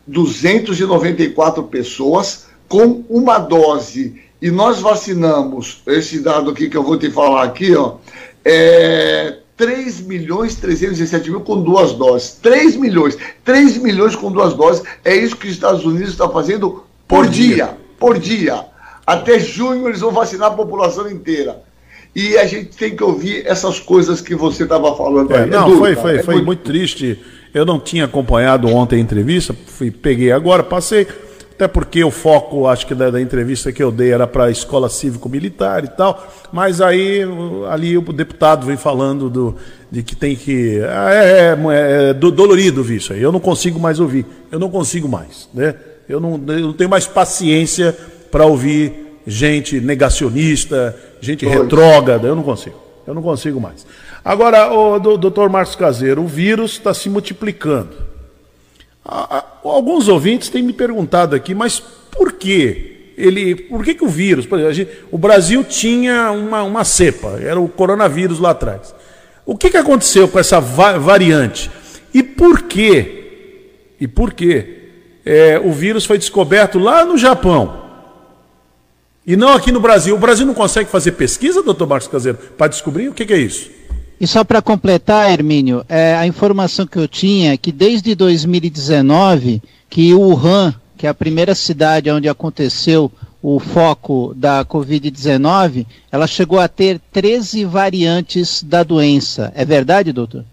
Speaker 8: 294 pessoas com uma dose. E nós vacinamos, esse dado aqui que eu vou te falar aqui, ó, é 3 milhões 317 mil com duas doses. 3 milhões. 3 milhões com duas doses. É isso que os Estados Unidos estão fazendo por, por dia. dia. Por dia. Até junho eles vão vacinar a população inteira. E a gente tem que ouvir essas coisas que você estava falando
Speaker 2: é, aí. Não, é duro, foi, foi, é foi muito... muito triste. Eu não tinha acompanhado ontem a entrevista, fui, peguei agora, passei até porque o foco, acho que da, da entrevista que eu dei era para a escola cívico-militar e tal, mas aí ali o deputado vem falando do, de que tem que. Ah, é, é, é dolorido ouvir isso aí, eu não consigo mais ouvir, eu não consigo mais, né? Eu não, eu não tenho mais paciência para ouvir gente negacionista, gente retrógrada, eu não consigo, eu não consigo mais. Agora, o doutor Marcos Caseiro, o vírus está se multiplicando. Alguns ouvintes têm me perguntado aqui, mas por que ele, por que, que o vírus, por exemplo, o Brasil tinha uma, uma cepa, era o coronavírus lá atrás. O que, que aconteceu com essa variante? E por que, e por que é, o vírus foi descoberto lá no Japão e não aqui no Brasil? O Brasil não consegue fazer pesquisa, doutor Marcos Caseiro, para descobrir o que, que é isso?
Speaker 3: E só para completar, Hermínio, é, a informação que eu tinha é que desde 2019, que Wuhan, que é a primeira cidade onde aconteceu o foco da Covid-19, ela chegou a ter 13 variantes da doença. É verdade, doutor?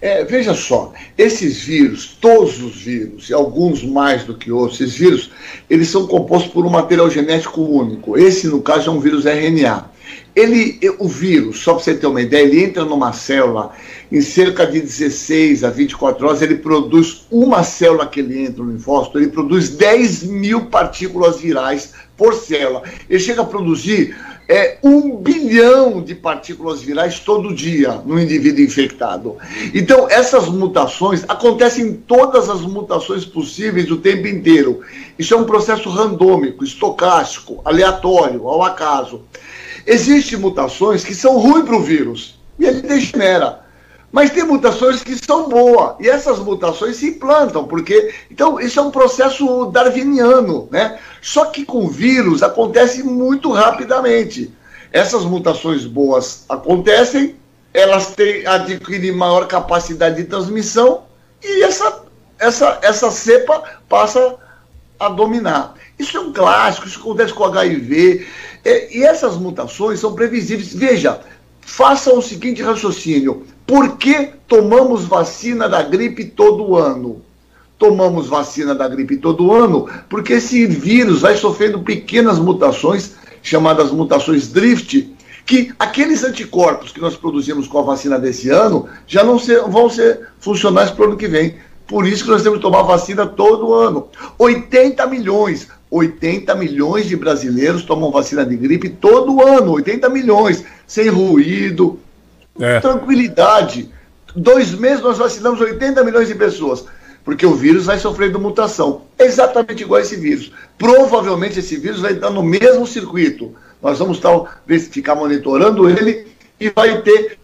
Speaker 8: É, veja só, esses vírus, todos os vírus, e alguns mais do que outros, esses vírus, eles são compostos por um material genético único. Esse, no caso, é um vírus RNA. Ele, o vírus, só para você ter uma ideia, ele entra numa célula, em cerca de 16 a 24 horas, ele produz uma célula que ele entra no linfócito, ele produz 10 mil partículas virais por célula. Ele chega a produzir é, um bilhão de partículas virais todo dia no indivíduo infectado. Então, essas mutações acontecem todas as mutações possíveis o tempo inteiro. Isso é um processo randômico, estocástico, aleatório, ao acaso. Existem mutações que são ruins para o vírus e ele degenera. Mas tem mutações que são boas, e essas mutações se implantam, porque. Então, isso é um processo darwiniano, né? Só que com vírus acontece muito rapidamente. Essas mutações boas acontecem, elas têm, adquirem maior capacidade de transmissão, e essa, essa, essa cepa passa a dominar. Isso é um clássico, isso acontece com HIV. É, e essas mutações são previsíveis. Veja, faça o seguinte raciocínio: por que tomamos vacina da gripe todo ano? Tomamos vacina da gripe todo ano porque esse vírus vai sofrendo pequenas mutações, chamadas mutações drift, que aqueles anticorpos que nós produzimos com a vacina desse ano já não ser, vão ser funcionais para o ano que vem. Por isso que nós temos que tomar vacina todo ano. 80 milhões. 80 milhões de brasileiros tomam vacina de gripe todo ano, 80 milhões, sem ruído, é. tranquilidade. Dois meses nós vacinamos 80 milhões de pessoas, porque o vírus vai sofrendo mutação. Exatamente igual a esse vírus. Provavelmente esse vírus vai entrar no mesmo circuito. Nós vamos talvez ficar monitorando ele e vai ter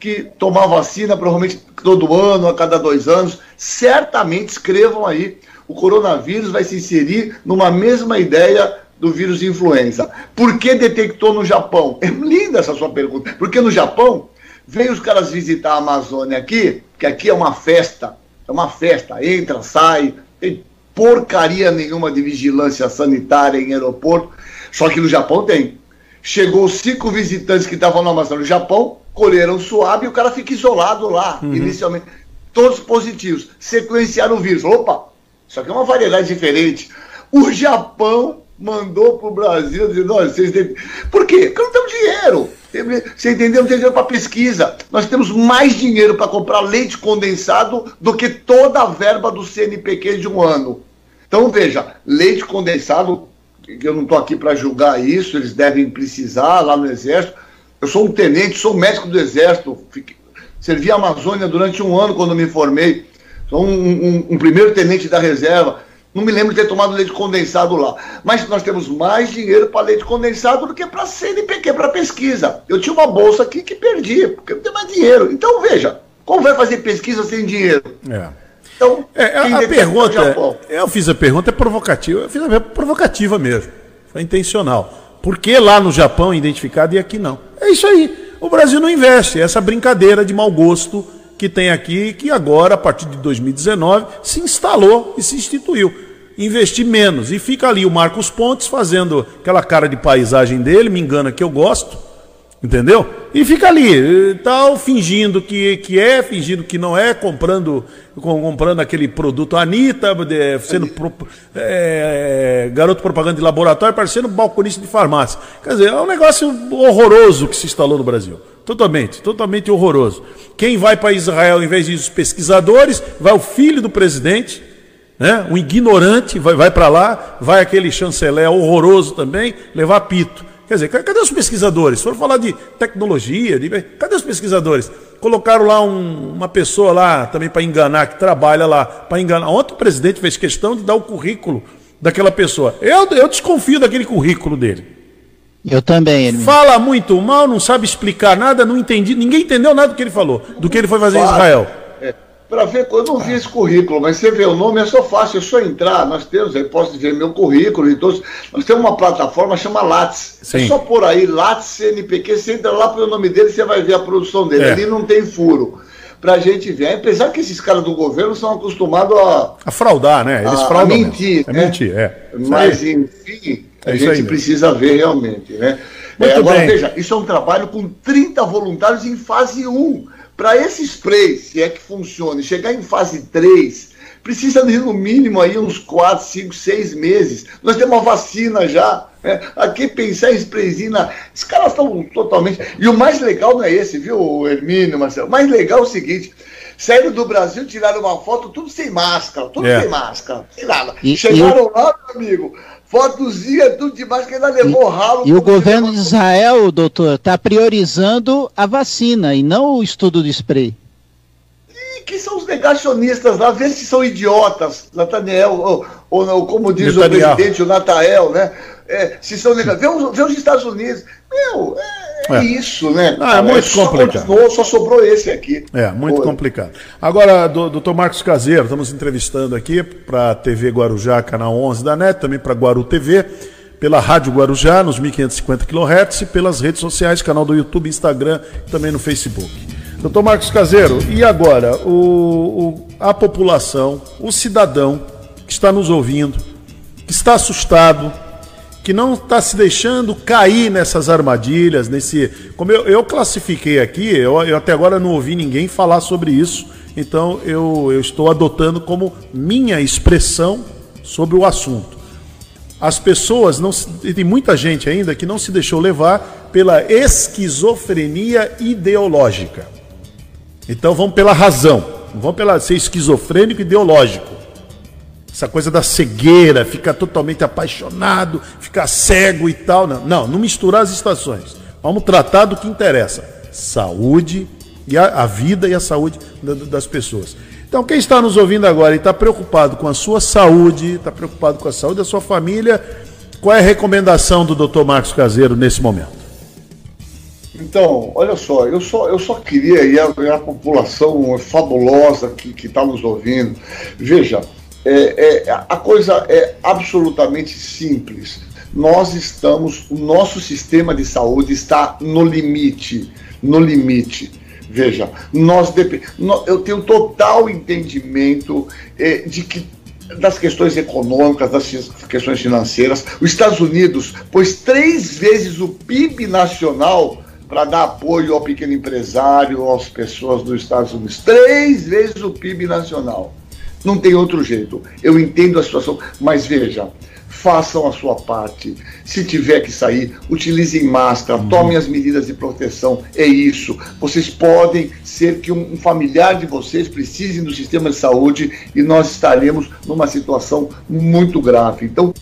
Speaker 8: que tomar vacina, provavelmente todo ano, a cada dois anos. Certamente escrevam aí o coronavírus vai se inserir numa mesma ideia do vírus influenza. Por que detectou no Japão? É linda essa sua pergunta. Porque no Japão, veio os caras visitar a Amazônia aqui, que aqui é uma festa, é uma festa, entra, sai, tem porcaria nenhuma de vigilância sanitária em aeroporto, só que no Japão tem. Chegou cinco visitantes que estavam na Amazônia no Japão, colheram suave e o cara fica isolado lá, uhum. inicialmente. Todos positivos. Sequenciaram o vírus. Opa, só que é uma variedade diferente. O Japão mandou para o Brasil dizendo, olha, vocês devem... Por quê? Porque não tem dinheiro. Você entendeu? Não tem dinheiro para pesquisa. Nós temos mais dinheiro para comprar leite condensado do que toda a verba do CNPq de um ano. Então, veja, leite condensado, eu não estou aqui para julgar isso, eles devem precisar lá no Exército. Eu sou um tenente, sou médico do Exército, fiquei... servi a Amazônia durante um ano quando me formei. Sou um, um, um primeiro tenente da reserva. Não me lembro de ter tomado leite condensado lá. Mas nós temos mais dinheiro para leite condensado do que para CNPq, para pesquisa. Eu tinha uma bolsa aqui que perdi, porque não tem mais dinheiro. Então, veja, como vai fazer pesquisa sem dinheiro?
Speaker 2: É. Então, é, a, a pergunta. Eu fiz a pergunta é provocativa. Eu fiz a pergunta provocativa mesmo. Foi intencional. Por que lá no Japão é identificado e aqui não? É isso aí. O Brasil não investe. É essa brincadeira de mau gosto que tem aqui, que agora, a partir de 2019, se instalou e se instituiu. Investir menos. E fica ali o Marcos Pontes fazendo aquela cara de paisagem dele, me engana que eu gosto, entendeu? E fica ali, tal, fingindo que, que é, fingindo que não é, comprando, comprando aquele produto Anitta, sendo pro, é, garoto propaganda de laboratório, parecendo balconista de farmácia. Quer dizer, é um negócio horroroso que se instalou no Brasil. Totalmente, totalmente horroroso. Quem vai para Israel, em vez de os pesquisadores, vai o filho do presidente, né? um ignorante, vai, vai para lá, vai aquele chanceler horroroso também, levar pito. Quer dizer, cadê os pesquisadores? Se for falar de tecnologia, de... cadê os pesquisadores? Colocaram lá um, uma pessoa lá também para enganar, que trabalha lá, para enganar. Ontem o presidente fez questão de dar o currículo daquela pessoa. Eu, eu desconfio daquele currículo dele.
Speaker 3: Eu também.
Speaker 2: Ele... Fala muito mal, não sabe explicar nada, não entendi, ninguém entendeu nada do que ele falou, do que ele foi fazer em Israel.
Speaker 8: É, Para ver, eu não vi esse currículo, mas você vê o nome, é só fácil, é só entrar. Nós temos, aí posso ver meu currículo e todos. Nós temos uma plataforma chama Lattes. É Sim. É só por aí, Lattes CNPq, você entra lá pelo nome dele, você vai ver a produção dele. É. Ali não tem furo pra gente ver. Apesar que esses caras do governo são acostumados a.
Speaker 2: A fraudar, né? Eles a, fraudam. A mentir.
Speaker 8: É né? mentir, é. Mas, enfim, é a gente precisa ver realmente, né? É, agora, bem. veja, isso é um trabalho com 30 voluntários em fase 1. Para esse spray, se é que funcione, chegar em fase 3, precisa de no mínimo aí uns 4, 5, 6 meses. Nós temos uma vacina já. Né? Aqui pensar em sprayzinho, os caras estão totalmente. E o mais legal não é esse, viu, Hermínio, Marcelo? O mais legal é o seguinte: saíram do Brasil, tiraram uma foto, tudo sem máscara, tudo é. sem máscara, sem nada. E, Chegaram e lá, meu amigo, fotozinha, tudo de máscara, ainda levou e, ralo.
Speaker 3: E o governo de Israel, doutor, está priorizando a vacina e não o estudo do spray.
Speaker 8: E que são os negacionistas lá, vê se são idiotas, Nathaniel, ou, ou, ou como diz Netanyahu. o presidente, o Natael, né? É, se são negacionistas. Vê, os, vê os Estados Unidos. Meu, é é, isso, né?
Speaker 2: Ah, é muito só complicado.
Speaker 8: Continuou, só sobrou esse aqui.
Speaker 2: É, muito Foi. complicado. Agora, doutor Marcos Caseiro, estamos entrevistando aqui para a TV Guarujá, canal 11 da NET, também para Guaru TV, pela Rádio Guarujá, nos 1550 kHz, e pelas redes sociais, canal do YouTube, Instagram e também no Facebook. Doutor Marcos Caseiro, e agora, o, o, a população, o cidadão que está nos ouvindo, que está assustado, que não está se deixando cair nessas armadilhas, nesse. Como eu, eu classifiquei aqui, eu, eu, até agora não ouvi ninguém falar sobre isso, então eu, eu estou adotando como minha expressão sobre o assunto. As pessoas não tem muita gente ainda que não se deixou levar pela esquizofrenia ideológica. Então vamos pela razão, não vamos pela ser esquizofrênico ideológico essa coisa da cegueira, ficar totalmente apaixonado, ficar cego e tal. Não, não, não misturar as estações. Vamos tratar do que interessa: saúde e a, a vida e a saúde das pessoas. Então, quem está nos ouvindo agora e está preocupado com a sua saúde, está preocupado com a saúde da sua família, qual é a recomendação do Dr. Marcos Caseiro nesse momento?
Speaker 8: Então, olha só, eu só, eu só queria, e a, a população fabulosa que está nos ouvindo, veja, é, é, a coisa é absolutamente simples. Nós estamos, o nosso sistema de saúde está no limite, no limite. Veja, nós eu tenho total entendimento é, de que das questões econômicas, das questões financeiras. Os Estados Unidos pôs três vezes o PIB nacional para dar apoio ao pequeno empresário, às pessoas dos Estados Unidos. Três vezes o PIB nacional. Não tem outro jeito. Eu entendo a situação, mas veja, façam a sua parte. Se tiver que sair, utilizem máscara, uhum. tomem as medidas de proteção. É isso. Vocês podem ser que um familiar de vocês precise do sistema de saúde e nós estaremos numa situação muito grave. Então.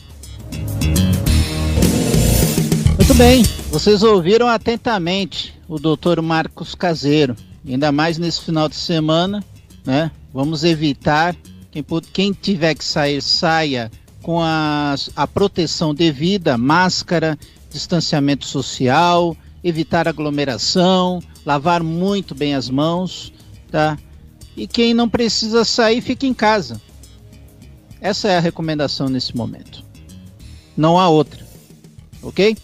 Speaker 3: Muito bem, vocês ouviram atentamente o doutor Marcos Caseiro, ainda mais nesse final de semana, né? Vamos evitar quem, quem tiver que sair, saia com a, a proteção devida, máscara, distanciamento social, evitar aglomeração, lavar muito bem as mãos, tá? E quem não precisa sair, fique em casa. Essa é a recomendação nesse momento. Não há outra. Ok?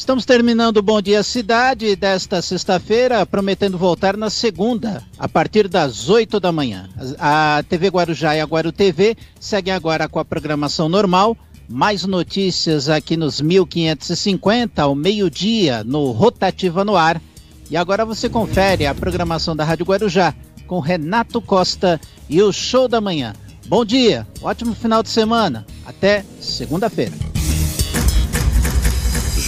Speaker 3: Estamos terminando o Bom Dia Cidade desta sexta-feira, prometendo voltar na segunda, a partir das 8 da manhã. A TV Guarujá e a Guaru TV seguem agora com a programação normal. Mais notícias aqui nos 1550, ao meio-dia, no Rotativa no Ar. E agora você confere a programação da Rádio Guarujá com Renato Costa e o Show da Manhã. Bom dia, ótimo final de semana. Até segunda-feira.